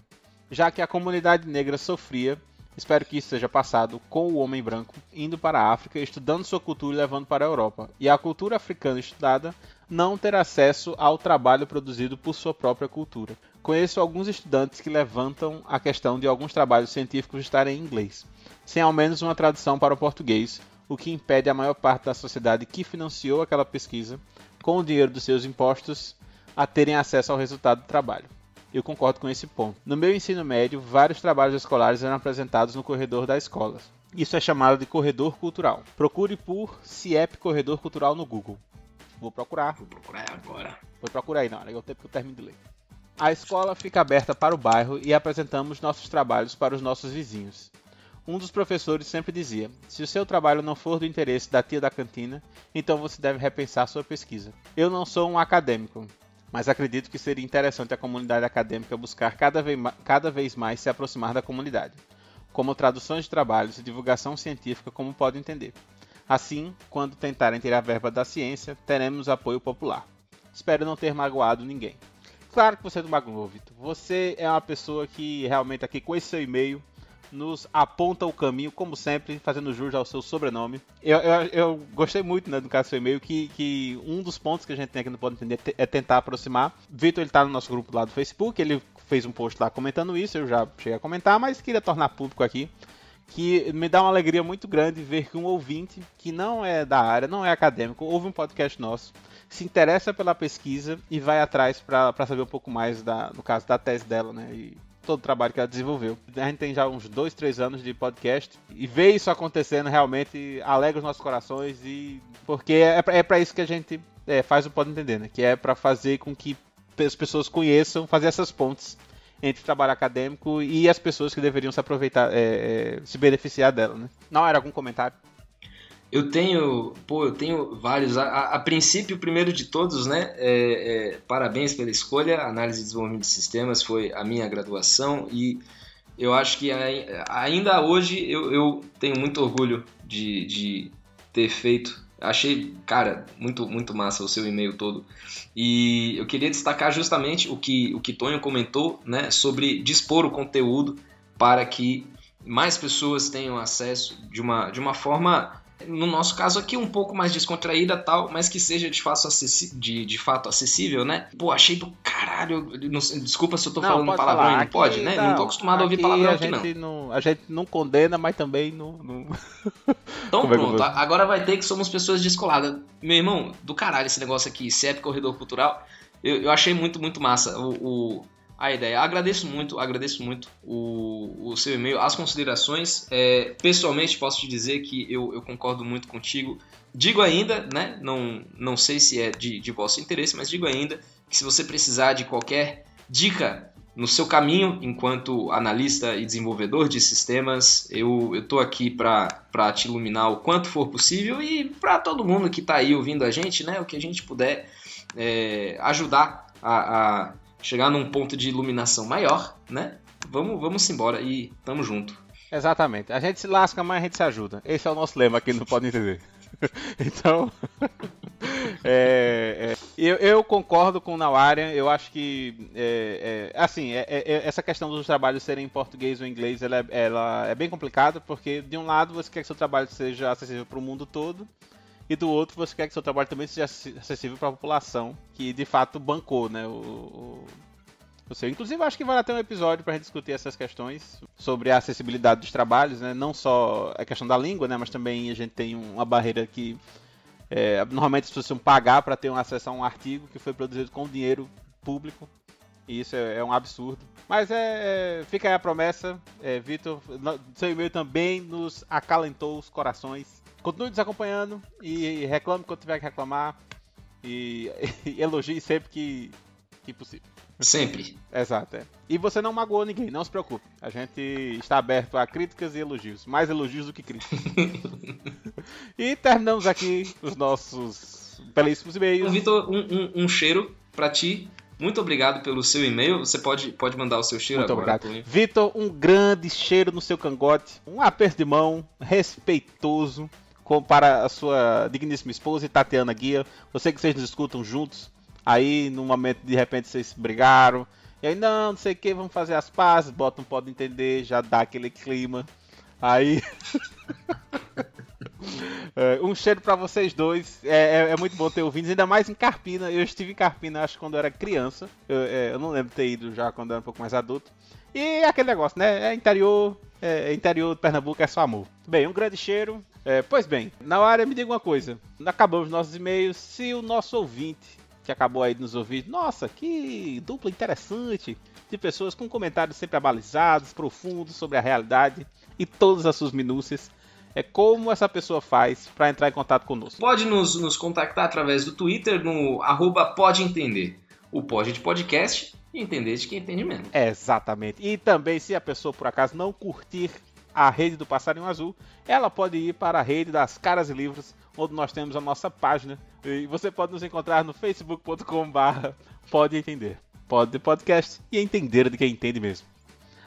já que a comunidade negra sofria, espero que isso seja passado, com o homem branco indo para a África, estudando sua cultura e levando para a Europa, e a cultura africana estudada não ter acesso ao trabalho produzido por sua própria cultura. Conheço alguns estudantes que levantam a questão de alguns trabalhos científicos estarem em inglês, sem ao menos uma tradução para o português, o que impede a maior parte da sociedade que financiou aquela pesquisa com o dinheiro dos seus impostos a terem acesso ao resultado do trabalho. Eu concordo com esse ponto. No meu ensino médio, vários trabalhos escolares eram apresentados no corredor da escola. Isso é chamado de corredor cultural. Procure por CIEP Corredor Cultural no Google. Vou procurar. Vou procurar agora. Vou procurar aí, não, é o tempo que eu termino de ler. A escola fica aberta para o bairro e apresentamos nossos trabalhos para os nossos vizinhos. Um dos professores sempre dizia: se o seu trabalho não for do interesse da tia da cantina, então você deve repensar sua pesquisa. Eu não sou um acadêmico, mas acredito que seria interessante a comunidade acadêmica buscar cada vez, cada vez mais se aproximar da comunidade, como traduções de trabalhos e divulgação científica, como pode entender. Assim, quando tentarem tirar verba da ciência, teremos apoio popular. Espero não ter magoado ninguém. Claro que você não magoou, Vitor. Você é uma pessoa que realmente aqui com esse seu e-mail nos aponta o caminho, como sempre, fazendo jus ao seu sobrenome. Eu, eu, eu gostei muito, né, do caso do seu e-mail, que, que um dos pontos que a gente tem aqui no Pode Entender é tentar aproximar. Vitor, ele tá no nosso grupo lá do Facebook, ele fez um post lá comentando isso, eu já cheguei a comentar, mas queria tornar público aqui que me dá uma alegria muito grande ver que um ouvinte que não é da área, não é acadêmico, ouve um podcast nosso, se interessa pela pesquisa e vai atrás para saber um pouco mais da, no caso da tese dela, né? E todo o trabalho que ela desenvolveu. A gente tem já uns dois, três anos de podcast e ver isso acontecendo realmente alegra os nossos corações e porque é é para isso que a gente é, faz o Pode Entender, né? Que é para fazer com que as pessoas conheçam, fazer essas pontes entre o trabalho acadêmico e as pessoas que deveriam se aproveitar, é, é, se beneficiar dela, né? Não era algum comentário? Eu tenho, pô, eu tenho vários. A, a, a princípio, o primeiro de todos, né? É, é, parabéns pela escolha. Análise e desenvolvimento de sistemas foi a minha graduação e eu acho que ainda hoje eu, eu tenho muito orgulho de, de ter feito. Achei, cara, muito, muito massa o seu e-mail todo. E eu queria destacar justamente o que o que Tonho comentou, né, sobre dispor o conteúdo para que mais pessoas tenham acesso de uma, de uma forma no nosso caso aqui, um pouco mais descontraída tal, mas que seja de fato, de, de fato acessível, né? Pô, achei do caralho. Não, desculpa se eu tô não, falando palavrão falar. não aqui, pode, né? Não, não tô acostumado a ouvir palavrão a aqui, gente não. A gente não condena, mas também não. não... Então <laughs> Como pronto, é agora vai ter que somos pessoas descoladas. Meu irmão, do caralho esse negócio aqui, CEP Corredor Cultural. Eu, eu achei muito, muito massa. o, o a ideia. Agradeço muito, agradeço muito o, o seu e-mail, as considerações. É, pessoalmente, posso te dizer que eu, eu, concordo muito contigo. Digo ainda, né? Não, não sei se é de, de vosso interesse, mas digo ainda que se você precisar de qualquer dica no seu caminho enquanto analista e desenvolvedor de sistemas, eu estou aqui para te iluminar o quanto for possível e para todo mundo que está aí ouvindo a gente, né? O que a gente puder é, ajudar a, a chegar num ponto de iluminação maior, né? Vamos, vamos embora e tamo junto. Exatamente. A gente se lasca, mas a gente se ajuda. Esse é o nosso lema aqui no Pode Entender. <laughs> então, <laughs> é, é, eu, eu, concordo com o Nawarian. Eu acho que, é, é assim, é, é, essa questão dos trabalhos serem em português ou inglês, ela, ela é bem complicada, porque de um lado você quer que seu trabalho seja acessível para o mundo todo, e do outro você quer que seu trabalho também seja acessível para a população que de fato bancou, né, o, o, o seu. Inclusive, acho que vai ter um episódio para discutir essas questões sobre a acessibilidade dos trabalhos, né, não só a questão da língua, né, mas também a gente tem uma barreira que é, normalmente as pessoas precisam pagar para ter um acesso a um artigo que foi produzido com dinheiro público. E isso é, é um absurdo. Mas é, é, fica aí a promessa, é, Vitor. Seu e-mail também nos acalentou os corações continue nos acompanhando e reclame quando tiver que reclamar. E, <laughs> e elogie sempre que, que possível. Sempre. Exato. É. E você não magoou ninguém, não se preocupe. A gente está aberto a críticas e elogios. Mais elogios do que críticas. <laughs> e terminamos aqui os nossos belíssimos e-mails. Vitor, um, um, um cheiro para ti. Muito obrigado pelo seu e-mail. Você pode, pode mandar o seu cheiro Muito agora. Obrigado. Vitor, um grande cheiro no seu cangote. Um aperto de mão respeitoso para a sua digníssima esposa e Tatiana Guia. Eu sei que vocês nos escutam juntos. Aí, no momento, de repente, vocês brigaram. E aí, não, não sei o que, vamos fazer as pazes. Bota um pode entender, já dá aquele clima. Aí. <laughs> é, um cheiro para vocês dois. É, é, é, muito bom ter ouvido, ainda mais em Carpina. Eu estive em Carpina, acho, quando eu era criança. Eu, é, eu não lembro de ter ido já quando eu era um pouco mais adulto. E aquele negócio, né? É interior, é, interior de Pernambuco é só amor. Bem, um grande cheiro. É, pois bem, na área me diga uma coisa. Acabamos nossos e-mails. Se o nosso ouvinte que acabou aí de nos ouvir, nossa, que dupla interessante de pessoas com comentários sempre abalizados, profundos sobre a realidade e todas as suas minúcias. É como essa pessoa faz para entrar em contato conosco. Pode nos, nos contactar através do Twitter no arroba pode entender. O pode de podcast e entender de quem entende menos. exatamente. E também, se a pessoa por acaso não curtir a rede do Passarinho Azul, ela pode ir para a rede das Caras e Livros, onde nós temos a nossa página. E você pode nos encontrar no facebook.com.br pode entender. Pode podcast e entender de quem entende mesmo.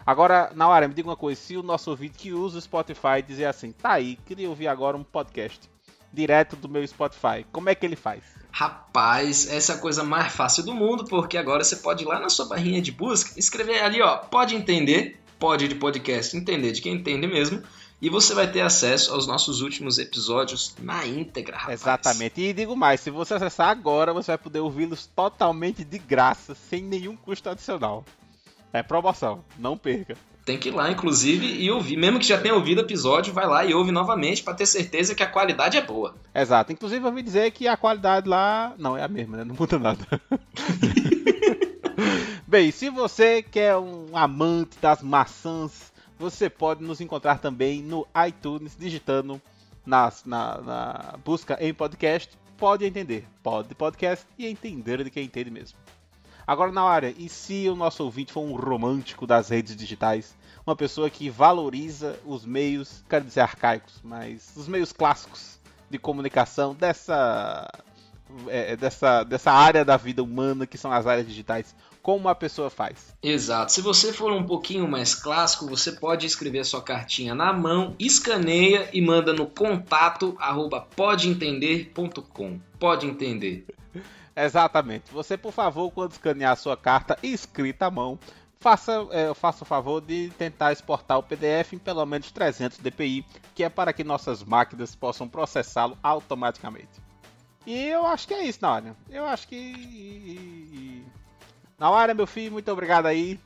Agora, na hora, me diga uma coisa: se o nosso ouvinte que usa o Spotify dizer assim, tá aí, queria ouvir agora um podcast direto do meu Spotify, como é que ele faz? Rapaz, essa é a coisa mais fácil do mundo, porque agora você pode ir lá na sua barrinha de busca, escrever ali, ó, pode entender, pode de podcast, entender de quem entende mesmo, e você vai ter acesso aos nossos últimos episódios na íntegra, rapaz. Exatamente. E digo mais, se você acessar agora, você vai poder ouvi-los totalmente de graça, sem nenhum custo adicional. É promoção, não perca. Tem que ir lá, inclusive, e ouvir. Mesmo que já tenha ouvido o episódio, vai lá e ouve novamente para ter certeza que a qualidade é boa. Exato. Inclusive, eu ouvi dizer que a qualidade lá. Não, é a mesma, né? Não muda nada. <laughs> Bem, se você quer um amante das maçãs, você pode nos encontrar também no iTunes, digitando nas, na, na busca em podcast. Pode entender. Pode podcast e entender de quem entende mesmo. Agora, na área, e se o nosso ouvinte for um romântico das redes digitais? Uma pessoa que valoriza os meios, quero dizer arcaicos, mas os meios clássicos de comunicação dessa, é, dessa, dessa área da vida humana que são as áreas digitais como a pessoa faz. Exato. Se você for um pouquinho mais clássico, você pode escrever sua cartinha na mão, escaneia e manda no contato arroba podeentender.com. Pode entender. Exatamente. Você, por favor, quando escanear a sua carta escrita à mão, faça, é, faça o favor de tentar exportar o PDF em pelo menos 300 dpi, que é para que nossas máquinas possam processá-lo automaticamente. E eu acho que é isso, Náudia. Eu acho que. Náudia, meu filho, muito obrigado aí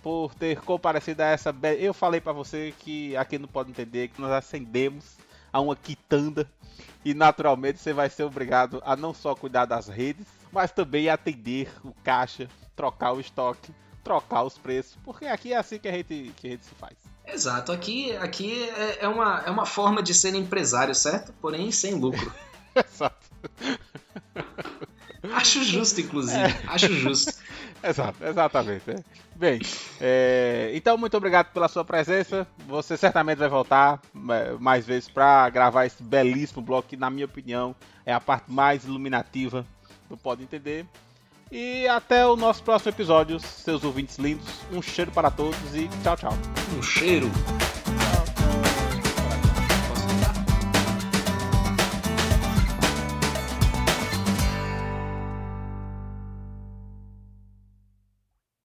por ter comparecido a essa. Eu falei para você que aqui não pode entender que nós acendemos a uma quitanda e naturalmente você vai ser obrigado a não só cuidar das redes, mas também atender o caixa, trocar o estoque, trocar os preços, porque aqui é assim que a gente, que a gente se faz. Exato, aqui, aqui é, é uma, é uma forma de ser empresário, certo? Porém sem lucro. <laughs> Exato. Acho justo, inclusive. É. Acho justo. Exato, exatamente. É. Bem, é, então muito obrigado pela sua presença. Você certamente vai voltar é, mais vezes para gravar esse belíssimo bloco que, na minha opinião, é a parte mais iluminativa do Pode Entender. E até o nosso próximo episódio, seus ouvintes lindos. Um cheiro para todos e tchau, tchau. Um cheiro.